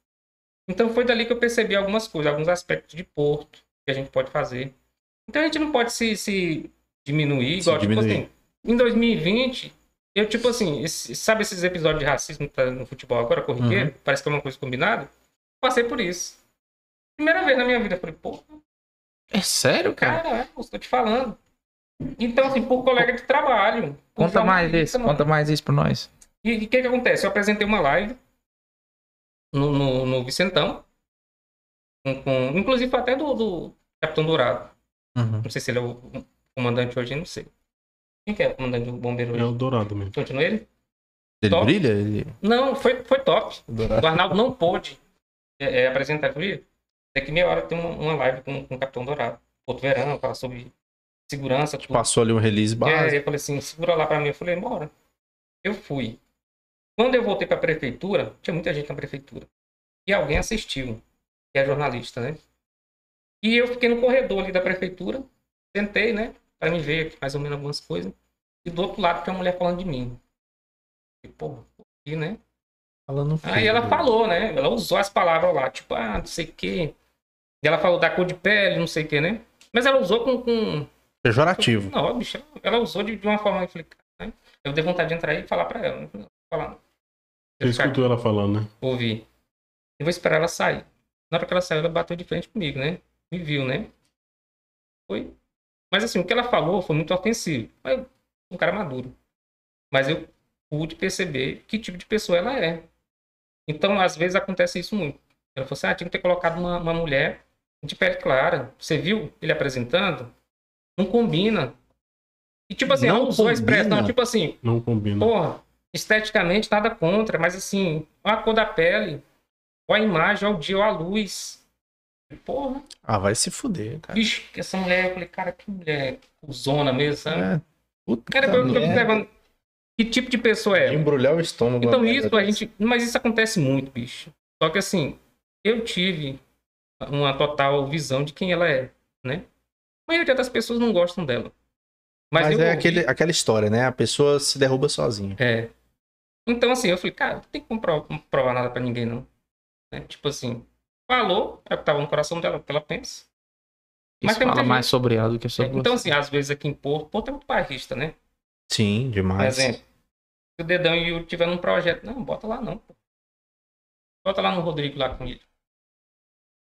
Então foi dali que eu percebi algumas coisas, alguns aspectos de porto que a gente pode fazer. Então a gente não pode se, se diminuir, Se igual, tipo diminuir. assim, em 2020, eu, tipo assim, esse- sabe esses episódios de racismo que tá no futebol agora, corriqueiro? Uhum. Parece que é uma coisa combinada. Passei por isso. Primeira vez na minha vida, eu falei, pô, É sério, cara? cara, é, estou te falando. Então, assim, por colega de trabalho. Conta mais isso, conta mais isso pra nós. E o que que acontece? Eu apresentei uma live no, no, no Vicentão, com, com- inclusive até do, do Capitão Dourado. Uhum. Não sei se ele é o comandante hoje, não sei. Quem que é o comandante do bombeiro É hoje? o Dourado mesmo. Continua ele? Ele Top. brilha? Ele... Não, foi, foi top. Dourado. O Arnaldo não pôde é, é, apresentar, viu? Daqui meia hora tem uma, uma live com, com o Capitão Dourado. Porto Verão, fala sobre segurança, tudo. Passou ali um release aí básico. eu falei assim, segura lá pra mim. Eu falei, bora. Eu fui. Quando eu voltei pra prefeitura, tinha muita gente na prefeitura. E alguém assistiu, que é jornalista, né? E eu fiquei no corredor ali da prefeitura, sentei, né? Pra me ver aqui mais ou menos algumas coisas. E do outro lado tinha uma mulher falando de mim. E, pô, aqui, né? Falando Aí ela falou, né? Ela usou as palavras lá, tipo, ah, não sei o quê. E ela falou da cor de pele, não sei o que, né? Mas ela usou com. com... Pejorativo. Não, bicho, ela usou de, de uma forma. Eu falei, né? Eu dei vontade de entrar aí e falar pra ela. Não, falar, Você escutou ela falando, né? Ouvi. Eu vou esperar ela sair. Na hora que ela saiu, ela bateu de frente comigo, né? Me viu, né? Foi. Mas assim, o que ela falou foi muito ofensivo. Mas um cara maduro. Mas eu pude perceber que tipo de pessoa ela é. Então, às vezes acontece isso muito. Ela falou assim: ah, tinha que ter colocado uma, uma mulher de pele clara. Você viu ele apresentando? Não combina. E tipo assim, Não ela usou a combina? expressão, tipo assim, Não combina. porra, esteticamente nada contra, mas assim, a cor da pele, olha a imagem, olha o dia, olha a luz. Porra, Ah, vai se fuder, cara. bicho, que essa mulher, eu falei, cara, que mulher cuzona mesmo, sabe? É. Puta Cara, eu observando que tipo de pessoa é. Embrulhar o estômago. Então isso a gente. Mas isso acontece muito, bicho. Só que assim, eu tive uma total visão de quem ela é, né? A maioria das pessoas não gostam dela. Mas, Mas, é ouvi- aquele, aquela história, né? A pessoa se derruba sozinha. É. Então, assim, eu falei, cara, não tem como provar, provar nada pra ninguém, não. Né? Tipo assim, falou, é o que tava no coração dela, o que ela pensa. Mas Isso tem fala mais sobre ela do que sobre Então, você. assim, às vezes aqui em Porto, Porto é muito bairrista, né? Sim, Por demais. exemplo, se o Dedão e o tiver num projeto, não, bota lá não. pô. Bota lá no Rodrigo lá com ele.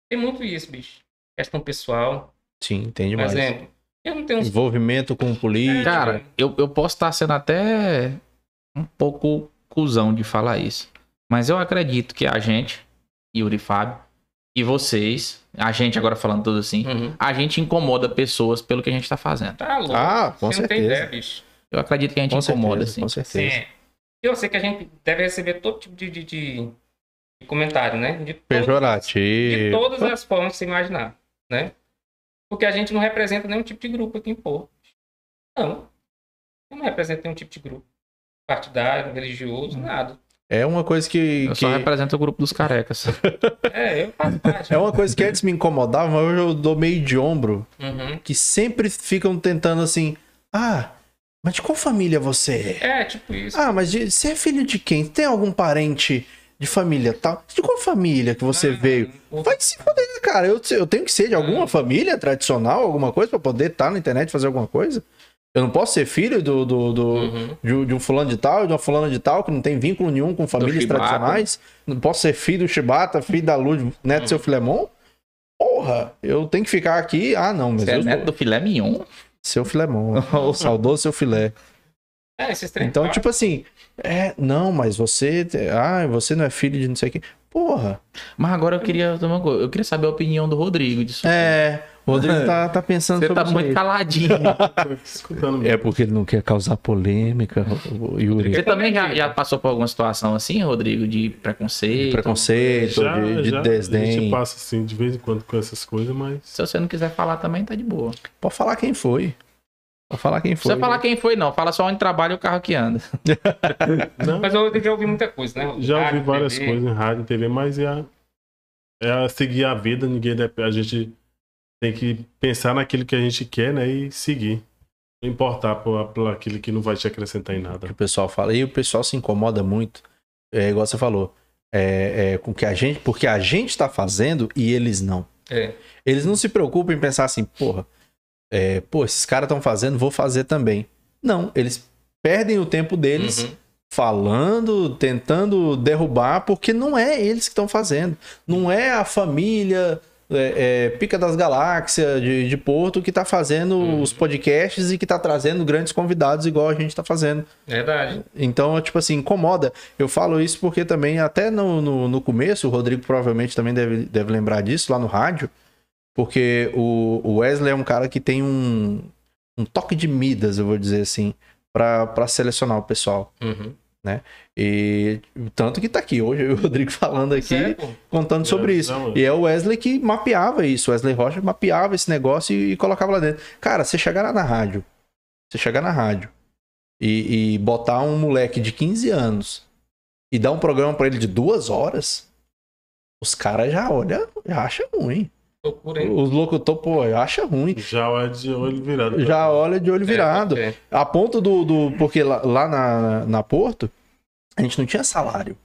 Tem muito isso, bicho. Questão pessoal. Sim, tem Por demais. exemplo, eu não tenho. Envolvimento com política. Cara, eu, eu posso estar sendo até um pouco cuzão de falar isso. Mas eu acredito que a gente, Yuri e Fábio, e vocês, a gente agora falando tudo assim, Uhum. a gente incomoda pessoas pelo que a gente tá fazendo. Tá louco. Ah, com Você não tem certeza. ideia, bicho. Eu acredito que a gente com incomoda, certeza, assim. com certeza. Sim. Eu sei que a gente deve receber todo tipo de, de, de- de comentário, né? De De Pejorativo. todas as formas que você imaginar, né? Porque a gente não representa nenhum tipo de grupo aqui em Porto. Não. Eu não represento nenhum tipo de grupo. Partidário, religioso, nada. É uma coisa que. Eu que- só represento o grupo dos carecas. É, eu faço parte. É uma coisa que antes me incomodava, mas hoje eu dou meio de ombro. Uhum. Que sempre ficam tentando assim. Ah, mas de qual família você é? É, tipo isso. Ah, mas de- você é filho de quem? Tem algum parente de família tal? De qual família que você Ah, veio? o- Vai se foder, cara. Eu, eu tenho que ser de alguma Ah. família tradicional, alguma coisa, pra poder estar na internet e fazer alguma coisa? Eu não posso ser filho do, do, do- Uhum. de, um- de um fulano de tal, de uma fulana de tal, que não tem vínculo nenhum com famílias tradicionais. Não posso ser filho do Chibata, filho da Luz, neto do seu Filemon. Porra, eu tenho que ficar aqui. Ah, não, mas Você é neto do filé mignon? seu Filemon. o saudoso seu filé. É, esses três. Então, tipo assim, é, não, mas você, ah, você não é filho de não sei quem. Porra. Mas agora eu queria uma coisa, eu queria saber a opinião do Rodrigo disso. É, o Rodrigo tá, tá pensando Você sobre tá isso muito aí. caladinho. Escutando É porque ele não quer causar polêmica, Yuri. Você também já, já passou por alguma situação assim, Rodrigo, de preconceito? Preconceito, Já, de, de já, A gente desdém. passa assim de vez em quando com essas coisas, mas. Se você não quiser falar também, tá de boa. Pode falar quem foi. Pode falar quem Não foi. precisa falar quem foi, não. Fala só onde trabalha e o carro que anda. Não, Mas eu já ouvi muita coisa, né? já ouvi Rádio, várias TV. coisas em rádio e TV, mas é, a- é a seguir a vida, ninguém dep- a gente tem que pensar naquilo que a gente quer, né? E seguir. Não importar por, por aquilo que não vai te acrescentar em que nada. o pessoal fala. E o pessoal se incomoda muito. É igual você falou. É, é, com que a gente. Porque a gente tá fazendo e eles não. É. Eles não se preocupam em pensar assim, porra, é, pô, esses caras estão fazendo, vou fazer também. Não, eles perdem o tempo deles Uhum. falando, tentando derrubar, porque não é eles que estão fazendo. Não é a família é, é, Pica das Galáxias de, de Porto que tá fazendo Uhum. os podcasts e que tá trazendo grandes convidados igual a gente tá fazendo. Verdade. Então, tipo assim, incomoda. Eu falo isso porque também, até no, no, no começo, o Rodrigo provavelmente também deve, deve lembrar disso lá no rádio, porque o, o Wesley é um cara que tem um, um toque de Midas, eu vou dizer assim, pra selecionar o pessoal. Uhum. E tanto que tá aqui hoje, eu e o Rodrigo falando aqui, contando sobre É, isso. E é o Wesley que mapeava isso. O Wesley Rocha mapeava esse negócio e, e colocava lá dentro. Cara, você chegar lá na rádio, você chegar na rádio e, e botar um moleque de 15 anos e dar um programa pra ele de duas horas, os caras já olham, já acham ruim. Os locutores, pô, acha ruim. Já é de olho virado. Já olha de olho virado. É, é. A ponto do. do porque lá, lá na, na Porto, a gente não tinha salário.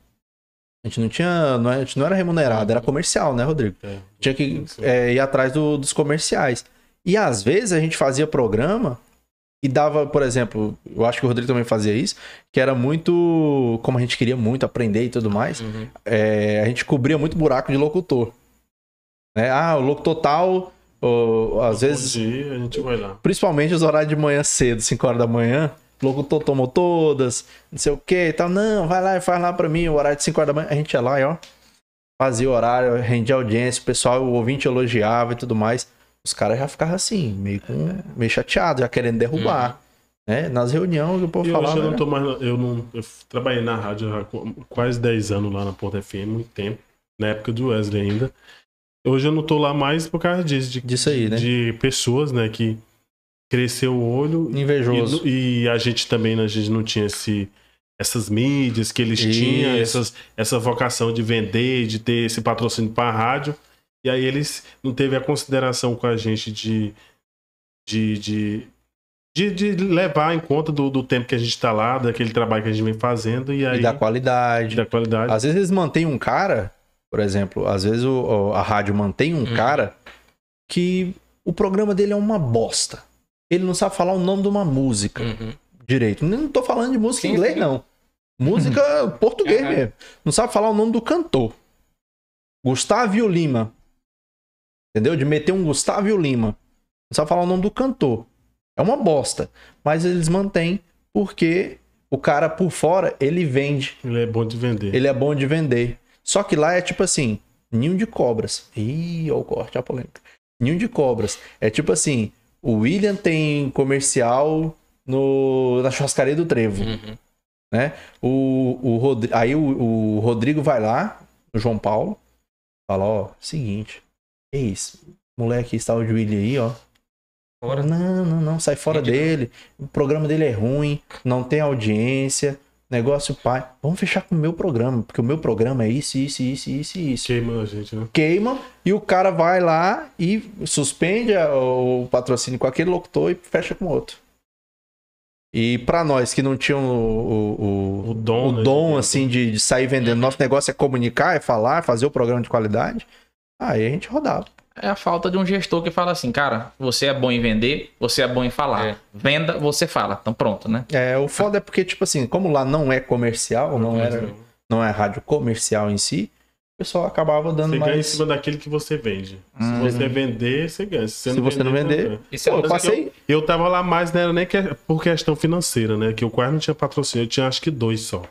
A gente não tinha. Não, a gente não era remunerado, era comercial, né, Rodrigo? É. Tinha que é, ir atrás do- dos comerciais. E às vezes a gente fazia programa e dava, por exemplo, eu acho que o Rodrigo também fazia isso, que era muito. Como a gente queria muito aprender e tudo mais, Uhum. é, a gente cobria muito buraco de locutor. Né? Ah, o locutor tal, ou, às vezes, Bom dia, a gente vai lá. principalmente os horários de manhã cedo, 5 horas da manhã, o locutor tomou todas, não sei o que e tal. Não, vai lá e faz lá pra mim, o horário de 5 horas da manhã. A gente ia lá e ó, fazia o horário, rendia audiência, o pessoal, o ouvinte elogiava e tudo mais. Os caras já ficavam assim, meio, com, meio chateados, já querendo derrubar. Né? Nas reuniões o povo E falava. hoje eu não né? tô mais. Eu não. Eu trabalhei na rádio há qu- quase 10 anos lá na Ponta FM, muito tempo. Na época do Wesley ainda. Hoje eu não tô lá mais por causa disso. De, Disso aí, né? De pessoas, né, que cresceu o olho. Invejoso. E, e a gente também, né, a gente não tinha esse, essas mídias que eles tinham, Isso. essas, essa vocação de vender, de ter esse patrocínio para a rádio. E aí eles não teve a consideração com a gente de, de, de, de, de levar em conta do, do tempo que a gente está lá, daquele trabalho que a gente vem fazendo, e aí E da qualidade. da qualidade. Às vezes eles mantêm um cara, por exemplo, às vezes o- a rádio mantém um Hum. cara que o programa dele é uma bosta. Ele não sabe falar o nome de uma música Uhum. direito. Não tô falando de música em Sim, inglês, sim. não. Música português Aham. mesmo. Não sabe falar o nome do cantor. Gustavo Lima. Entendeu? De meter um Gustavo Lima. Não sabe falar o nome do cantor. É uma bosta. Mas eles mantêm porque o cara por fora, ele vende. Ele é bom de vender. Ele é bom de vender. Só que lá é tipo assim, ninho de cobras. Ih, ó o corte, a polêmica. Ninho de cobras. É tipo assim, o William tem comercial no, na churrascaria do Trevo, Uhum. né? O, o Rodri- aí o, o Rodrigo vai lá, o João Paulo, fala, ó, seguinte, é isso, moleque está o de William aí, ó. Fora. Não, não, não, sai fora Entendi. dele. O programa dele é ruim, não tem audiência, negócio pai. Vamos fechar com o meu programa, porque o meu programa é isso, isso, isso, isso isso. Queima a gente, né? Queima e o cara vai lá e suspende o patrocínio com aquele locutor e fecha com outro. E pra nós que não tinham o, o, O dom, o né, dom de- assim de, de sair vendendo, nosso negócio é comunicar, é falar, fazer o programa de qualidade, aí a gente rodava. É a falta de um gestor que fala assim, cara, você é bom em vender, você é bom em falar. É. Venda, você fala. Então pronto, né? É, o foda é porque, tipo assim, como lá não é comercial, não, Mas, era, né, não é rádio comercial em si, o pessoal acabava dando Você ganha em mais. cima daquilo que você vende. Se Hum. você vender, você ganha. Se você, Se você não vender, ganha. Isso é Pô, eu que passei. Eu tava lá mais, não era nem que- por questão financeira, né? Que eu quase não tinha patrocínio. Eu tinha acho que dois só.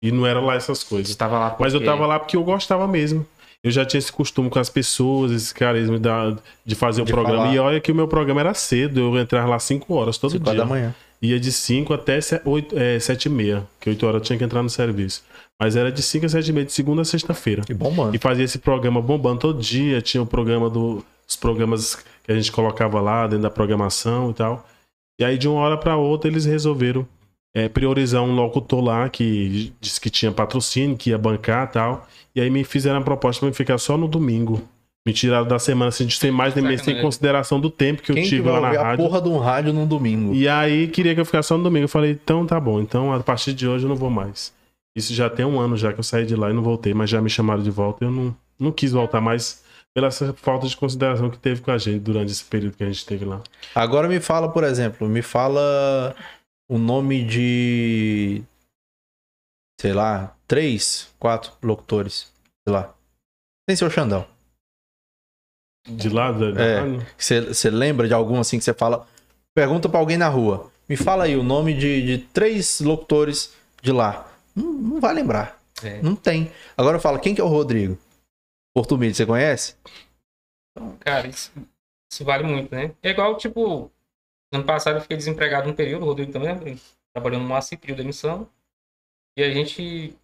E não era lá essas Você coisas. estava lá Mas eu porque- tava lá porque eu gostava mesmo. Eu já tinha esse costume com as pessoas, esse carisma da- de fazer o De programa. falar. E olha que o meu programa era cedo, eu entrava lá 5 horas todo Cinco dia. da manhã. Ia de 5 até 7 e meia, que 8 horas eu tinha que entrar no serviço. Mas era de 5 a 7 e meia, de segunda a sexta-feira. E bombando. E fazia esse programa bombando todo dia. Tinha o programa do, os programas que a gente colocava lá dentro da programação e tal. E aí, de uma hora para outra, eles resolveram é, priorizar um locutor lá que disse que tinha patrocínio, que ia bancar e tal. E aí me fizeram a proposta para ficar só no domingo. Me tiraram da semana, assim, sem mais nem menos, sem consideração do tempo que eu Quem que tive vai lá na ouvir a rádio. porra de um rádio num domingo? E aí queria que eu ficasse só no domingo. Eu falei, então tá bom. Então a partir de hoje eu não vou mais. Isso já tem um ano já que eu saí de lá e não voltei, mas já me chamaram de volta. Eu não, não quis voltar mais pela essa falta de consideração que teve com a gente durante esse período que a gente teve lá. Agora me fala, por exemplo, me fala o nome de. Sei lá, três, quatro locutores. Sei lá. Sem ser o Xandão. De lá, da, É. Você lembra de algum assim que você fala? Pergunta pra alguém na rua. Me fala aí o nome de, de três locutores de lá. Não, não vai lembrar. É. Não tem. Agora fala, quem que é o Rodrigo? Porto Mídia, você conhece? Cara, isso, isso vale muito, né? É igual, tipo, ano passado eu fiquei desempregado um período, o Rodrigo também, né? trabalhando no ACI, pediu demissão. E a gente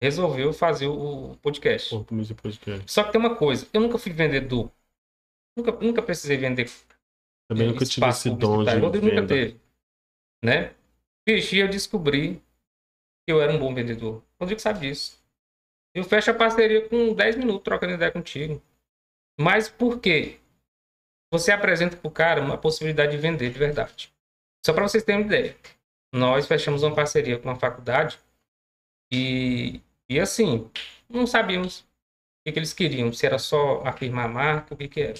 resolveu fazer o podcast. Mídia Podcast. Só que tem uma coisa, eu nunca fui vendedor. Nunca, nunca precisei vender Também nunca tive esse dom de. O Rodrigo nunca teve. Né? E eu descobri que eu era um bom vendedor. O Rodrigo sabe disso. Eu fecho a parceria com 10 minutos trocando ideia contigo. Mas por quê? Você apresenta pro cara uma possibilidade de vender de verdade. Só para vocês terem uma ideia. Nós fechamos uma parceria com uma faculdade e, e assim, não sabíamos o que, que eles queriam, se era só afirmar a marca, o que, que era.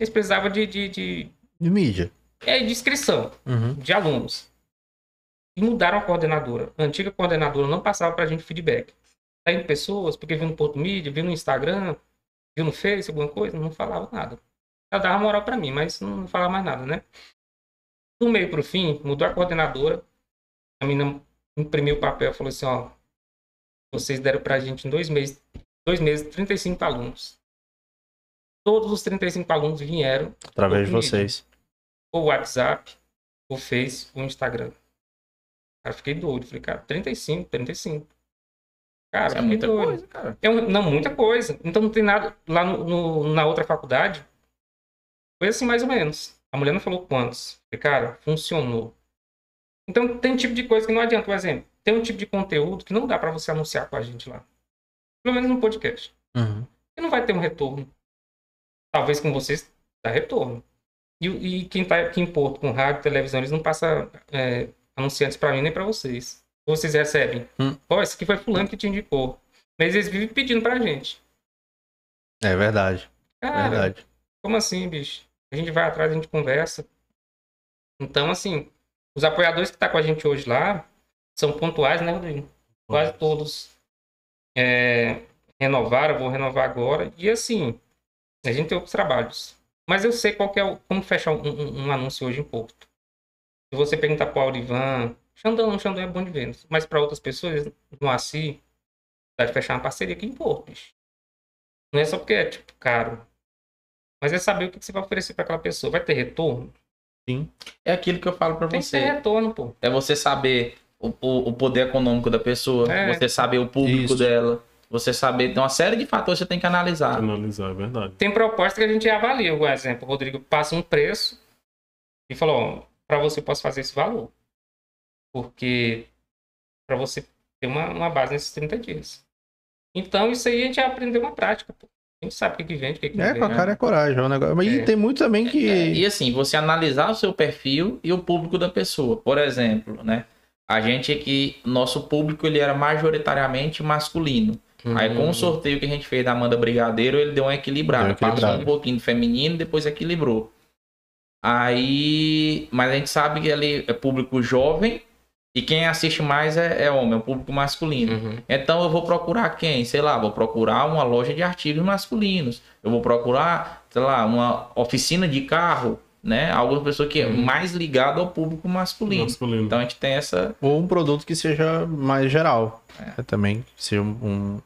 Eles precisavam de, de, de, De mídia. é, de inscrição Uhum. de alunos. E mudaram a coordenadora. A antiga coordenadora não passava pra gente feedback. Tá indo pessoas, porque viu no Porto Mídia, viu no Instagram, viu no Face, alguma coisa, não falava nada. Ela dava moral pra mim, mas não falava mais nada, né? Do meio pro fim, mudou a coordenadora. A menina imprimiu o papel e falou assim, ó, vocês deram pra gente em dois meses, dois meses, 35 alunos. Todos os 35 alunos vieram Através de vocês. o WhatsApp, o Face, o Instagram. Cara, fiquei doido. Falei, cara, 35, 35. Cara, Isso é muita doido. coisa, cara. É um- não, muita coisa. Então não tem nada. Lá no, no- na outra faculdade, foi assim mais ou menos. A mulher não falou quantos. Falei, cara, funcionou. Então tem tipo de coisa que não adianta. Por exemplo, tem um tipo de conteúdo que não dá pra você anunciar com a gente lá. Pelo menos no podcast. Uhum. E não vai ter um retorno. Talvez com vocês dá retorno. E, e quem tá aqui em Porto com rádio, televisão, eles não passam é, anunciantes pra mim nem pra vocês. Vocês recebem. Hum. Ó, esse aqui foi fulano que te indicou. Mas eles vivem pedindo pra gente. É verdade. Cara, Verdade. Como assim, bicho? A gente vai atrás, a gente conversa. Então, assim, os apoiadores que tá com a gente hoje lá são pontuais, né, Rodrigo? Quase todos é, renovaram, vou renovar agora. E assim, a gente tem outros trabalhos. Mas eu sei qual que é o, como fechar um, um- um anúncio hoje em Porto. Se você perguntar para o Aurivan, Xandão, Xandão é bom de vendas. Mas para outras pessoas, no ACI, de fechar uma parceria aqui em Porto, bicho. Não é só porque é, tipo, caro. Mas é saber o que você vai oferecer para aquela pessoa. Vai ter retorno? É aquilo que eu falo pra Tem que ter você. retorno, pô. É você saber o, o, o poder econômico da pessoa, É. você saber o público Isso. dela, você saber. Tem uma série de fatores que você tem que analisar. Analisar, é verdade. Tem proposta que a gente avalia. Por exemplo, o Rodrigo passa um preço e falou, ó, para você eu posso fazer esse valor. Porque para você ter uma, uma base nesses 30 dias. Então, isso aí a gente aprendeu uma prática. Pô. A gente sabe o que, que vende, o que, que não É, vende. com a cara é coragem. É um negócio... Mas e É. tem muito também que. É, e assim, você analisar o seu perfil e o público da pessoa. Por exemplo, né? A gente aqui, nosso público ele era majoritariamente masculino. Aí com Hum. o sorteio que a gente fez da Amanda Brigadeiro, ele deu uma equilibrada. Deu uma equilibrada. Passou um pouquinho do feminino, depois equilibrou. Aí, mas a gente sabe que ele é público jovem e quem assiste mais é, é homem, é um público masculino. Uhum. Então eu vou procurar quem? Sei lá, vou procurar uma loja de artigos masculinos. Eu vou procurar, sei lá, uma oficina de carro, né? Alguma pessoa que é Uhum. mais ligada ao público masculino. Masculino. Então a gente tem essa. Ou um produto que seja mais geral. É, também. Que seja um. um-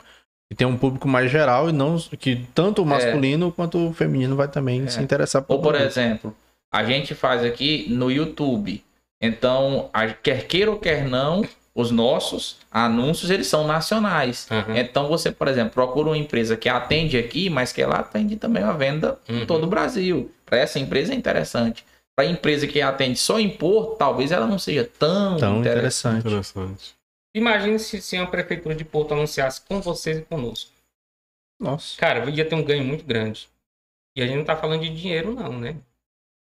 Que tenha um público mais geral e não que tanto o masculino quanto o feminino vai também se interessar Ou, por exemplo, a gente faz aqui no YouTube. Então, a- quer queira ou quer não, os nossos anúncios eles são nacionais. Uhum. Então você, por exemplo, procura uma empresa que atende aqui, mas que ela atende também a venda em Uhum. todo o Brasil. Para essa empresa é interessante. Para a empresa que atende só em Porto, talvez ela não seja tão, Tão interessante. interessante. Imagine se, se a prefeitura de Porto anunciasse com vocês e conosco. Nossa. Cara, ia ter um ganho muito grande. E a gente não tá falando de dinheiro, não, né?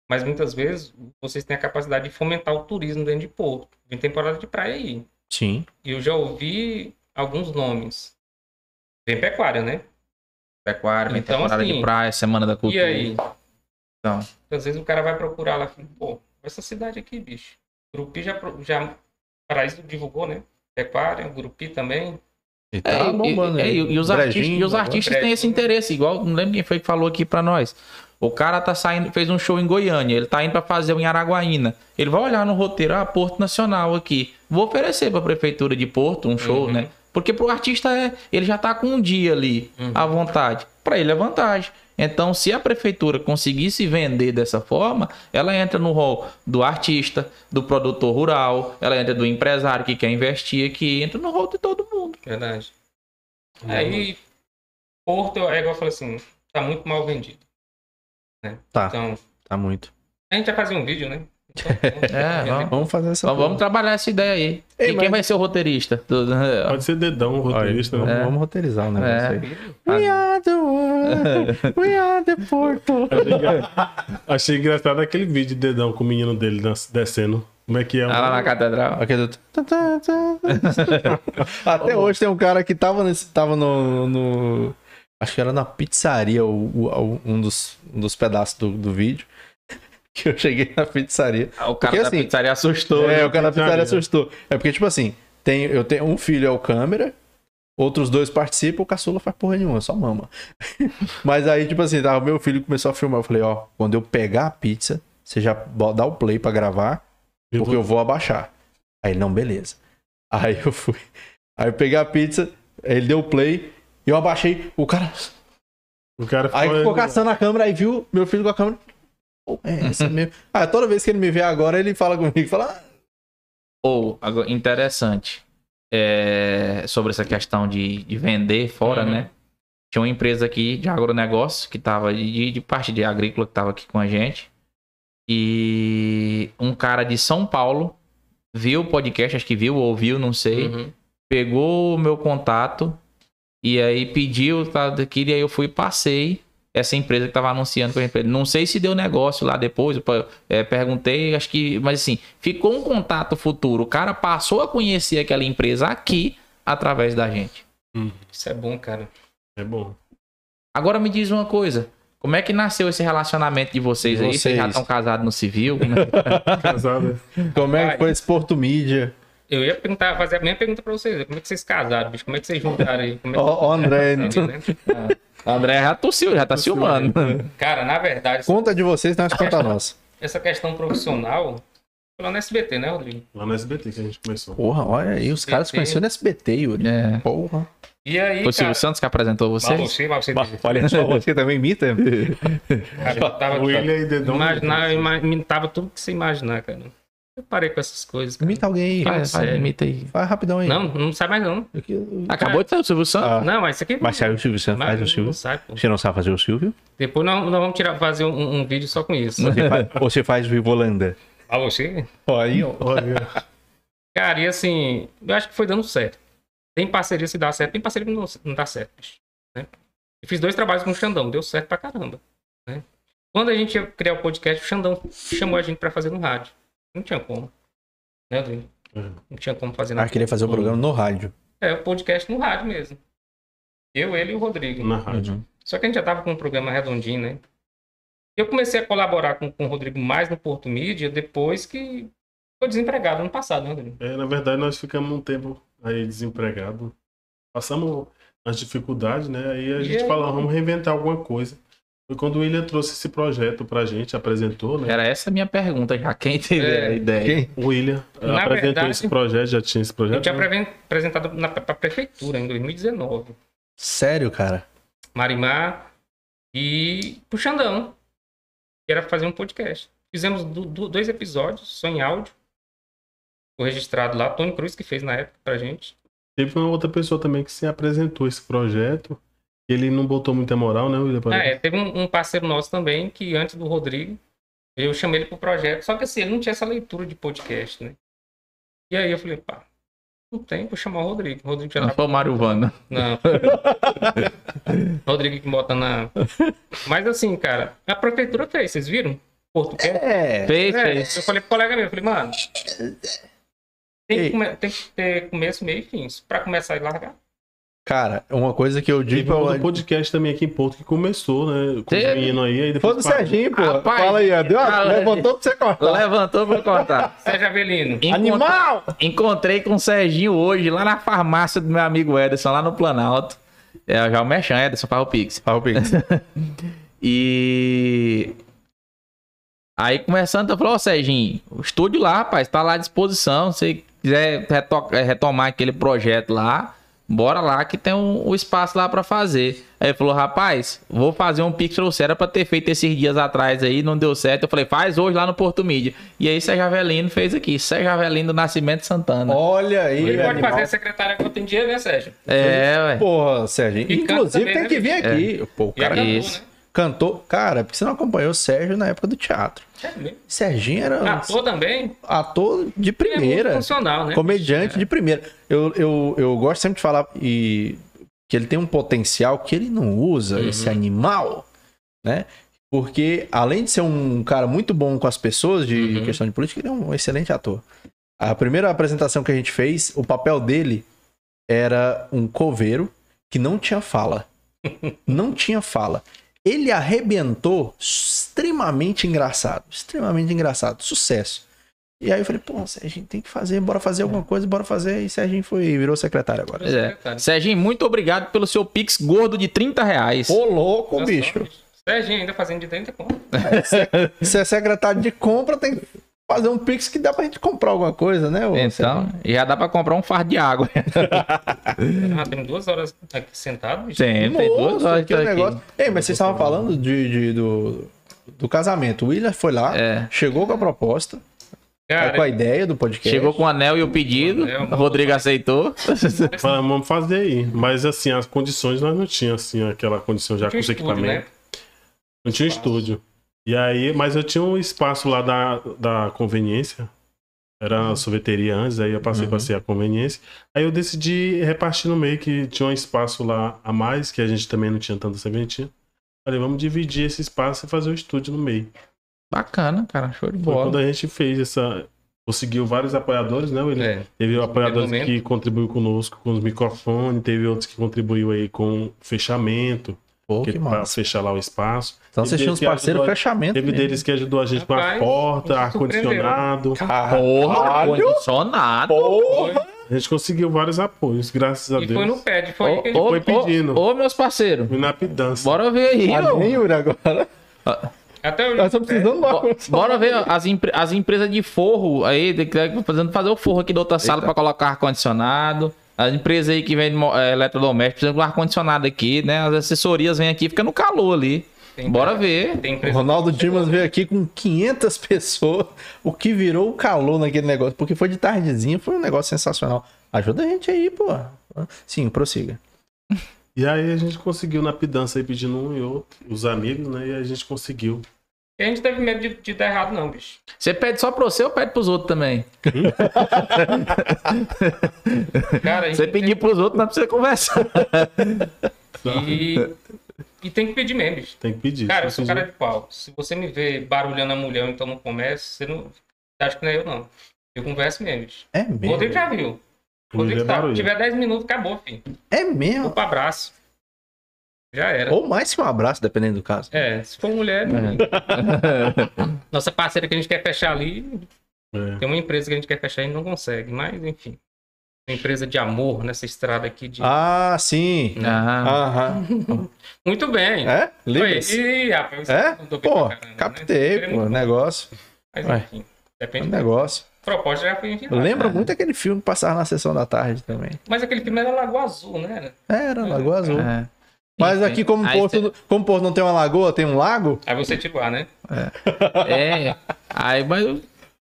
Mas muitas vezes vocês têm a capacidade de fomentar o turismo dentro de Porto. Tem temporada de praia aí. Sim. E eu já ouvi alguns nomes. Vem pecuária, né? Pecuária, vem Então, temporada assim, de praia, semana da E cultura. aí? Então. Às vezes o cara vai procurar lá e fala, pô, essa cidade aqui, bicho. Grupi já, já Paraíso divulgou, né? Pecuária, Grupi também. E É, tá e- bombando e, é, e os Brejinho, artistas, e os artistas têm esse interesse, igual, não lembro quem foi que falou aqui pra nós. O cara tá saindo, fez um show em Goiânia, ele tá indo pra fazer um em Araguaína. Ele vai olhar no roteiro, ah, Porto Nacional aqui. Vou oferecer pra prefeitura de Porto um show, Uhum. né? Porque pro artista é, ele já tá com um dia ali Uhum. à vontade. Pra ele é vantagem. Então, se a prefeitura conseguir se vender dessa forma, ela entra no rol do artista, do produtor rural, ela entra do empresário que quer investir aqui, entra no rol de todo mundo. Verdade. Aí, Porto, é igual eu falei assim, tá muito mal vendido. Tá, Então, tá muito. a gente vai fazer um vídeo, né? Então, É, vamos. Vamos fazer essa Vamos, vamos trabalhar essa ideia aí. Ei, e mas- quem vai ser o roteirista? Do- Pode ser dedão, o Olha, roteirista. vamos, né? É. vamos roteirizar o negócio É. aí. We are the world, we are the Porto. Achei engra- Achei engraçado aquele vídeo de dedão com o menino dele descendo. Como é que é? Ah, lá na catedral. Aquele do- Até hoje tem um cara que tava, nesse, tava no, no- Acho que era na pizzaria, o, o- um, dos, um dos pedaços do, do vídeo. Que eu cheguei na pizzaria. Ah, O cara Porque, da assim, pizzaria assustou. É, né? o cara da pizzaria assustou. É porque, tipo assim, tem, eu tenho um filho é o câmera, outros dois participam, o caçula faz porra nenhuma, só mama. Mas aí, tipo assim, tá, o meu filho começou a filmar. Eu falei, ó, quando eu pegar a pizza, você já dá o play pra gravar, Eu porque vou- eu vou abaixar. Aí ele, não, beleza. Aí eu fui. Aí eu peguei a pizza, ele deu o play, e eu abaixei, o cara. O cara Aí ficou ficou caçando a câmera, aí viu meu filho com a câmera. Pô, é essa mesmo. Ah, toda vez que ele me vê agora, ele fala comigo, fala, ah, Ou, agora, interessante, é, sobre essa questão de, de vender fora, Uhum. né? Tinha uma empresa aqui de agronegócio que tava de, de parte de agrícola que tava aqui com a gente. E um cara de São Paulo viu o podcast, acho que viu ou ouviu, não sei. Uhum. Pegou o meu contato e aí pediu tá, daquilo, e aí eu fui e passei essa empresa que tava anunciando com a empresa. Não sei se deu negócio lá depois, é, perguntei, acho que, mas assim, ficou um contato futuro. O cara passou a conhecer aquela empresa aqui através da gente. Isso é bom, cara. É bom. Agora me diz uma coisa. Como é que nasceu esse relacionamento de vocês, De aí? Vocês já vocês. estão casados no civil? É que- Casado. como é que foi esse Porto Mídia? Eu ia perguntar, fazer a mesma pergunta pra vocês. Como é que vocês casaram, bicho? Como é que vocês juntaram aí? Como é que Ó, André, casaram, né? O André já tossiu, já tá filmando. Cara, na verdade, Conta de vocês, nós conta a nossa. essa questão profissional foi lá no SBT, né, Rodrigo? Lá no SBT que a gente começou. Porra, olha aí, os caras se conheceram no SBT, Yuri. É. Porra. E aí, Foi o Silvio. Santos que apresentou Mas vocês? você, mas você... Olha só, você também imita? Cara, eu tava... O William e Dedão. Imaginar, eu ima- imitava tudo que você imaginar, cara. Eu parei com essas coisas. Cara. Imita alguém aí. Faz, faz, sério. imita aí. Faz rapidão aí. Não, não sai mais não. Acabou de sair o Silvio Santos? Ah, Não, mas isso aqui... mas saiu o Silvio Santos, faz o não Silvio. sai, pô. Você não sabe fazer o Silvio? Depois nós, nós vamos tirar, fazer um, um vídeo só com isso. Você faz, você faz o Vivolanda? Ah, você? Ó, aí, ó. Olha, Cara, e assim, eu acho que foi dando certo. Tem parceria se dá certo, tem parceria que não, não dá certo, bicho. Né? Eu fiz dois trabalhos com o Xandão, deu certo pra caramba. Né? Quando a gente ia criar o podcast, o Xandão chamou a gente pra fazer no rádio. Não tinha como. Né, Rodrigo? É. Não tinha como fazer na Ah, queria fazer o programa no rádio. É, o podcast no rádio mesmo. Eu, ele e o Rodrigo. na rádio. Uhum. Só que a gente já tava com um programa redondinho, né? Eu comecei a colaborar com, com o Rodrigo mais no Porto Mídia depois que foi desempregado ano passado, né, Rodrigo? É, na verdade, nós ficamos um tempo aí desempregado. Passamos as dificuldades, né? Aí a E gente aí? falou, vamos reinventar alguma coisa. Foi quando o William trouxe esse projeto pra gente, apresentou, né? Era essa a minha pergunta já. Quem teve É. a ideia? O William Na apresentou verdade, esse projeto, já tinha esse Eu projeto. tinha né? apresentado na, pra prefeitura em 2019. Sério, cara? Marimar e pro Xandão. Que era fazer um podcast. Fizemos du- du- dois episódios, só em áudio. Foi registrado lá. Tony Cruz que fez na época pra gente. Teve uma outra pessoa também que se apresentou esse projeto. Ele não botou muita moral, né, William? Ah, é, teve um, um parceiro nosso também, que antes do Rodrigo, eu chamei ele pro projeto, só que assim, ele não tinha essa leitura de podcast, né? E aí eu falei, pá, não tem, vou chamar o Rodrigo. O Rodrigo já Não foi o Mário Vana. Não. Rodrigo que bota na. Mas assim, cara, a prefeitura fez, vocês viram? Português. É. Fez, É, fez. eu falei pro colega meu, eu falei, mano. Tem que, tem que ter começo, meio e fim. Pra começar e largar. Cara, uma coisa que eu Teve digo um pra outro podcast também aqui em Porto que começou, né? Com os Teve. meninos aí. aí Foi depois do parou. Serginho, pô. Rapaz, Fala aí, ó. Deu uma- levantou pra você cortar. Levantou pra cortar. Sérgio Avelino. Encontrei- Animal! Encontrei com o Serginho hoje, lá na farmácia do meu amigo Ederson, lá no Planalto. É, já o Merchan, Ederson, o Pix. O. E. Aí começando, eu falei, ó, Serginho, o estúdio lá, rapaz, tá lá à disposição. Se quiser reto- retomar aquele projeto lá, bora lá que tem um, um espaço lá pra fazer. Aí ele falou, rapaz, vou fazer um Pix pra você. Era pra ter feito esses dias atrás aí, não deu certo. Eu falei, faz hoje lá no Porto Mídia. E aí Sérgio Avelino fez aqui. Sérgio Avelino do Nascimento Santana. Olha aí, Ele pode animal. fazer a secretária que eu tenho dinheiro, né, Sérgio? É, ué. Porra, Sérgio. E Inclusive também, tem né, que vir aqui. Pô, o cara Isso. Cantou. Cara, porque você não acompanhou o Sérgio na época do teatro. É mesmo. Serginho era um Ator também. ator de é primeira. funcional, né? comediante de primeira. Eu, eu, eu gosto sempre de falar e, que ele tem um potencial que ele não usa, Uhum. esse animal, né? Porque, além de ser um cara muito bom com as pessoas de Uhum. questão de política, ele é um excelente ator. A primeira apresentação que a gente fez, o papel dele era um coveiro que não tinha fala. Não tinha fala. Ele arrebentou extremamente engraçado. Extremamente engraçado. Sucesso. E aí eu falei, pô, Serginho, tem que fazer, bora fazer alguma coisa, bora fazer. E Serginho foi, virou secretário agora. Pois é. Serginho, muito obrigado pelo seu Pix gordo de 30 reais. Ô, louco, bicho. Serginho ainda fazendo de 30 conto. Se é secretário de compra, tem que fazer um pix que dá pra gente comprar alguma coisa, né? Então, já dá pra comprar um fardo de água. Ah, tem duas horas aqui sentado. Tem, tem duas Nossa, horas que tá aqui. negócio. Ei, mas vocês estavam falando de, de- do, do casamento. O William foi lá, É. chegou com a proposta, Cara, com a ideia do podcast. Chegou com o anel e o pedido, Anel, o Rodrigo aceitou. Vamos fazer aí. Mas assim, as condições nós não tínhamos assim, aquela condição já com os estúdio, equipamentos. né? Não tinha um estúdio. E aí, mas eu tinha um espaço lá da, da conveniência. Era a sorveteria antes, aí eu passei Uhum. pra ser a conveniência. Aí eu decidi repartir no meio, que tinha um espaço lá a mais, que a gente também não tinha tanta serventia. Falei, vamos dividir esse espaço e fazer o estúdio no meio. Bacana, cara, show de Foi quando bola. a gente fez essa. Conseguiu vários apoiadores, né? Ele É. Teve apoiadores que contribuiu conosco com os microfones, teve outros que contribuiu aí com fechamento, Pô, que que para massa. fechar lá o espaço. Então Teve vocês tinham uns parceiros fechamento. Teve mesmo. deles que ajudou a gente com a Rapaz, porta, ar-condicionado. Porra, ar-condicionado. A gente conseguiu vários apoios, graças a E Deus. foi no pad, foi Ô, que ô, foi ô, pedindo. Ô, meus parceiros, na pidança. bora ver aí, Ah, ó. agora. até Nós estamos precisando Bo- coisa. Bora ver as, empre- as empresas de forro aí, que- fazendo fazer o forro aqui da outra sala Eita. pra colocar ar-condicionado. As empresas aí que vendem é, eletrodoméstico precisam de um ar-condicionado aqui, né? As assessorias vêm aqui, fica no calor ali. Tem- Bora ver. tem O Ronaldo Dimas veio aqui com 500 pessoas, o que virou o calor naquele negócio, porque foi de tardezinha, foi um negócio sensacional. Ajuda a gente aí, pô. Sim, prossiga. E aí a gente conseguiu na pidança aí pedindo um e outro, os amigos, né? E a gente conseguiu. E a gente teve medo de, de dar errado, não, bicho. Você pede só pra você ou pede pros outros também? Cara, Você pedir pros outros, não é pra você conversar. E, e tem que pedir mesmo, bicho. Tem que pedir. Cara, eu Se sou cara de pau. Se você me vê barulhando a mulher ou então no comércio, você não. Você acha que não é eu, não. Eu converso mesmo, bicho. É O mesmo. Rodrigo já viu. Rodrigo. Se tiver 10 minutos, acabou, filho. É mesmo. Vou abraço. Já era. Ou mais que um abraço, dependendo do caso. É, se for mulher. Nossa parceira que a gente quer fechar ali, É. tem uma empresa que a gente quer fechar e não consegue. Mas, enfim. Uma empresa de amor nessa estrada aqui de. Ah, sim. Ah, Aham. Muito bem. É? Oi, Libras? Ih, rapaz, É? Pô, caramba, né? captei, Queremos- pô, negócio. Mas, Ué. enfim. É Depende um da negócio. proposta já foi enviada. Lembra muito aquele filme que passava na sessão da tarde também. Mas aquele filme era Lagoa Azul, né? Era, Lagoa Azul. é. Mas aqui, como aí Porto, cê- como Porto não tem uma lagoa, tem um lago? Aí você tira o ar, né? É. Aí, mas.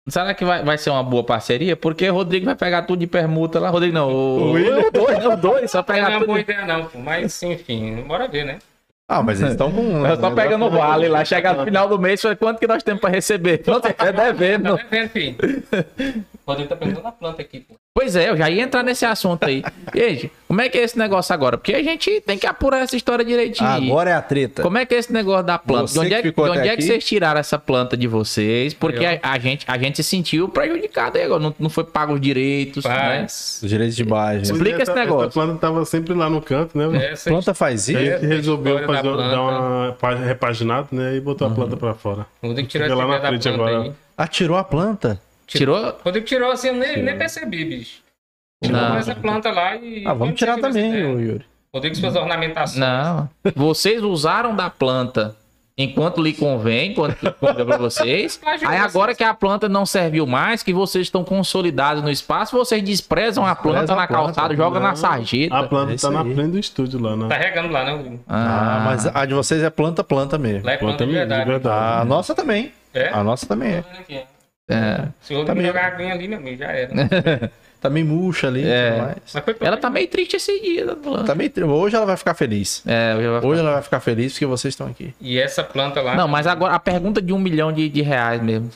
Será que vai, vai ser uma boa parceria? Porque o Rodrigo vai pegar tudo de permuta lá. Rodrigo não. O, O dois, os dois, só Não é pegar uma tudo. boa ideia, não, pô. Mas, enfim, bora ver, né? Ah, mas eles estão com. um Nós só pegando o vale lá, chegar no final do mês, foi quanto que nós temos pra receber? Pronto, é devendo. Tá vendo, filho? Rodrigo tá perguntando a planta aqui, pô. Pois é, eu já ia entrar nesse assunto aí. Gente, como é que é esse negócio agora? Porque a gente tem que apurar essa história direitinho. Agora é a treta. Como é que é esse negócio da planta? Você De onde, que é, que, de onde é que vocês tiraram essa planta de vocês? Porque a, a gente, a gente se sentiu prejudicado aí agora. Não, não foi pago os direitos, né? Mas. Os direitos de imagem. Explica Pois esse essa- negócio. Essa planta tava sempre lá no canto, né? Essa Planta faz A isso? gente É, resolveu fazer, da dar uma repaginada, né? E botou a planta pra fora. Rodrigo tirou Fica essa lá na frente planta agora. aí. Atirou a planta? Tirou? O Rodrigo tirou assim, eu nem, nem percebi, bicho. Tirou Não. essa planta lá e. Ah, vamos tirar também? Yuri. Rodrigo fez a ornamentação. Não. Vocês usaram da planta enquanto lhe convém, enquanto lhe convém pra vocês. Aí agora que a planta não serviu mais, que vocês estão consolidados no espaço, vocês desprezam a planta Desprezam a na planta. calçada, joga na sarjeta. A planta É tá na frente do estúdio lá, né? Tá regando lá, né, Rodrigo? Ah, mas a de vocês é planta, planta mesmo. Lá é planta Planta de mesmo, de verdade. A nossa também. É? A nossa também é. É. Se o Rodrigo Tá meio- jogar a ali, meu amigo, já era. Também murcha ali. e É. tudo mais. Mas foi Ela tá meio triste esse dia da planta. Tá meio tri- Hoje ela vai ficar feliz. É, eu já vou- Hoje ela vai ficar feliz porque vocês estão aqui. E essa planta lá. Não, mas agora a pergunta de um milhão de, de reais mesmo.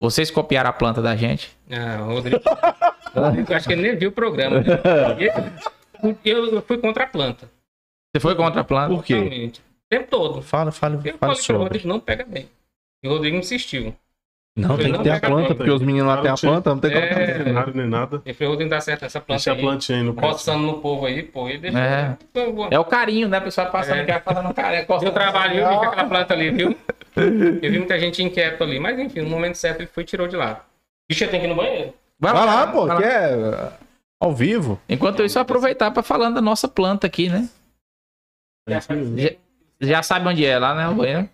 Vocês copiaram a planta da gente? Ah, o Rodrigo. o Rodrigo, acho que ele nem viu o programa. né? Eu, eu fui contra a planta. Você foi contra a planta? Por quê? Totalmente. tempo todo. Fala, fala, Eu fala que o sobre. Rodrigo não pega bem. E o Rodrigo insistiu. Não, tem que ter a planta, planta porque os meninos lá têm a planta, não tem como. É. Não tem nada nem nada. Ele falou, Rodrigo, dá certo nessa planta Deixa a aí. plantinha aí no. Coçando no povo aí, pô. E deixa. É. Eu É o carinho, né? A pessoa passando É. aqui, falando, cara, é Deu trabalho, viu? Vi com aquela planta ali, viu? Eu vi muita gente inquieta ali. Mas enfim, no momento certo ele foi e tirou de lá. Bicho, eu tenho que ir no banheiro. Vai lá, pô, vai que é ao vivo. Enquanto isso, aproveitar para falando da nossa planta aqui, né? É. Já, já sabe onde é, lá, né? O banheiro.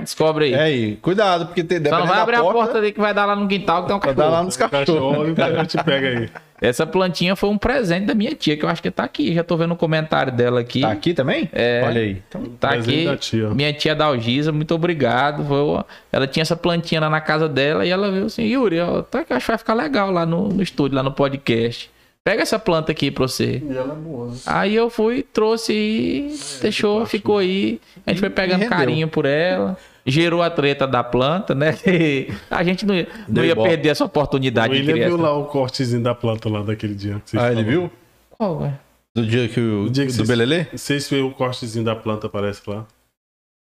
Descobre aí. É aí, cuidado, porque tem Só não vai abrir a porta ali que vai dar lá no quintal que tem um Vai dar cachorro. lá nos cachorros. cachorro, o cara te pega aí. Essa plantinha foi um presente da minha tia, que eu acho que tá aqui. Já tô vendo o comentário dela aqui. Tá aqui também? É. Olha aí. Então, Tá Presente aqui. da tia. Minha tia Dalgisa, muito obrigado. Foi Ela tinha essa plantinha lá na casa dela e ela viu assim, Yuri, ó, tá, que eu acho que vai ficar legal lá no, no estúdio, lá no podcast. Pega essa planta aqui pra você. E ela é boa. Aí eu fui, trouxe e deixou, ficou aí. A gente foi pegando carinho por ela. Gerou a treta da planta, né? a gente não, ia- não ia perder essa oportunidade criar. viu essa- lá o cortezinho da planta lá daquele dia. Ah, ele viu? Qual, é? Do dia que o. O dia que do vocês- Belelê? Vocês viram o cortezinho da planta, parece lá?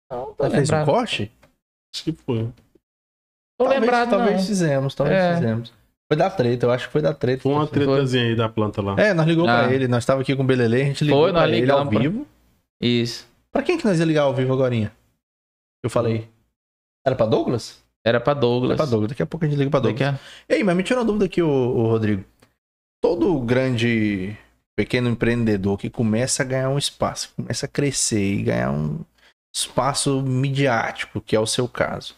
Não, tô Ela fez um lembrado. corte? Acho que foi. Tô talvez, lembrado, talvez não. fizemos, talvez É. fizemos. Foi da treta, eu acho que foi da treta. Foi uma Foi. tretazinha aí da planta lá. É, nós ligou Ah. pra ele, nós tava aqui com o Belelê, a gente ligou Foi, nós pra ele ao pra- vivo. Isso. Pra quem que nós ia ligar ao vivo agora? Eu falei. Era pra Douglas? Era pra Era Douglas. pra Douglas, daqui a pouco a gente liga pra Douglas. Daqui a- Ei, mas me tira uma dúvida aqui, ô, ô, Rodrigo. Todo grande pequeno empreendedor que começa a ganhar um espaço, começa a crescer e ganhar um espaço midiático, que é o seu caso,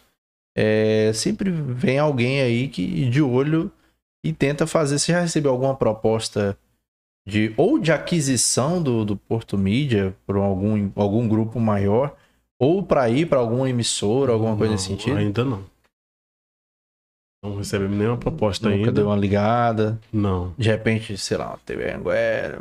é, sempre vem alguém aí que de olho e tenta fazer. Você já recebeu alguma proposta de ou de aquisição do, do Porto Mídia por algum, algum grupo maior, ou para ir para alguma emissora, alguma coisa Não, nesse sentido? Ainda não. Não recebemos nenhuma proposta Nunca ainda. deu uma ligada. Não. De repente, sei lá, uma TV Anguera.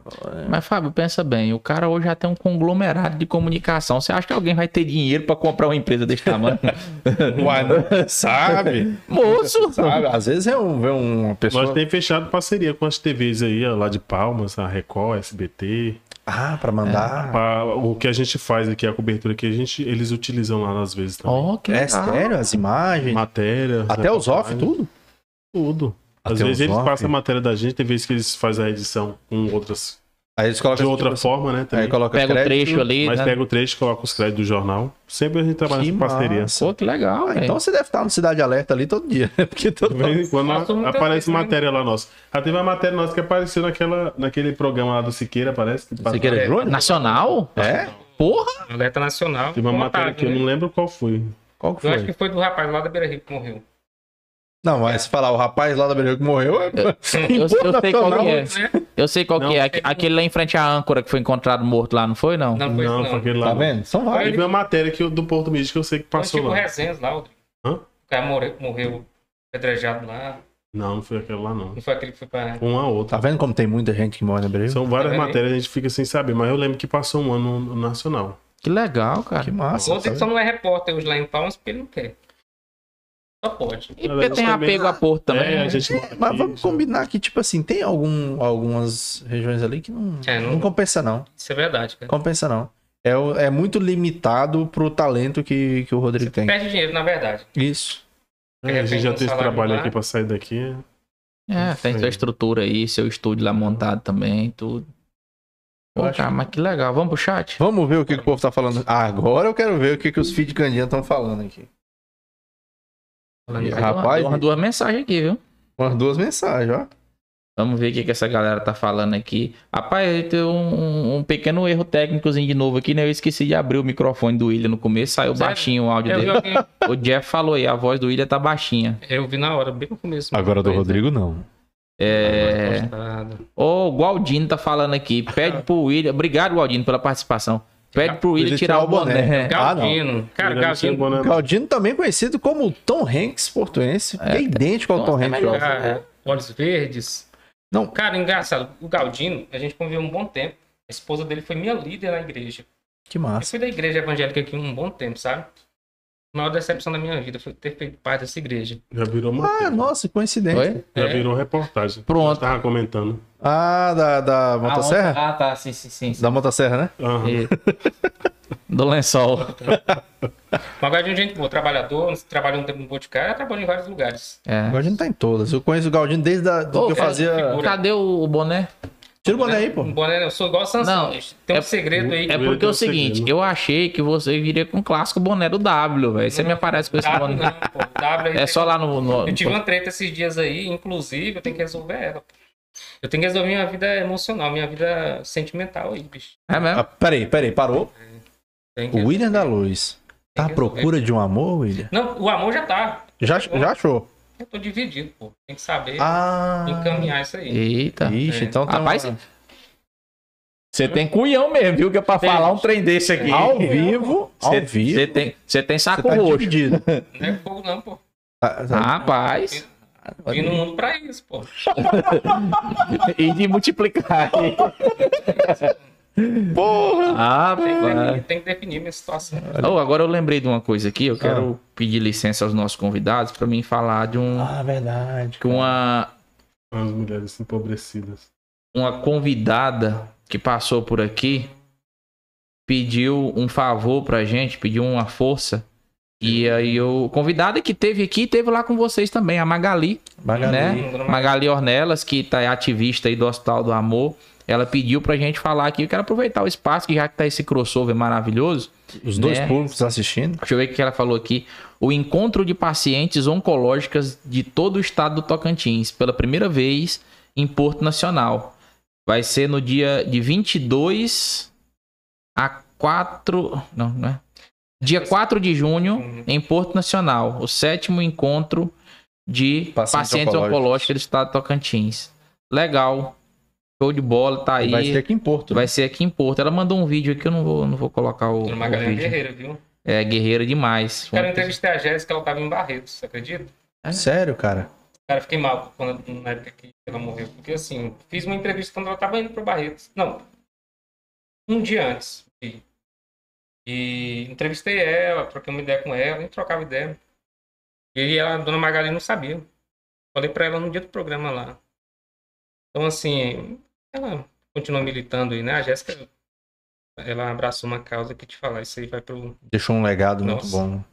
Mas, Fábio, pensa bem, o cara hoje já tem um conglomerado de comunicação. Você acha que alguém vai ter dinheiro pra comprar uma empresa desse tamanho? Uai, não sabe? Moço! sabe? Às vezes é um, vê uma pessoa. Nós temos fechado parceria com as TVs aí, ó, lá de Palmas, a Record, SBT. Ah, pra mandar. Pra- o que a gente faz aqui, a cobertura que a gente, eles utilizam lá às vezes também. Ó, que É, sério? As imagens. Matéria. Até os off, tudo? Tudo. Às Até vezes os eles off? passam a matéria da gente, tem vezes que eles fazem a edição com outras. Aí eles colocam De outra tipo forma, né? também. Aí coloca Pega o crédito. trecho ali, Mas né? pega o trecho e coloca os créditos do jornal. Sempre a gente trabalha Que com parceria. Pô, que legal, Ah, então você deve estar no Cidade Alerta ali todo dia, né? Porque todo De vez em quando aparece né? matéria lá nossa. Já teve uma matéria nossa que apareceu naquela, naquele programa lá do Siqueira, parece. Que Siqueira É. Júnior? Nacional? É? Porra! Alerta Nacional. Teve uma matéria Contável, que eu né? não lembro qual foi. Qual que Eu foi? acho que foi do rapaz lá da Beira Rio que morreu. Não, mas se falar o rapaz lá da Beleza que morreu, é... Eu, eu sei qual que é. Né? Eu sei qual Não. que é. Aque- Aquele lá em frente à âncora que foi encontrado morto lá, não foi, não? Não foi não, não. foi aquele lá. Tá não. vendo? São vários. Teve uma matéria que, do Porto Mídia que eu sei que Foi passou tipo lá. Resenhas lá, Rodrigo. Hã? O cara morreu, morreu apedrejado lá. Não, não foi aquele lá, não. Não foi aquele que foi pra. Foi uma outra. Tá vendo como tem muita gente que mora na Beleza? São várias Tá matérias, a gente fica sem saber, mas eu lembro que passou um ano no nacional. Que legal, cara. Que O massa. Rodrigo tá só não é repórter hoje lá em Palmas porque ele não quer. Só pode. E porque tem apego a Porto também. É, a né? gente mora Mas aqui, vamos já- combinar que, tipo assim, tem algum, algumas regiões ali que não, É, não- não compensa, não. Isso é verdade, cara. Compensa, não. É, é muito limitado pro talento que, que o Rodrigo tem. Perde dinheiro, na verdade. Isso. É, a gente já teve salário trabalho lá. aqui pra sair daqui. É, tem sua estrutura aí, seu estúdio lá montado também, tudo. Pô, acho cara, mas que legal. Vamos pro chat? Vamos ver o que, que o povo tá falando. Ah, agora eu quero ver o que, que os feed Candinha estão falando aqui. E Rapaz, Umas duas mensagens aqui, viu? Umas duas mensagens, ó. Vamos ver o que, que essa galera tá falando aqui. Rapaz, tem um, um pequeno erro técnicozinho de novo aqui, né? Eu esqueci de abrir o microfone do William no começo, saiu Sério? baixinho o áudio Eu dele. alguém- O Jeff falou aí, a voz do William tá baixinha. eu vi na hora, bem no começo. Agora do Pois é. Rodrigo, não. É. O Gualdino tá falando aqui. Pede pro William. Obrigado, Gualdino, pela participação. Pede pro William Ele tirar o boné. Ah, não. Galdino. Cara, Ele deve ser Galdino. bom, né? Galdino também conhecido como Tom Hanks portuense, que é idêntico ao Nossa, Tom é Hanks. Cara, olhos verdes. Não. Cara, engraçado. O Galdino, a gente conviveu um bom tempo. A esposa dele foi minha líder na igreja. Que Eu massa. fui da igreja evangélica aqui um bom tempo, sabe? A maior decepção da minha vida foi ter feito parte dessa igreja. Já virou Ah, matéria. nossa, coincidência. Oi? Já É. virou reportagem. Pronto. Eu tava comentando. Ah, da, da Motosserra? Ah, tá, sim, sim, sim. sim. Da Motosserra, né? Aham. E- Do lençol. Mas agora de um gente boa, trabalhador, trabalhou um tempo no Boticário, trabalhou em vários lugares. É. O Galdino tá em todas. Eu conheço o Galdino desde a, do Ô, que eu fazia. figura. Cadê o o boné? Tira o boné aí, pô. Um boné, eu sou igual a Sansão, Não. Tem um é- segredo aí. É porque é o seguinte, segredo. eu achei que você viria com o clássico boné do W, velho. Você me aparece com esse W boné. não, pô. W É tem- só lá no. no- Eu tive uma treta esses dias aí, inclusive, eu tenho que resolver ela. Eu tenho que resolver minha vida emocional, minha vida sentimental aí, bicho. É mesmo? Ah, peraí, peraí, parou. Que O William da Luz. Tá à procura de um amor, William? Não, o amor já tá. Já, já achou? Eu tô dividido, pô. Tem que saber Ah. encaminhar isso aí. Eita. Ixi, É. então tem Rapaz, uma- Você tem cunhão mesmo, viu? Que é pra Tem. falar um trem desse aqui. Ao vivo, ao Você vivo. você tem, você tem saco tá roxo. dividido. Não é fogo, não, pô. Tá- tá- Rapaz. Vim no mundo pra isso, pô. E de multiplicar. Porra! Ah, Tem que, tem que definir minha situação. Oh, agora eu lembrei de uma coisa aqui. Eu quero pedir licença aos nossos convidados para mim falar de um, Ah, verdade. que uma, As mulheres empobrecidas. uma convidada que passou por aqui pediu um favor pra gente, pediu uma força. E aí o convidado que teve aqui, teve lá com vocês também, a Magali, Magali. né? Magali Ornelas, que tá é ativista aí do Hospital do Amor. Ela pediu pra gente falar aqui. Eu quero aproveitar o espaço, que já que tá esse crossover maravilhoso. Os dois né? públicos assistindo. Deixa eu ver o que ela falou aqui. O encontro de pacientes oncológicas de todo o estado do Tocantins, pela primeira vez em Porto Nacional. Vai ser no dia de 22 a 4. Não, não é? Dia 4 de junho, em Porto Nacional. O sétimo encontro de Pacientes pacientes, oncológicos. oncológicos do estado do Tocantins. Legal. Show de bola, tá aí. Vai ser aqui em Porto. né? Vai ser aqui em Porto. Ela mandou um vídeo aqui, eu não vou, não vou colocar o, Magalhães vídeo. Guerreira, viu? É guerreira demais. Quero entrevistar a Jéssica, ela tava em Barretos, você acredita? Sério, cara? Cara, fiquei mal quando, na época que ela morreu. Porque assim, fiz uma entrevista quando ela tava indo pro Barretos. Não. Um dia antes. E, e entrevistei ela, troquei uma ideia com ela, nem trocava ideia. E a dona Magali não sabia. Falei pra ela no dia do programa lá. Então, assim, ela continua militando aí, né? A Jéssica, ela abraçou uma causa que te falar. Isso aí vai pro. Deixou um legado muito Nossa. bom. Muito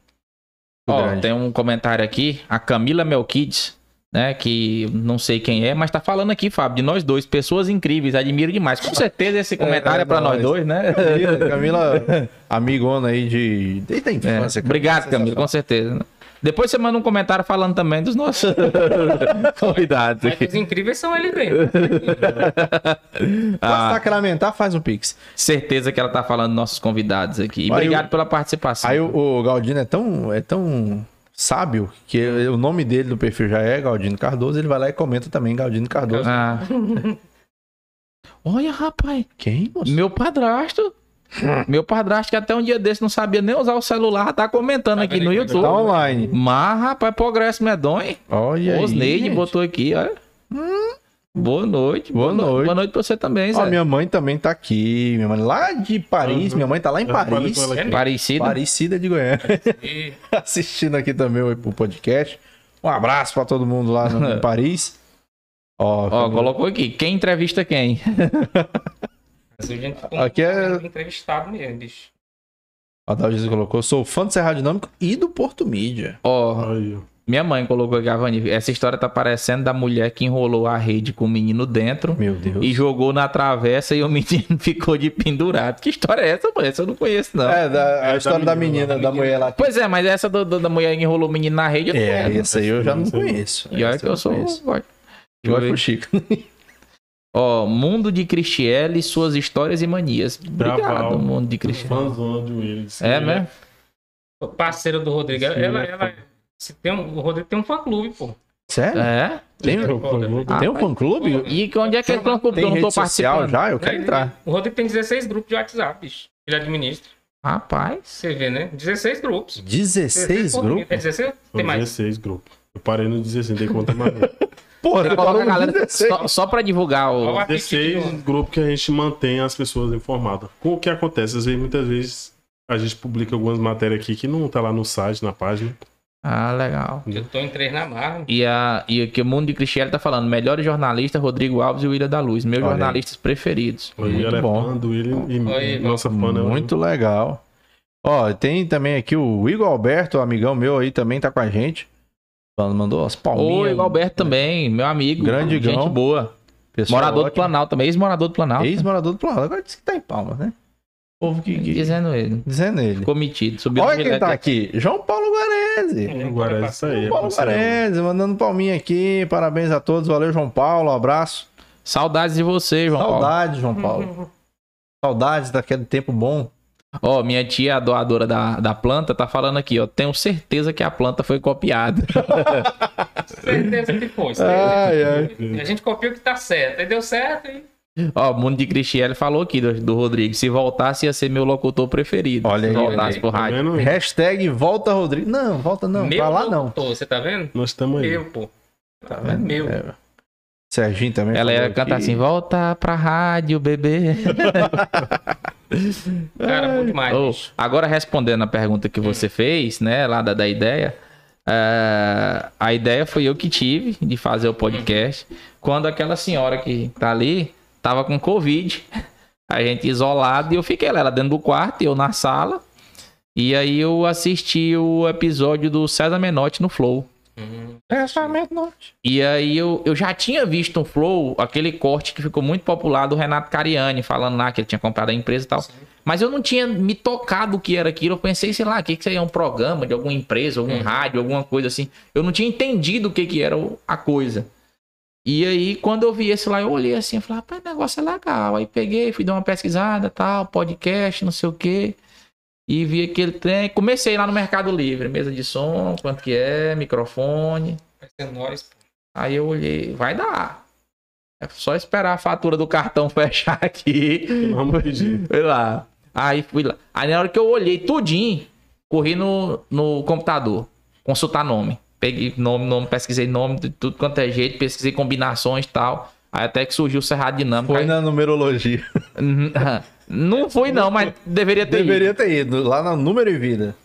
Ó, grande. tem um comentário aqui, a Camila Melquides, né, que não sei quem é, mas tá falando aqui, Fábio, de nós dois, pessoas incríveis, admiro demais. Com certeza esse comentário é, é pra nós dois, né? Camila, Camila, amigona aí de. Desde a É, infância. obrigado, Camila, com certeza. Depois você manda um comentário falando também dos nossos convidados Mas aqui. os incríveis são eles mesmo. Ah, sacramentar, faz um pix. certeza que ela tá falando dos nossos convidados aqui. E Aí obrigado o- pela participação. Aí o, o Galdino é tão, é tão sábio que o nome dele do perfil já é Galdino Cardoso. Ele vai lá e comenta também Galdino Cardoso. Ah. Olha, rapaz, Quem? moço? meu padrasto. Meu padrasto que até um dia desse não sabia nem usar o celular, tá comentando aqui no YouTube. Tá online. Mas, rapaz, progresso medonho. Olha aí. Osneide gente. botou aqui, olha. Boa noite. Boa no- noite. Boa noite pra você também, Zé. Ó, minha mãe também tá aqui. Minha mãe lá de Paris. Uhum. Minha mãe tá lá em Eu Paris. Parecida. Parecida de Goiânia. Assistindo aqui também o, podcast. Um abraço pra todo mundo lá no, em Paris. Ó, Ó, colocou aqui. Quem entrevista quem? Mas a gente Aqui é- entrevistado mesmo, bicho. a Dalgisa colocou. Sou fã do Cerrado Dinâmico e do Porto Mídia. Ó, ó. minha mãe colocou aqui, Avani. Essa história tá parecendo da mulher que enrolou a rede com o menino dentro Meu Deus. e jogou na travessa e o menino ficou de pendurado. Que história é essa, mãe? Essa eu não conheço, não. É, da- a É, história da da menina, menina, da da mulher lá. Pois é, mas essa do- do- da mulher que enrolou o menino na rede, eu não É, conheço. essa aí eu já não conheço. E olha que eu sou. ver. pro Chico. Ó, Mundo de Cristiele, suas histórias e manias. Obrigado, Val. Mundo de Cristiele. Fãzona de Willis. É mesmo? Parceira do Rodrigo. Ela, Sim, ela, é ela- se tem um, o Rodrigo tem um fã clube, pô. Sério? É? Tem, Ah, tem um fã clube? E que onde é que ele falou que eu não tô participando? já? Eu quero Ele- entrar. O Rodrigo tem 16 grupos de WhatsApp, bicho. Ele administra. Rapaz. Você vê, né? 16 grupos. 16 por- grupos? É 16? São Tem mais. 16 grupos. Eu parei no 16, dei conta mais. Porra, Você coloca a galera 16. só, só pra divulgar o. Ó, 16 grupos que a gente mantém as pessoas informadas. Com o que acontece? Às vezes, muitas vezes, A gente publica algumas matérias aqui que não tá lá no site, na página. Ah, legal. Eu tô em três na marra. E, a, e aqui o Mundo de Cristiano tá falando, melhores jornalistas, Rodrigo Alves e William da Luz. Meus Olha aí. jornalistas preferidos. Hoje Muito é bom. fã do William e Oi, nossa fã, né? Muito legal. Ó, tem também aqui o Igor Alberto, amigão meu aí, também tá com a gente. Mandou as palminhas. Oi, o Alberto também, meu amigo. Grande Gente Igão. boa. Pessoal Morador do ótimo. Planalto também, ex-morador do Planalto. Ex-morador do Planalto. Agora disse que tá em Palmas, né? O povo que... que- Dizendo ele. Dizendo ele. Ficou metido. Subiu Olha quem tá aqui. João Paulo Guarese. É isso aí. é Paulo. Guarese, mandando palminha aqui. Parabéns a todos. Valeu, João Paulo. Um abraço. Saudades de você, João Paulo. Saudades, João Paulo. Saudades daquele tempo bom. Ó, minha tia, a doadora da, da planta, tá falando aqui, ó. Tenho certeza que a planta foi copiada. Certeza que foi. Ai, ai. A gente copiou que tá certo. Aí deu certo e ó, o Mundo de Cristiane falou aqui do, do Rodrigo. Se voltasse, ia ser meu locutor preferido. Olha Se aí, voltasse olha aí. pro Tá rádio. vendo? Hashtag volta Rodrigo. Não, volta não. meu pra lá não. locutor, Você tá vendo? Nós estamos aí. Meu, pô. Tá É meu. É. Serginho também. Ela ia cantar aqui. assim: volta pra rádio, bebê. Cara, bom demais. Bicho. agora respondendo a pergunta que você fez, né, lá da, da ideia, é, a ideia foi eu que tive de fazer o podcast quando aquela senhora que tá ali tava com Covid, a gente isolado e eu fiquei lá, ela dentro do quarto, eu na sala, e aí eu assisti o episódio do César Menotti no Flow. Pensamento norte. E aí eu, eu já tinha visto no Flow aquele corte que ficou muito popular do Renato Cariani, falando lá que ele tinha comprado a empresa e tal. Mas eu não tinha me tocado o que era aquilo. Eu pensei, sei lá, o que, que seria um programa de alguma empresa, algum rádio, alguma coisa assim. Eu não tinha entendido o que, que era a coisa. E aí, quando eu vi esse lá, eu olhei assim, eu falei, rapaz, o negócio é legal. Aí peguei, fui dar uma pesquisada, tal, podcast, não sei o quê. E vi aquele trem. Comecei lá no Mercado Livre, mesa de som, quanto que é, microfone. Vai ser nós. pô. Aí eu olhei, vai dar. É só esperar a fatura do cartão fechar aqui. Vamos pedir. Fui lá. Aí fui lá. Aí na hora que eu olhei tudinho, corri no, no computador. Consultar nome. Peguei nome, nome, pesquisei nome de tudo quanto é jeito, pesquisei combinações e tal. Aí até que surgiu o Cerrado Dinâmico. Foi Aí- na numerologia. Não foi não, mas deveria ter ido. Deveria ter ido. Lá no número e vida.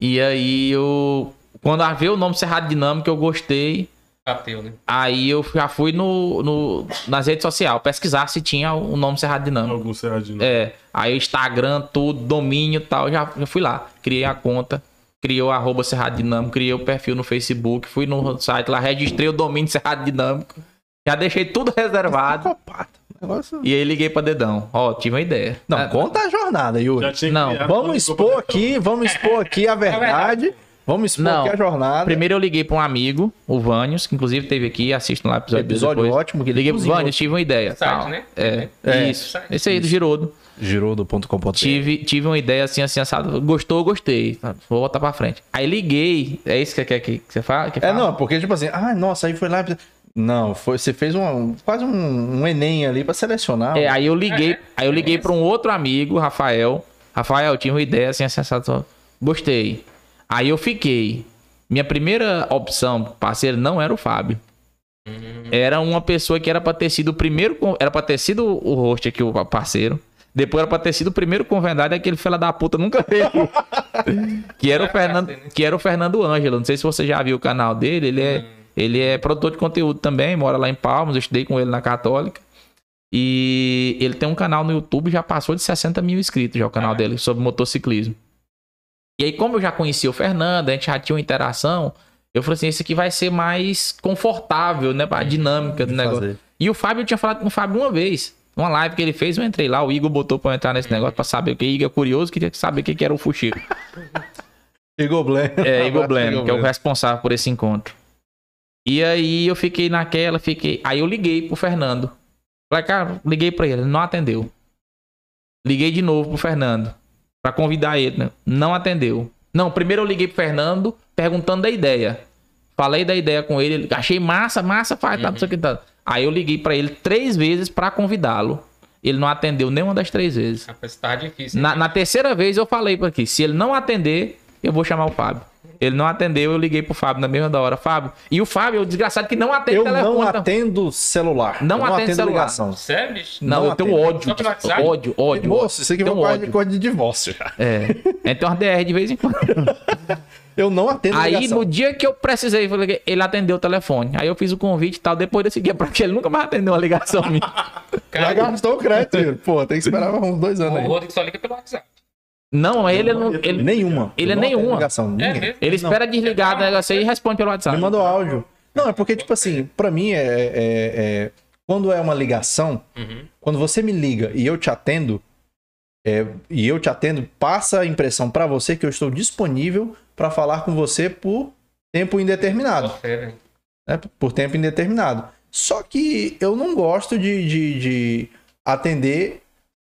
E aí eu... Quando eu vi o nome Cerrado Dinâmico, eu gostei. Bateu, né? Aí eu já fui no, no- nas redes sociais pesquisar se tinha o nome Cerrado Dinâmico. Algum Serradinho. É, aí Instagram, tudo, domínio e tal, já, já fui lá. Criei a conta, criei o arroba Cerrado Dinâmico, criei o perfil no Facebook, fui no site lá, registrei o domínio Cerrado Dinâmico. Já deixei tudo reservado. Negócio... e aí liguei pra Dedão. Ó, tive uma ideia. Não, Ah, conta a jornada, Yuri. Já tinha Não, Vamos expor aqui, vamos expor aqui a verdade. Vamos expor Não. aqui a jornada. Primeiro eu liguei pra um amigo, o Vânios, que inclusive teve aqui, assista lá o episódio, Episódio depois. ótimo que ele Liguei pro. Vânios, tive uma ideia. Site, tal. né? É, É. isso. Site. Esse aí do Girodo. Girodo.com.br Tive, tive uma ideia assim, assim, assado. Gostou, gostei. Vou voltar pra frente. Aí liguei. É isso que você quer que, que você fala? que É, fala? não, porque tipo assim, ah, nossa, aí foi lá. Não, foi, você fez um, quase um, um Enem ali pra selecionar. É, aí eu liguei, É, aí eu liguei é para um outro amigo, Rafael. Rafael, eu tinha uma ideia assim, assado. Gostei. Aí eu fiquei. Minha primeira opção, parceiro, não era o Fábio. Era uma pessoa que era pra ter sido o primeiro. Era pra ter sido o host aqui, o parceiro. Depois era pra ter sido o primeiro convidado, e aquele fela da puta nunca veio. que, era o Fernando, que era o Fernando Ângelo. Não sei se você já viu o canal dele. Ele é, ele é produtor de conteúdo também, mora lá em Palmas. Eu estudei com ele na Católica. E ele tem um canal no YouTube, já passou de 60 mil inscritos já o canal dele sobre motociclismo. E aí, como eu já conhecia o Fernando, a gente já tinha uma interação, eu falei assim, esse aqui vai ser mais confortável, né? Pra dinâmica do negócio. fazer. E o Fábio eu tinha falado com o Fábio uma vez. Numa live que ele fez, eu entrei lá, o Igor botou pra eu entrar nesse negócio pra saber o que. Igor é curioso, queria saber o que que era o Fuxico. Igor Blen. É, Igor Blem, que é o responsável por esse encontro. E aí eu fiquei naquela, fiquei. Aí eu liguei pro Fernando. Falei, cara, liguei pra ele, ele não atendeu. Liguei de novo pro Fernando. Pra convidar ele, né? Não atendeu. Não, primeiro eu liguei pro Fernando perguntando da ideia. Falei da ideia com ele, ele achei massa, massa, faz, tá, não sei o que tá. Aí eu liguei pra ele três vezes pra convidá-lo. Ele não atendeu nenhuma das três vezes. Rapaz, tá difícil. Na, na terceira vez eu falei pra aqui, se ele não atender, eu vou chamar o Fábio. Ele não atendeu, eu liguei pro Fábio na mesma da hora. Fábio. E o Fábio, o desgraçado que não atende Eu telefone. não então. atendo celular. Não eu atendo celular. ligação. Sério, bicho? Não, Não eu tenho atende. ódio. WhatsApp? Ódio, ódio. Moço, isso aqui Tenho foi quase ódio. coisa de divórcio já. É. Tem umas DR de vez em quando. Eu não atendo Aí, ligação. no dia que eu precisei, eu ele atendeu o telefone. Aí eu fiz o convite e tal. Depois desse dia, porque ele nunca mais atendeu uma ligação minha. Já gastou o crédito. Pô, tem que esperar uns dois anos o aí. Rodrigo só liga pelo WhatsApp. Não, ele não. Ele, Nenhuma. Ele é não nenhuma. Ligação, É ele espera desligar o negócio aí e responde pelo WhatsApp. Me mandou áudio. Não, é porque, tipo assim, pra mim é, é- é- Quando é uma ligação, Uhum. quando você me liga e eu te atendo, é, e eu te atendo, passa a impressão pra você que eu estou disponível pra falar com você por tempo indeterminado. Né? Por tempo indeterminado. Só que eu não gosto de, de, de atender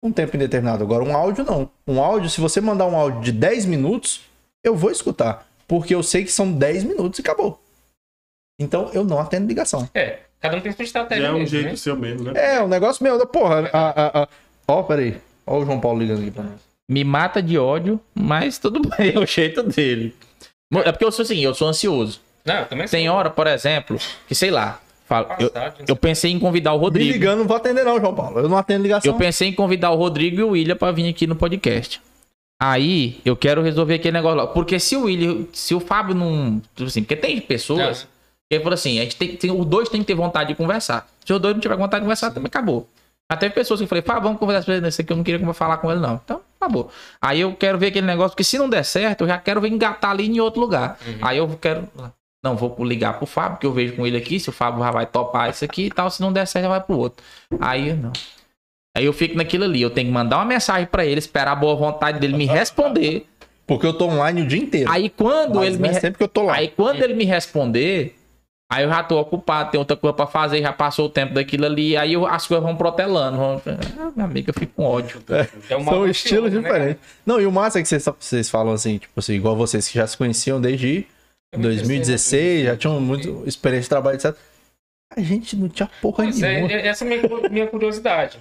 um tempo indeterminado. Agora, um áudio não. Um áudio, se você mandar um áudio de 10 minutos, eu vou escutar. Porque eu sei que são 10 minutos e acabou. Então, eu não atendo ligação. É, cada um tem sua estratégia Já é um mesmo, jeito né? seu mesmo, né? É, o negócio meu. Porra, a, a, a... Ó, peraí. Ó o João Paulo ligando aqui pra nós. Me mata de ódio, mas tudo bem, é o jeito dele. É porque eu sou assim, eu sou ansioso. Não, eu também Tem sou. hora, por exemplo, que sei lá, falo, eu, Passado, não eu pensei em convidar o Me Rodrigo. ligando, não vou atender não, João Paulo. Eu não atendo ligação. Eu pensei em convidar o Rodrigo e o William pra vir aqui no podcast. Aí, eu quero resolver aquele negócio lá. Porque se o William, se o Fábio não. tipo Assim, porque tem pessoas que ele falou assim: a gente tem, tem- os dois têm que ter vontade de conversar. Se os dois não tiver vontade de conversar, também acabou. Teve pessoas que eu falei, Fábio, vamos conversar com ele nesse aqui, eu não queria falar com ele, não. Então, acabou. Aí eu quero ver aquele negócio, porque se não der certo, eu já quero ver engatar ali em outro lugar. Uhum. Aí eu quero. Não, vou ligar pro Fábio, que eu vejo com ele aqui, se o Fábio já vai topar isso aqui e tal, se não der certo, já vai pro outro. Aí não. Aí eu fico naquilo ali, eu tenho que mandar uma mensagem pra ele, esperar a boa vontade dele me responder. Porque eu tô online o dia inteiro. Aí quando Mas ele não me é re- sempre que eu tô lá. Aí quando ele me responder, aí eu já tô ocupado, tem outra coisa pra fazer, já passou o tempo daquilo ali, aí eu- as coisas vão protelando. Vão... Ah, minha amiga, eu fico com ódio. É um São estilos né, diferentes. Não, e o massa é que vocês, vocês falam assim, tipo assim, igual vocês que já se conheciam desde 2016, já tinham muito experiência de trabalho, etc. A gente não tinha porra Pois é, nenhuma. é- essa é a minha, cu- minha curiosidade.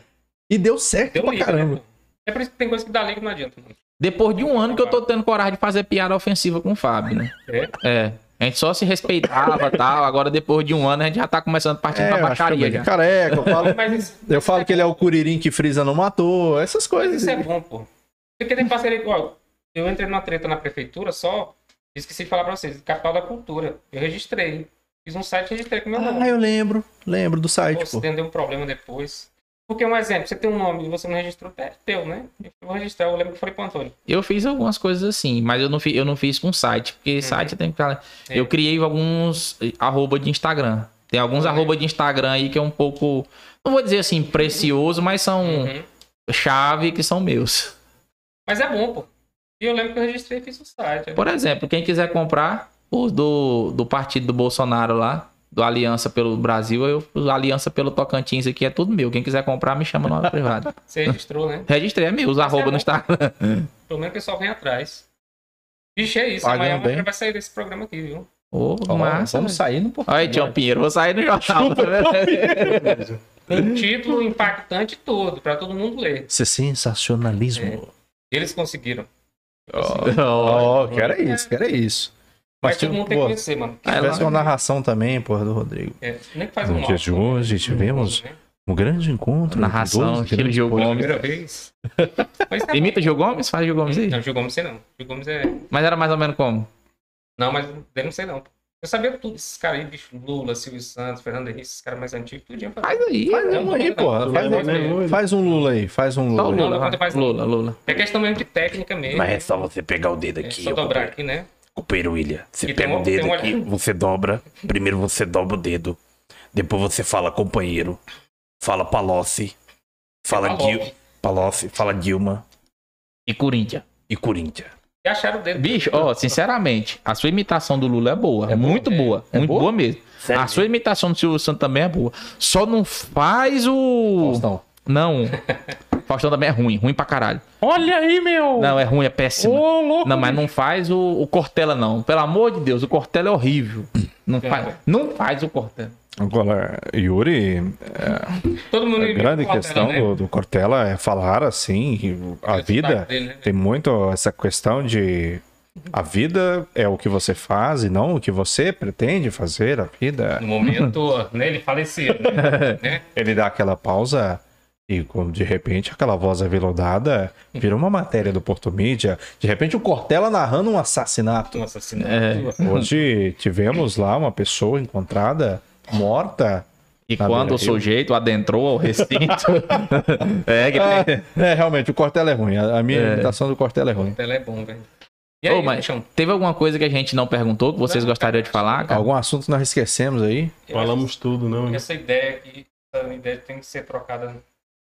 E deu certo Deu pra liga, caramba. né? É por isso que tem coisa que dá liga que não adianta. mano. Depois de um ano que eu tô tendo coragem de fazer piada ofensiva com o Fábio, né? É. É. A gente só se respeitava e tal. Agora, depois de um ano, a gente já tá começando a partir É, pra baixaria eu já. careca, eu falo, Mas isso, eu falo que ele é o Curirim que Frisa não matou, essas mas coisas. isso é bom, pô. Porque tem parceria. Ó, eu entrei numa treta na prefeitura só. Esqueci de falar pra vocês. Capital da Cultura. Eu registrei. Fiz um site e registrei com meu nome. Ah, eu lembro, lembro do site, Pô, pô. deu um problema depois. Porque um exemplo, você tem um nome e você não registrou, é teu, né? Eu vou registrar, eu lembro que eu falei pro Antônio. Eu fiz algumas coisas assim, mas eu não, fi, eu não fiz com site, porque site tem que falar. É. Eu criei alguns eh, arroba de Instagram. Tem alguns Ah, é. arroba de Instagram aí que é um pouco. Não vou dizer assim, precioso, mas são Uhum. chave que são meus. Mas é bom, pô. E eu lembro que eu registrei e fiz o site. Por exemplo, quem quiser comprar os do, do partido do Bolsonaro lá, do Aliança pelo Brasil, eu, o Aliança pelo Tocantins aqui é tudo meu. Quem quiser comprar, me chama no privado. Você registrou, né? Registrei, é meu, os arroba bom. no Instagram. Pelo menos o pessoal vem atrás. Vixe, é isso. Pagando Amanhã bem. vai sair desse programa aqui, viu? Ô, Ó, massa. vamos sair no portão. Olha, Tião Pinheiro, vou sair no jornal. Tem título impactante todo, pra todo mundo ler. Isso é sensacionalismo. Eles conseguiram. Ó, que era isso, que era isso. Mas, Mas, todo tipo, mundo tem que conhecer, mano. se tivesse uma narração também, porra, do Rodrigo. É, nem que faz um No mal. dia de hoje, tivemos Né? um grande encontro. Narração, estilo Gil Gomes. Primeira vez. Mas tá Imita o Gil Gomes? Faz Gil. Gomes aí. Não, Gil Gomes sei não. Gil Gomes é. Mas era mais ou menos como? Não, mas dele não sei não. Eu sabia tudo esses caras aí, bicho. Lula, Silvio Santos, Fernando Henrique, esses caras mais antigos, tudinho. Faz aí. Faz né? um aí, porra. Faz, Lula, né, um- Lula? faz um Lula aí, faz um Só Lula. aí. Lula, Lula, mais Lula, Lula. É questão mesmo de técnica mesmo. Mas é só você pegar o dedo É aqui, só ó, dobrar aqui, né? Companheiro William. Você E pega um- o dedo um aqui, você dobra. Primeiro você dobra o dedo. Depois você fala companheiro. Fala Palocci. Fala. Dil Palocci. Fala Dilma. E Corinthians. E Corinthians. E acharam o dedo. Bicho, ó, sinceramente, a sua imitação do Lula é boa. É, muito boa. É muito boa? boa, mesmo. Sério a sua imitação do Silvio Santos também é boa. Só não faz o. Faustão. Não. Faustão também é ruim. Ruim pra caralho. Olha aí, meu! Não, é ruim, é péssimo. Ô, louco! Não, mas não faz o, o Cortella, não. Pelo amor de Deus, o Cortella é horrível. Não faz, não faz o Cortella. Agora, Yuri, mundo a grande Cortella, questão né? do, do Cortella é falar assim, a É vida dele, né? tem muito essa questão de A vida é o que você faz e não o que você pretende fazer. A vida. No momento, né, ele faleceu, né? né? Ele dá aquela pausa e de repente aquela voz aveludada vira uma matéria do Porto Mídia. De repente o Cortella narrando um assassinato. Um assassinato. É. Hoje tivemos lá uma pessoa encontrada morta. E Na quando o sujeito adentrou ao recinto. é, que tem- É, realmente, o Cortella é ruim. A a minha É. imitação do Cortella é ruim. Ela é bom, velho. E Ô, aí, mas Michão? teve alguma coisa que a gente não perguntou que vocês Não, gostariam de falar, cara? Algum assunto que nós esquecemos aí? Eu Falamos tudo, não? que Essa ideia aqui, essa ideia tem que ser trocada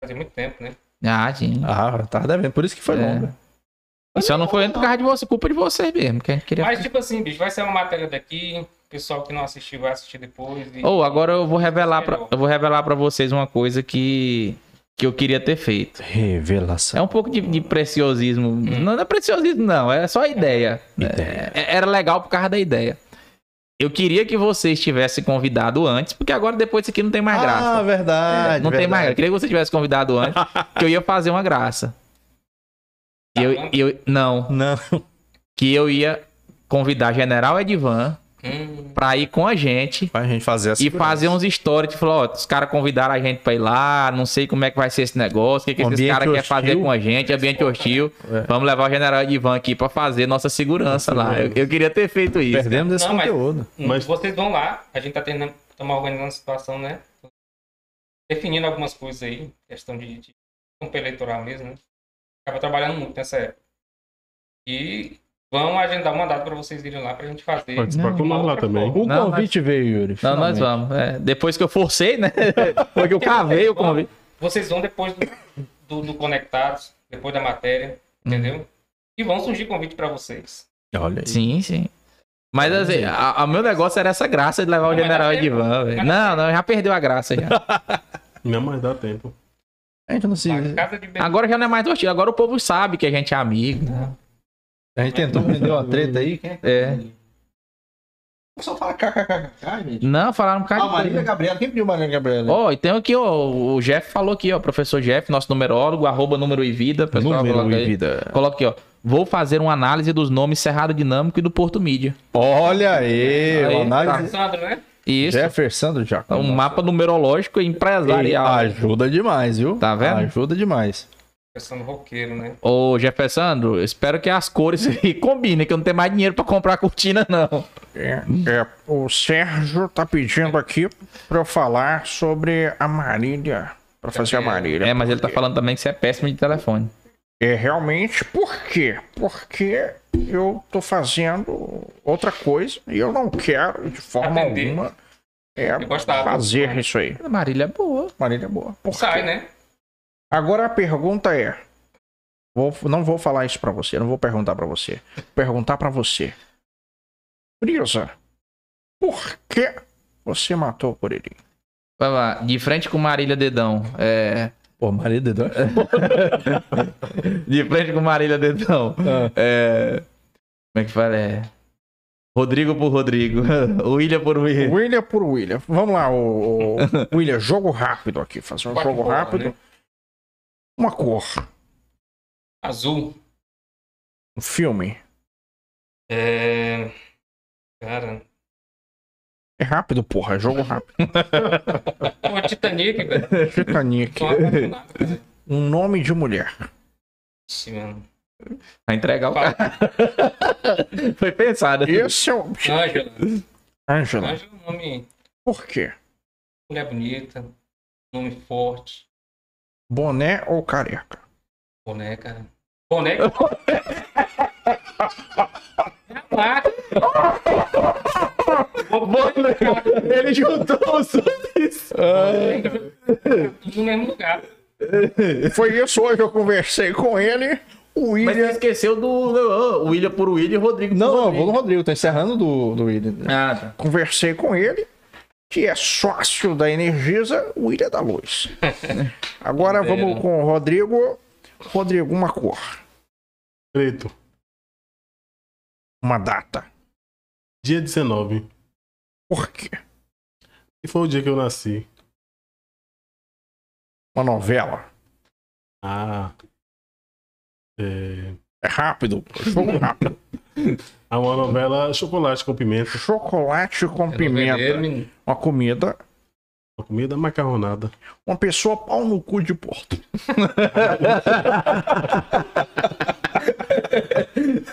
faz muito tempo, né? Ah, sim. Ah, tava devendo. Por isso que foi É. longo. E só não foi por causa de você, culpa de vocês mesmo, que a gente queria. Mas, tipo assim, bicho, vai ser uma matéria daqui, o pessoal que não assistiu vai assistir depois. Ou agora eu vou revelar pra, eu vou revelar para vocês uma coisa que que eu queria ter feito. Revelação. É um pouco de, de preciosismo. Não é preciosismo, não. É só ideia. Ideia. É- era legal por causa da ideia. Eu queria que vocês tivessem convidado antes, porque agora depois isso aqui não tem mais Ah, graça. verdade. não tem mais graça. Eu verdade. queria que você tivesse convidado antes, que eu ia fazer uma graça. E eu, eu, não, Não. que eu ia convidar General Edvan Hum, pra ir com a gente Pra gente fazer e fazer uns stories, tipo, ó, os caras convidaram a gente pra ir lá, não sei como é que vai ser esse negócio, o que, que esses caras querem fazer com a gente, ambiente hostil. É. Vamos levar o general Ivan aqui pra fazer nossa segurança lá. Eu, eu queria ter feito isso. Perdemos esse Não, mas- conteúdo. Mas- Vocês vão lá, a gente tá tentando tomar organizando a situação, né? Definindo algumas coisas aí, questão de, de campo eleitoral mesmo, né? Acaba trabalhando muito nessa época. E vão agendar uma data pra vocês irem lá pra gente fazer. Participar com nós lá também. O Não, convite veio, Yuri. Não, nós finalmente. vamos. é. depois que eu forcei, né? Porque eu cavei o convite. Vocês vão depois do, do, do Conectados, depois da matéria, entendeu? E vão surgir convite pra vocês. Olha aí. Sim, sim. Mas assim, a, a meu negócio era essa graça de levar o Não, mas general. Edvan, velho. Não, não, já perdeu a graça já. Não, mas dá tempo. A gente não se. Agora já não é mais hostil, agora o povo sabe que a gente é amigo. né? A gente tentou prender uma treta aí. Quem É. Só fala kkkk, gente. Não, falaram Ah, de Marília. Gabriela. Quem pediu Marília Gabriela? Ó, e tem aqui, ó, o Jeff falou aqui, ó, professor Jeff, nosso numerólogo, arroba número e vida, pessoal, Número coloca e aí. vida. Coloca aqui, ó. Vou fazer uma análise dos nomes Cerrado Dinâmico e do Porto Mídia. Olha aí, Aí, uma análise. Sandro, né? Isso. Jefferson do Jacob. um mapa numerológico e empresarial. Ajuda demais, viu? Tá vendo? Ajuda demais. Pensando roqueiro, né? Ô, Jefferson, espero que as cores aí combinem, que eu não tenho mais dinheiro pra comprar cortina, não. É, é, o Sérgio tá pedindo aqui pra eu falar sobre a Marília. Pra fazer a Marília. É, mas ele tá falando também que você é péssimo de telefone. É realmente por quê? Porque eu tô fazendo outra coisa e eu não quero, de forma Atender. alguma, é, fazer isso aí. A Marília é boa. Marília é boa. Por Sai, quê? né? Agora a pergunta é: vou- não vou falar isso pra você, não vou perguntar pra você. Vou perguntar pra você. Brisa, por que você matou o Curirim? Vai lá, de frente com Marília Dedão. É. Pô, Maria Dedão. De frente com Marília Dedão. Ah. É. Como é que fala? É. Rodrigo por Rodrigo. William por William. William por William. Vamos lá, o, o- William, jogo rápido aqui. Fazer um jogo bola, rápido. né? Uma cor. Azul. Um filme. É... Cara. É rápido, porra. É jogo rápido. Pô, Titanic, velho. Titanic. Um nome de mulher. Ixi, mano. Vai entregar o cara. Foi pensado. Esse é o. Ângela. Angela. Ângela é um nome. Por quê? Mulher bonita. Nome forte. Boné ou careca? Boné, cara. Boné. É a marca. Ele juntou os dois. Tudo no mesmo lugar. Foi isso hoje. Eu conversei com ele. O Mas você William. esqueceu do oh, William por William e Rodrigo por Não, não, Rodrigo. vou no Rodrigo. Tô encerrando do, do William. Ah, tá. Conversei com ele. Que é sócio da Energisa, o William da Luz. Agora vamos com o Rodrigo. Rodrigo, uma cor. Preto. Uma data. Dia 19. Por quê? E foi o dia que eu nasci. Uma novela. Ah. É. É rápido. Jogo rápido. É uma novela chocolate com pimenta. Chocolate com É pimenta. Uma comida. Uma comida macarronada. Uma pessoa pau no cu de porto.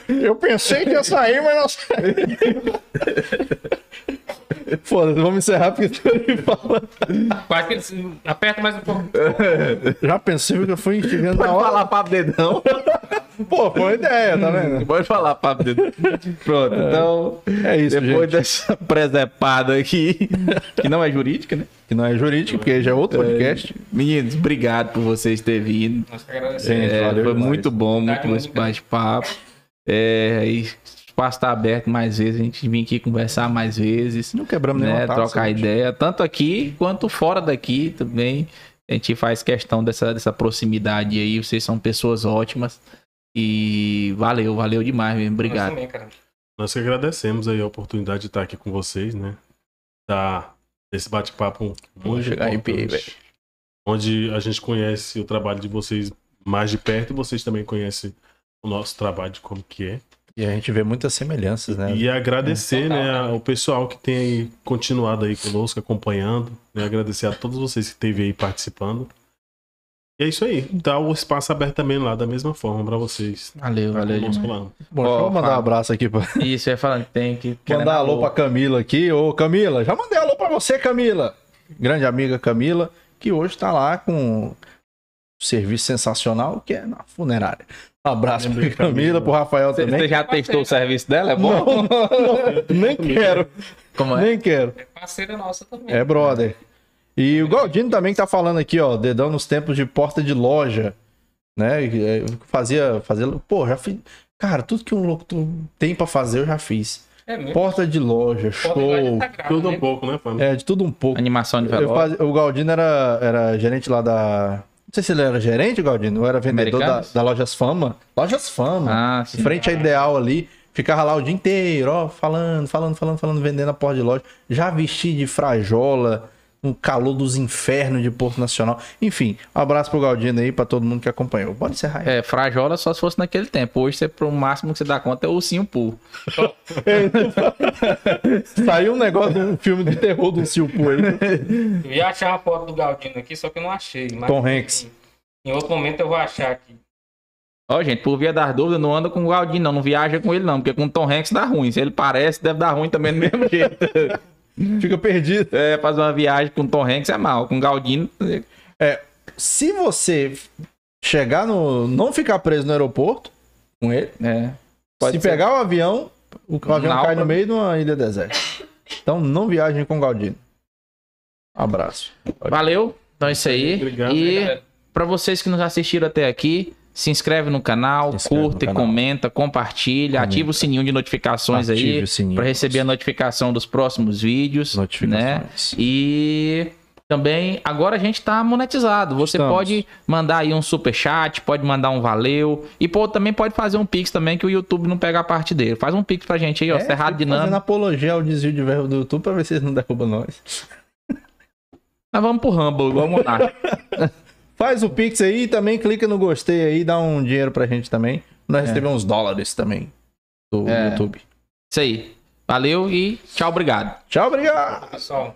Eu pensei que ia sair, mas não saiu. Foda-se, vamos encerrar porque tu me fala. Quase que ele aperta mais um pouco. Já pensei que eu fui na Pode hora. falar papo dedão. Pô, foi uma ideia, tá vendo? Pode falar papo dedão. Pronto, então. É isso, Depois gente. dessa presepada aqui, que não é jurídica, né? Que não é jurídico, porque já é outro podcast. Meninos, obrigado por vocês terem vindo. Nós que agradecemos. É, foi demais. muito bom, muito bom esse bate-papo. É, e o espaço está aberto mais vezes, a gente vir aqui conversar mais vezes, Não quebramos né, nenhuma taça. trocar gente. ideia, tanto aqui quanto fora daqui também. A gente faz questão dessa, dessa proximidade aí, vocês são pessoas ótimas. E valeu, valeu demais mesmo, Nós obrigado. também. Nós que agradecemos aí a oportunidade de estar aqui com vocês, né? Tá esse bate-papo muito importante, onde a gente conhece o trabalho de vocês mais de perto e vocês também conhecem o nosso trabalho de como que é. E a gente vê muitas semelhanças, né? E agradecer, Total, né, ao pessoal que tem aí continuado aí conosco, acompanhando, né? Agradecer a todos vocês que esteve aí participando. E é isso aí. Dá o espaço aberto também lá, da mesma forma, pra vocês. Valeu, Tá valeu conosco demais. lá. Bom, Ó, deixa eu mandar um abraço aqui pra. Isso, eu ia falando, tem que... Mandar alô pra Camila aqui. Ô, Camila, já mandei alô pra você, Camila. Grande amiga Camila, que hoje tá lá com um serviço sensacional, que é na funerária. Um abraço pra Camila, pro Rafael Você, também. você já testou o serviço dela? É bom? Não, não, nem quero, Como é? nem quero. É parceira nossa também. É, brother. E o Galdino também que tá falando aqui, ó, dedão nos tempos de porta de loja, né? É, Fazia, fazia, pô, já fiz. Cara, tudo que um locutor tem pra fazer eu já fiz. É mesmo. Porta de loja, lá de show, sagrado, Tudo né? um pouco, né, Fábio? é, de tudo um pouco. Animação de Eu velório. fazia- o Galdino era, era gerente lá da. Não sei se ele era gerente, Galdino, ou era vendedor da, da Lojas Fama. Lojas Fama. Ah, sim. frente à Ideal ali. Ficava lá o dia inteiro, ó, falando, falando, falando, falando, vendendo a porta de loja. Já vesti de frajola, um calor dos infernos de Porto Nacional. Enfim, um abraço pro Galdino aí, pra todo mundo que acompanhou. Pode encerrar aí. É, frajola só se fosse naquele tempo. Hoje, você, pro máximo que você dá conta é o ursinho puro. Saiu um negócio, um filme de terror do Silpo aí. Eu ia achar uma foto do Galdino aqui, só que eu não achei. Mas, Tom Hanks. Em outro momento eu vou achar aqui. Ó, gente, por via das dúvidas, não anda com o Galdino, não. Não viaja com ele, não. Porque com o Tom Hanks dá ruim. Se ele parece, deve dar ruim também do mesmo jeito. Fica perdido. É, fazer uma viagem com o Tom Hanks é mal. Com o Galdino, Se você chegar no. Não ficar preso no aeroporto com ele, é. se pegar o avião, o, o avião cai no meio de uma ilha deserta. Então não viajem com o Galdino. Abraço. Valeu. Então é isso aí. Obrigado. E pra vocês que nos assistiram até aqui, se inscreve no canal, inscreve curta no e canal. comenta, compartilha, Comenta. ativa o sininho de notificações Ative aí para receber a notificação dos próximos vídeos, né? E também agora a gente tá monetizado. Você Estamos. pode mandar aí um super chat, pode mandar um valeu e pô, também pode fazer um pix também que o YouTube não pega a parte dele. Faz um pix pra gente aí, ó, É, Cerrado fico Fazendo Dinâmico. apologia ao desvio de verbo do YouTube pra ver se eles não derrubam nós. Nós vamos pro Rumble, igual o Monark. Faz o Pix aí e também clica no gostei aí, dá um dinheiro pra gente também. Nós recebemos uns dólares também do É. YouTube. Isso aí. Valeu e tchau, obrigado. Tchau, obrigado! Pessoal.